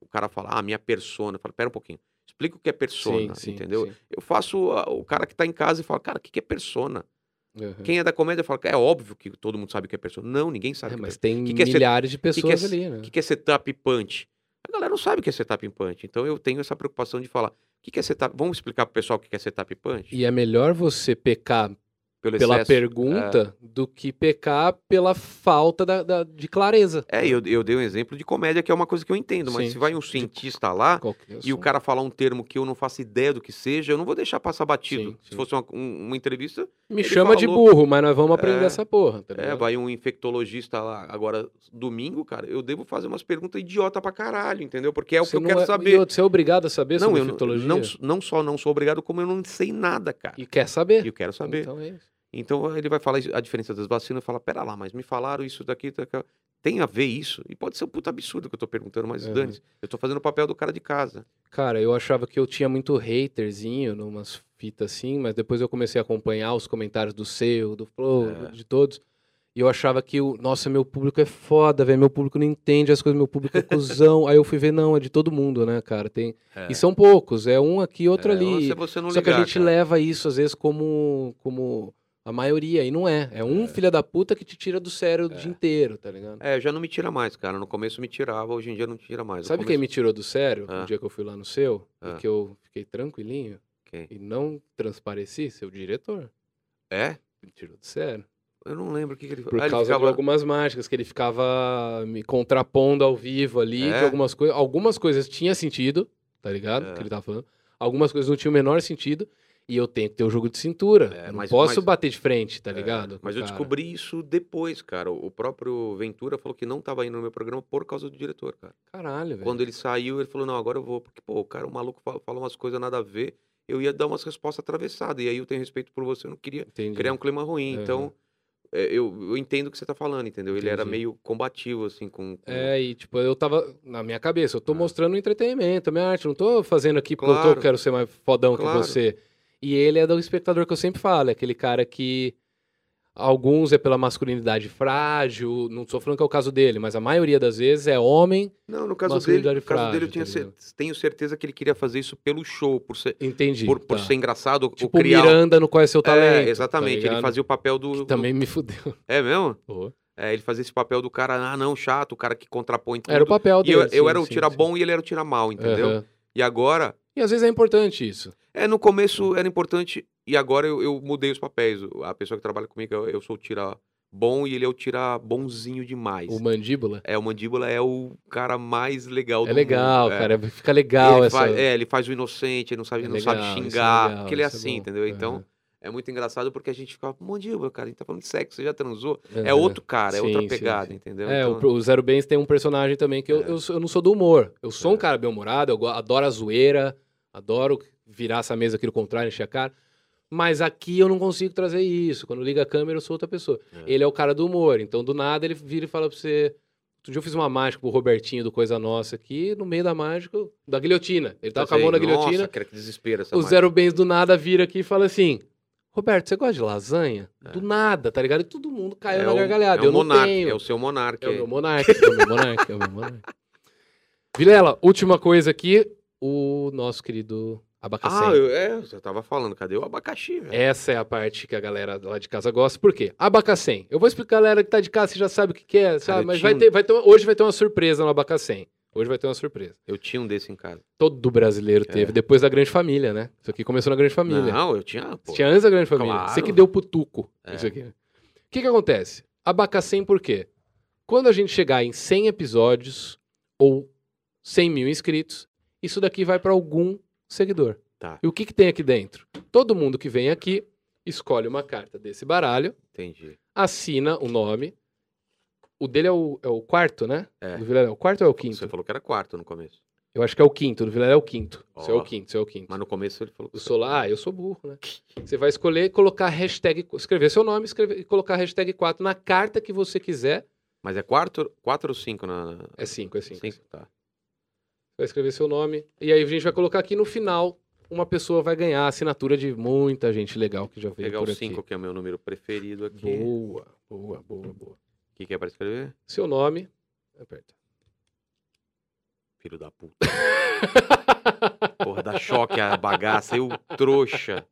O cara fala, ah, minha persona. Eu falo, pera um pouquinho. Explica o que é persona, Sim, sim, entendeu? Eu faço ah, o cara que tá em casa e fala, cara, o que, que é persona? Uhum. Quem é da comédia fala, é óbvio que todo mundo sabe o que é persona. Não, ninguém sabe. É, que mas é. tem que que é milhares de que é pessoas ser- ali, né? O que, que é setup e punch? A galera não sabe o que é setup e punch. Então eu tenho essa preocupação de falar, o que, que é setup? Vamos explicar pro pessoal o que que é setup e punch? E é melhor você pecar Pelo pela excesso. pergunta do que pecar pela falta da, da- de clareza. É, eu, eu dei um exemplo de comédia, que é uma coisa que eu entendo, mas Sim, se vai um cientista lá e o cara falar um termo que eu não faço ideia do que seja, eu não vou deixar passar batido. Sim, Se fosse uma, um- uma entrevista, Me chama de falou- burro, mas nós vamos aprender É, essa porra, tá é, vai um infectologista lá agora domingo, cara, eu devo fazer umas perguntas idiota pra caralho, entendeu? Porque é o Você que eu quero é- saber. E outro, você é obrigado a saber Não, sobre eu não, infectologia? não, não só não sou obrigado, como eu não sei nada, cara. E quer saber? E eu quero saber. Então é isso. Então ele vai falar a diferença das vacinas e fala, pera lá, mas me falaram isso daqui, daqui, tem a ver isso? E pode ser um puta absurdo que eu tô perguntando, mas Uhum. dane Eu tô fazendo o papel do cara de casa. Cara, eu achava que eu tinha muito haterzinho numas fitas assim, mas depois eu comecei a acompanhar os comentários do seu, do Flow, É. de todos. E eu achava que, o, nossa, meu público é foda, velho. Meu público não entende as coisas, meu público é cuzão. Aí eu fui ver, não, é de todo mundo, né, cara? Tem... E são poucos, é um aqui, outro É, ali. Se você não Só que a ligar, gente cara. leva isso, às vezes, como, como a maioria, e não é. É um filho da puta que te tira do sério o dia inteiro, tá ligado? É, já não me tira mais, cara. No começo me tirava, hoje em dia não tira mais. No Sabe quem começo- me tirou do sério? Ah. O dia que eu fui lá no seu, Ah. e que eu fiquei tranquilinho? Quem? e não transpareci, seu diretor. É? Me tirou do sério. Eu não lembro o que, que ele Por Ah, causa ficava- de algumas mágicas que ele ficava me contrapondo ao vivo ali, É? algumas, coi algumas coisas tinha sentido, tá ligado? É. Que ele tava falando. Algumas coisas não tinham o menor sentido. E eu tenho que ter o jogo de cintura. É, Eu não mas- posso mas- bater de frente, tá É, ligado? Mas eu cara. descobri isso depois, cara. O próprio Ventura falou que não tava indo no meu programa por causa do diretor, cara. Caralho, velho. Quando ele saiu, ele falou: Não, agora eu vou. Porque, pô, o cara, o maluco fala, fala umas coisas nada a ver. Eu ia dar umas respostas atravessadas. E aí eu tenho respeito por você, eu não queria Entendi. criar um clima ruim. Então, é, eu, eu entendo o que você tá falando, entendeu? Ele era meio combativo, assim, com. com- É, e tipo, eu tava na minha cabeça, eu tô Ah. mostrando entretenimento, a minha arte, não tô fazendo aqui porque eu, tô, Claro. quero ser mais fodão Claro. que você. E ele é do espectador que eu sempre falo, é aquele cara que alguns é pela masculinidade frágil, não tô falando que é o caso dele, mas a maioria das vezes é homem, Não, no caso dele, no caso dele eu frágil, tinha tá cer- tenho certeza que ele queria fazer isso pelo show, por ser, entendi. por, por tá. ser engraçado, ou tipo criar. um Miranda no Qual é Seu Talento. é, exatamente. tá ele fazia o papel do. Que também me fudeu. É mesmo? Pô. É, ele fazia esse papel do cara, ah, não, chato, o cara que contrapõe tudo. Era o papel E dele. eu, eu sim, era o sim, tira sim. bom e ele era o tira mal, entendeu? Aham. E agora, E às vezes é importante isso. é, no começo era importante e agora eu, eu mudei os papéis. A pessoa que trabalha comigo, eu, eu sou o tira bom e ele é o tira bonzinho demais. O mandíbula. É, o Mandíbula é o cara mais legal do É legal, mundo. é. cara. Fica legal ele essa. faz, é, ele faz o inocente, ele não sabe, É não legal, sabe isso é xingar, legal, porque ele é é assim, bom. entendeu? Então. É muito engraçado porque a gente fica, mandíbula, cara, a gente tá falando de sexo, você já transou? É Aham. outro cara, é outra Sim, sim, pegada, sim. entendeu? É, o, Então, o Zero Bens tem um personagem também que eu, É. eu, eu não sou do humor. Eu sou um É. cara bem-humorado, eu adoro a zoeira, adoro virar essa mesa aqui no contrário, encher a cara. Mas aqui eu não consigo trazer isso. Quando liga a câmera, eu sou outra pessoa. É. Ele é o cara do humor. Então, do nada, ele vira e fala pra você. Outro dia eu fiz uma mágica pro Robertinho do Coisa Nossa aqui, no meio da mágica, da guilhotina. Ele tava com a mão na Nossa, guilhotina. cara, que desespero essa O mágica. Zero Bens do nada vira aqui e fala assim: Roberto, você gosta de lasanha? É. Do nada, tá ligado? E todo mundo caiu é na o, gargalhada. É eu o não monarca, tenho. é o seu monarca. É o meu monarca, é o meu monarca, é o meu monarca. Vilela, última coisa aqui, o nosso querido abacaxi. Ah, eu, é, eu tava falando, cadê o abacaxi, velho? Essa é a parte que a galera lá de casa gosta. Por quê? Abacaxi. Eu vou explicar a galera que tá de casa, você já sabe o que, que é, sabe? Mas vai ter, vai ter, hoje vai ter uma surpresa no abacaxi. Hoje vai ter uma surpresa. Eu tinha um desse em casa. Todo brasileiro teve, É. depois da Grande Família, né? Isso aqui começou na Grande Família. Não, eu tinha, pô. Você tinha antes da Grande Família. Claro. Você que deu pro Tuco. É. Isso aqui. O que que acontece? Abacacém por quê? Quando a gente chegar em 100 episódios ou 100 mil inscritos, isso daqui vai para algum seguidor. Tá. E o que que tem aqui dentro? Todo mundo que vem aqui escolhe uma carta desse baralho, Entendi. assina o nome. O dele é o, é o quarto, né? É. Do Vilela é o quarto ou é o quinto? Você falou que era quarto no começo. Eu acho que é o quinto. Do Vilela é o quinto. Você é o quinto, você é o quinto. Mas no começo ele falou que sou lá, ah, eu sou burro, né? Você vai escolher colocar hashtag, escrever seu nome escrever, e colocar hashtag 4 na carta que você quiser. Mas é quarto, quatro ou cinco na... na- É 5, é 5. Cinco, tá. Vai escrever seu nome. E aí a gente vai colocar aqui no final, uma pessoa vai ganhar a assinatura de muita gente legal que já Vou veio pegar por o aqui. cinco, que é o meu número preferido aqui. Boa, boa, boa, boa. Que, que é pra escrever? Seu nome. Aperta. Filho da puta. Porra, dá choque a bagaça. Eu, trouxa.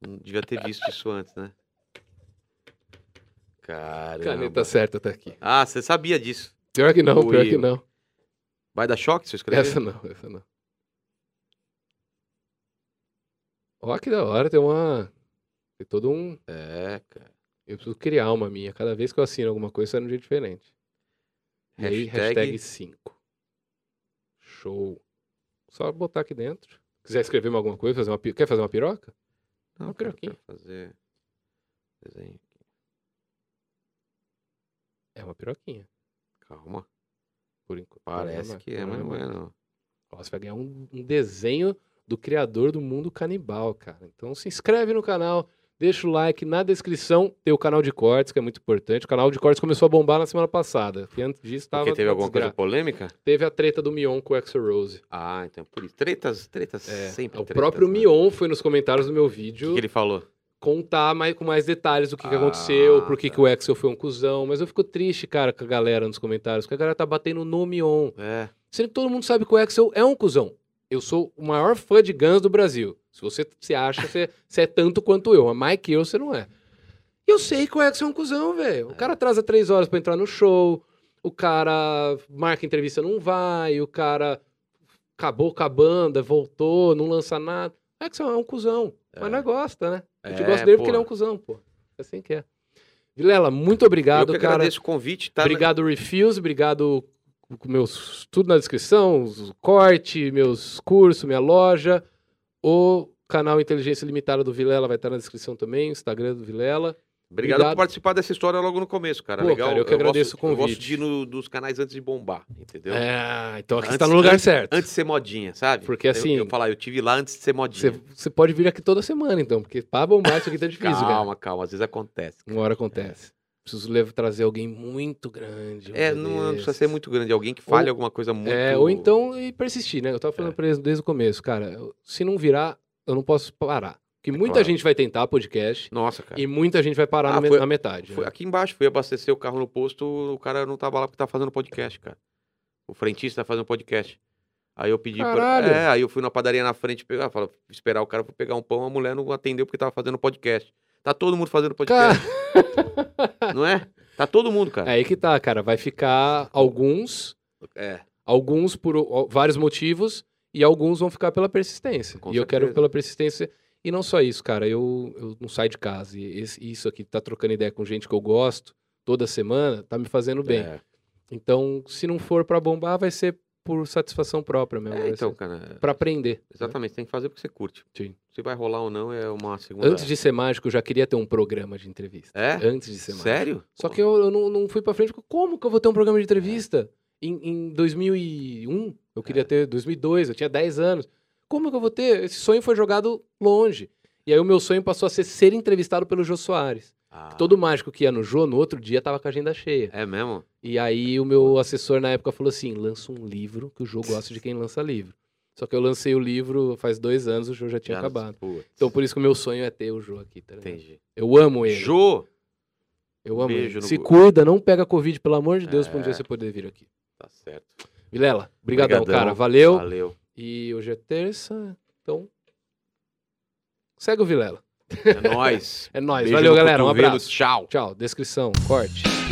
Não devia ter visto isso antes, né? Caramba. Caneta certa tá aqui. Ah, você sabia disso. Pior que não, pior Ui. que não. Vai dar choque se eu escrever? Essa não, essa não. Ó, que da hora, tem uma. Tem todo um. É, cara. Eu preciso criar uma minha. Cada vez que eu assino alguma coisa, sai um jeito diferente. E aí, Hashtag- hashtag 5. Show. Só botar aqui dentro. Quiser escrever alguma coisa, fazer uma quer fazer uma piroca? Não, Uma piroquinha. fazer desenho. É uma piroquinha, Calma. por enquanto. Parece que é, mas não é, não. Você vai ganhar um, um desenho do criador do mundo canibal, cara. Então se inscreve no canal, deixa o like. Na descrição tem o canal de cortes, que é muito importante. O canal de cortes começou a bombar na semana passada. Que antes disso tava. Porque teve uma alguma coisa desgraça. polêmica? Teve a treta do Mion com o Exo Rose. Ah, então por isso. Tretas, tretas, É, sempre o tretas, próprio né? Mion foi nos comentários do meu O vídeo que, que ele falou? contar mais, com mais detalhes do que, que Ah, aconteceu, por que, tá. que o Exo foi um cuzão. Mas eu fico triste, cara, com a galera nos comentários, porque a galera tá batendo no Mion. É. Sendo que todo mundo sabe que o Exo é um cuzão. Eu sou o maior fã de Guns do Brasil. Se você se acha, você, você é tanto quanto eu. Mas mais que eu, você não é. E eu sei que o Exo é um cuzão, velho. O cara atrasa três horas pra entrar no show. O cara marca entrevista, não vai. O cara acabou com a banda, voltou, não lança nada. É que você é um cuzão. Mas É. não gosta, né? A gente É, gosta dele porque ele é um pô. cuzão, pô. É assim que é. Vilela, muito obrigado, Eu que cara. agradeço o convite. Tá obrigado, Refuse. Obrigado meus. Tudo na descrição, os corte, meus cursos, minha loja. O canal Inteligência Limitada do Vilela vai estar na descrição também, o Instagram do Vilela. Obrigado, Obrigado. por participar dessa história logo no começo, cara. Pô, Legal. cara, eu que agradeço gosto, o Eu gosto convite. de ir no, dos canais antes de bombar, entendeu? É, então aqui Antes- está no lugar antes- certo. Antes de ser modinha, sabe? Porque, Eu- assim, Eu, falar, eu tive lá antes de ser modinha. Você você pode vir aqui toda semana, então, porque pra bombar isso aqui tá difícil, cara. calma, calma. Às vezes acontece. Uma hora acontece. Preciso levar, trazer alguém muito grande. É, não, não precisa ser muito grande. Alguém que fale Ou- alguma coisa muito... É, ou então e persistir, né? Eu tava falando É. pra eles desde o começo, cara. Se não virar, eu não posso parar. Porque muita claro. gente vai tentar podcast Nossa, cara. e muita gente vai parar Ah, na, foi- na metade. Foi né? aqui embaixo, fui abastecer o carro no posto, o cara não tava lá porque tava fazendo podcast, cara. O frentista tá fazendo podcast. Aí eu pedi Caralho. pra. É, aí eu fui na padaria na frente pegar, fala, esperar o cara pra pegar um pão, a mulher não atendeu porque tava fazendo podcast. Tá todo mundo fazendo podcast, não é? Tá todo mundo, cara. É aí que tá, cara. Vai ficar alguns, É. alguns por vários motivos e alguns vão ficar pela persistência. Com e eu quero certeza. pela persistência. E não só isso, cara. Eu, eu não saio de casa. E esse- isso aqui, tá trocando ideia com gente que eu gosto toda semana, tá me fazendo bem. É, Então, se não for pra bombar, vai ser por satisfação própria mesmo. É, então, cara. pra aprender. Exatamente, tem que fazer porque você curte. Sim. Se vai rolar ou não é uma segunda. Antes de ser mágico, eu já queria ter um programa de entrevista. É? Antes de ser mágico. Sério? Só que eu, eu não, não fui pra frente. Como que eu vou ter um programa de entrevista? Em, em 2001, eu queria É. ter 2002, eu tinha 10 anos. Como que eu vou ter? Esse sonho foi jogado longe. E aí o meu sonho passou a ser ser entrevistado pelo Jô Soares. Ah, Todo mágico que ia no Jô, no outro dia, tava com a agenda cheia. É mesmo? E aí o meu assessor na época falou assim: lança um livro, que o Jô gosta de quem lança livro. Só que eu lancei o livro faz dois anos, o Jô já tinha Já- acabado. Putz, Então por isso que o meu sonho é ter o Jô aqui, tá ligado? Entendi. Eu amo ele. Jô! Eu amo Beijo ele. Se cuida, não pega Covid, pelo amor de Deus, pra um dia É. você poder vir aqui. Tá certo. Vilela, brigadão, Obrigadão. cara. Valeu. Valeu. E hoje é terça, então segue o Vilela. É nóis. É nóis. Beijo Valeu, galera. Um abraço. Tchau. Tchau. Descrição, corte.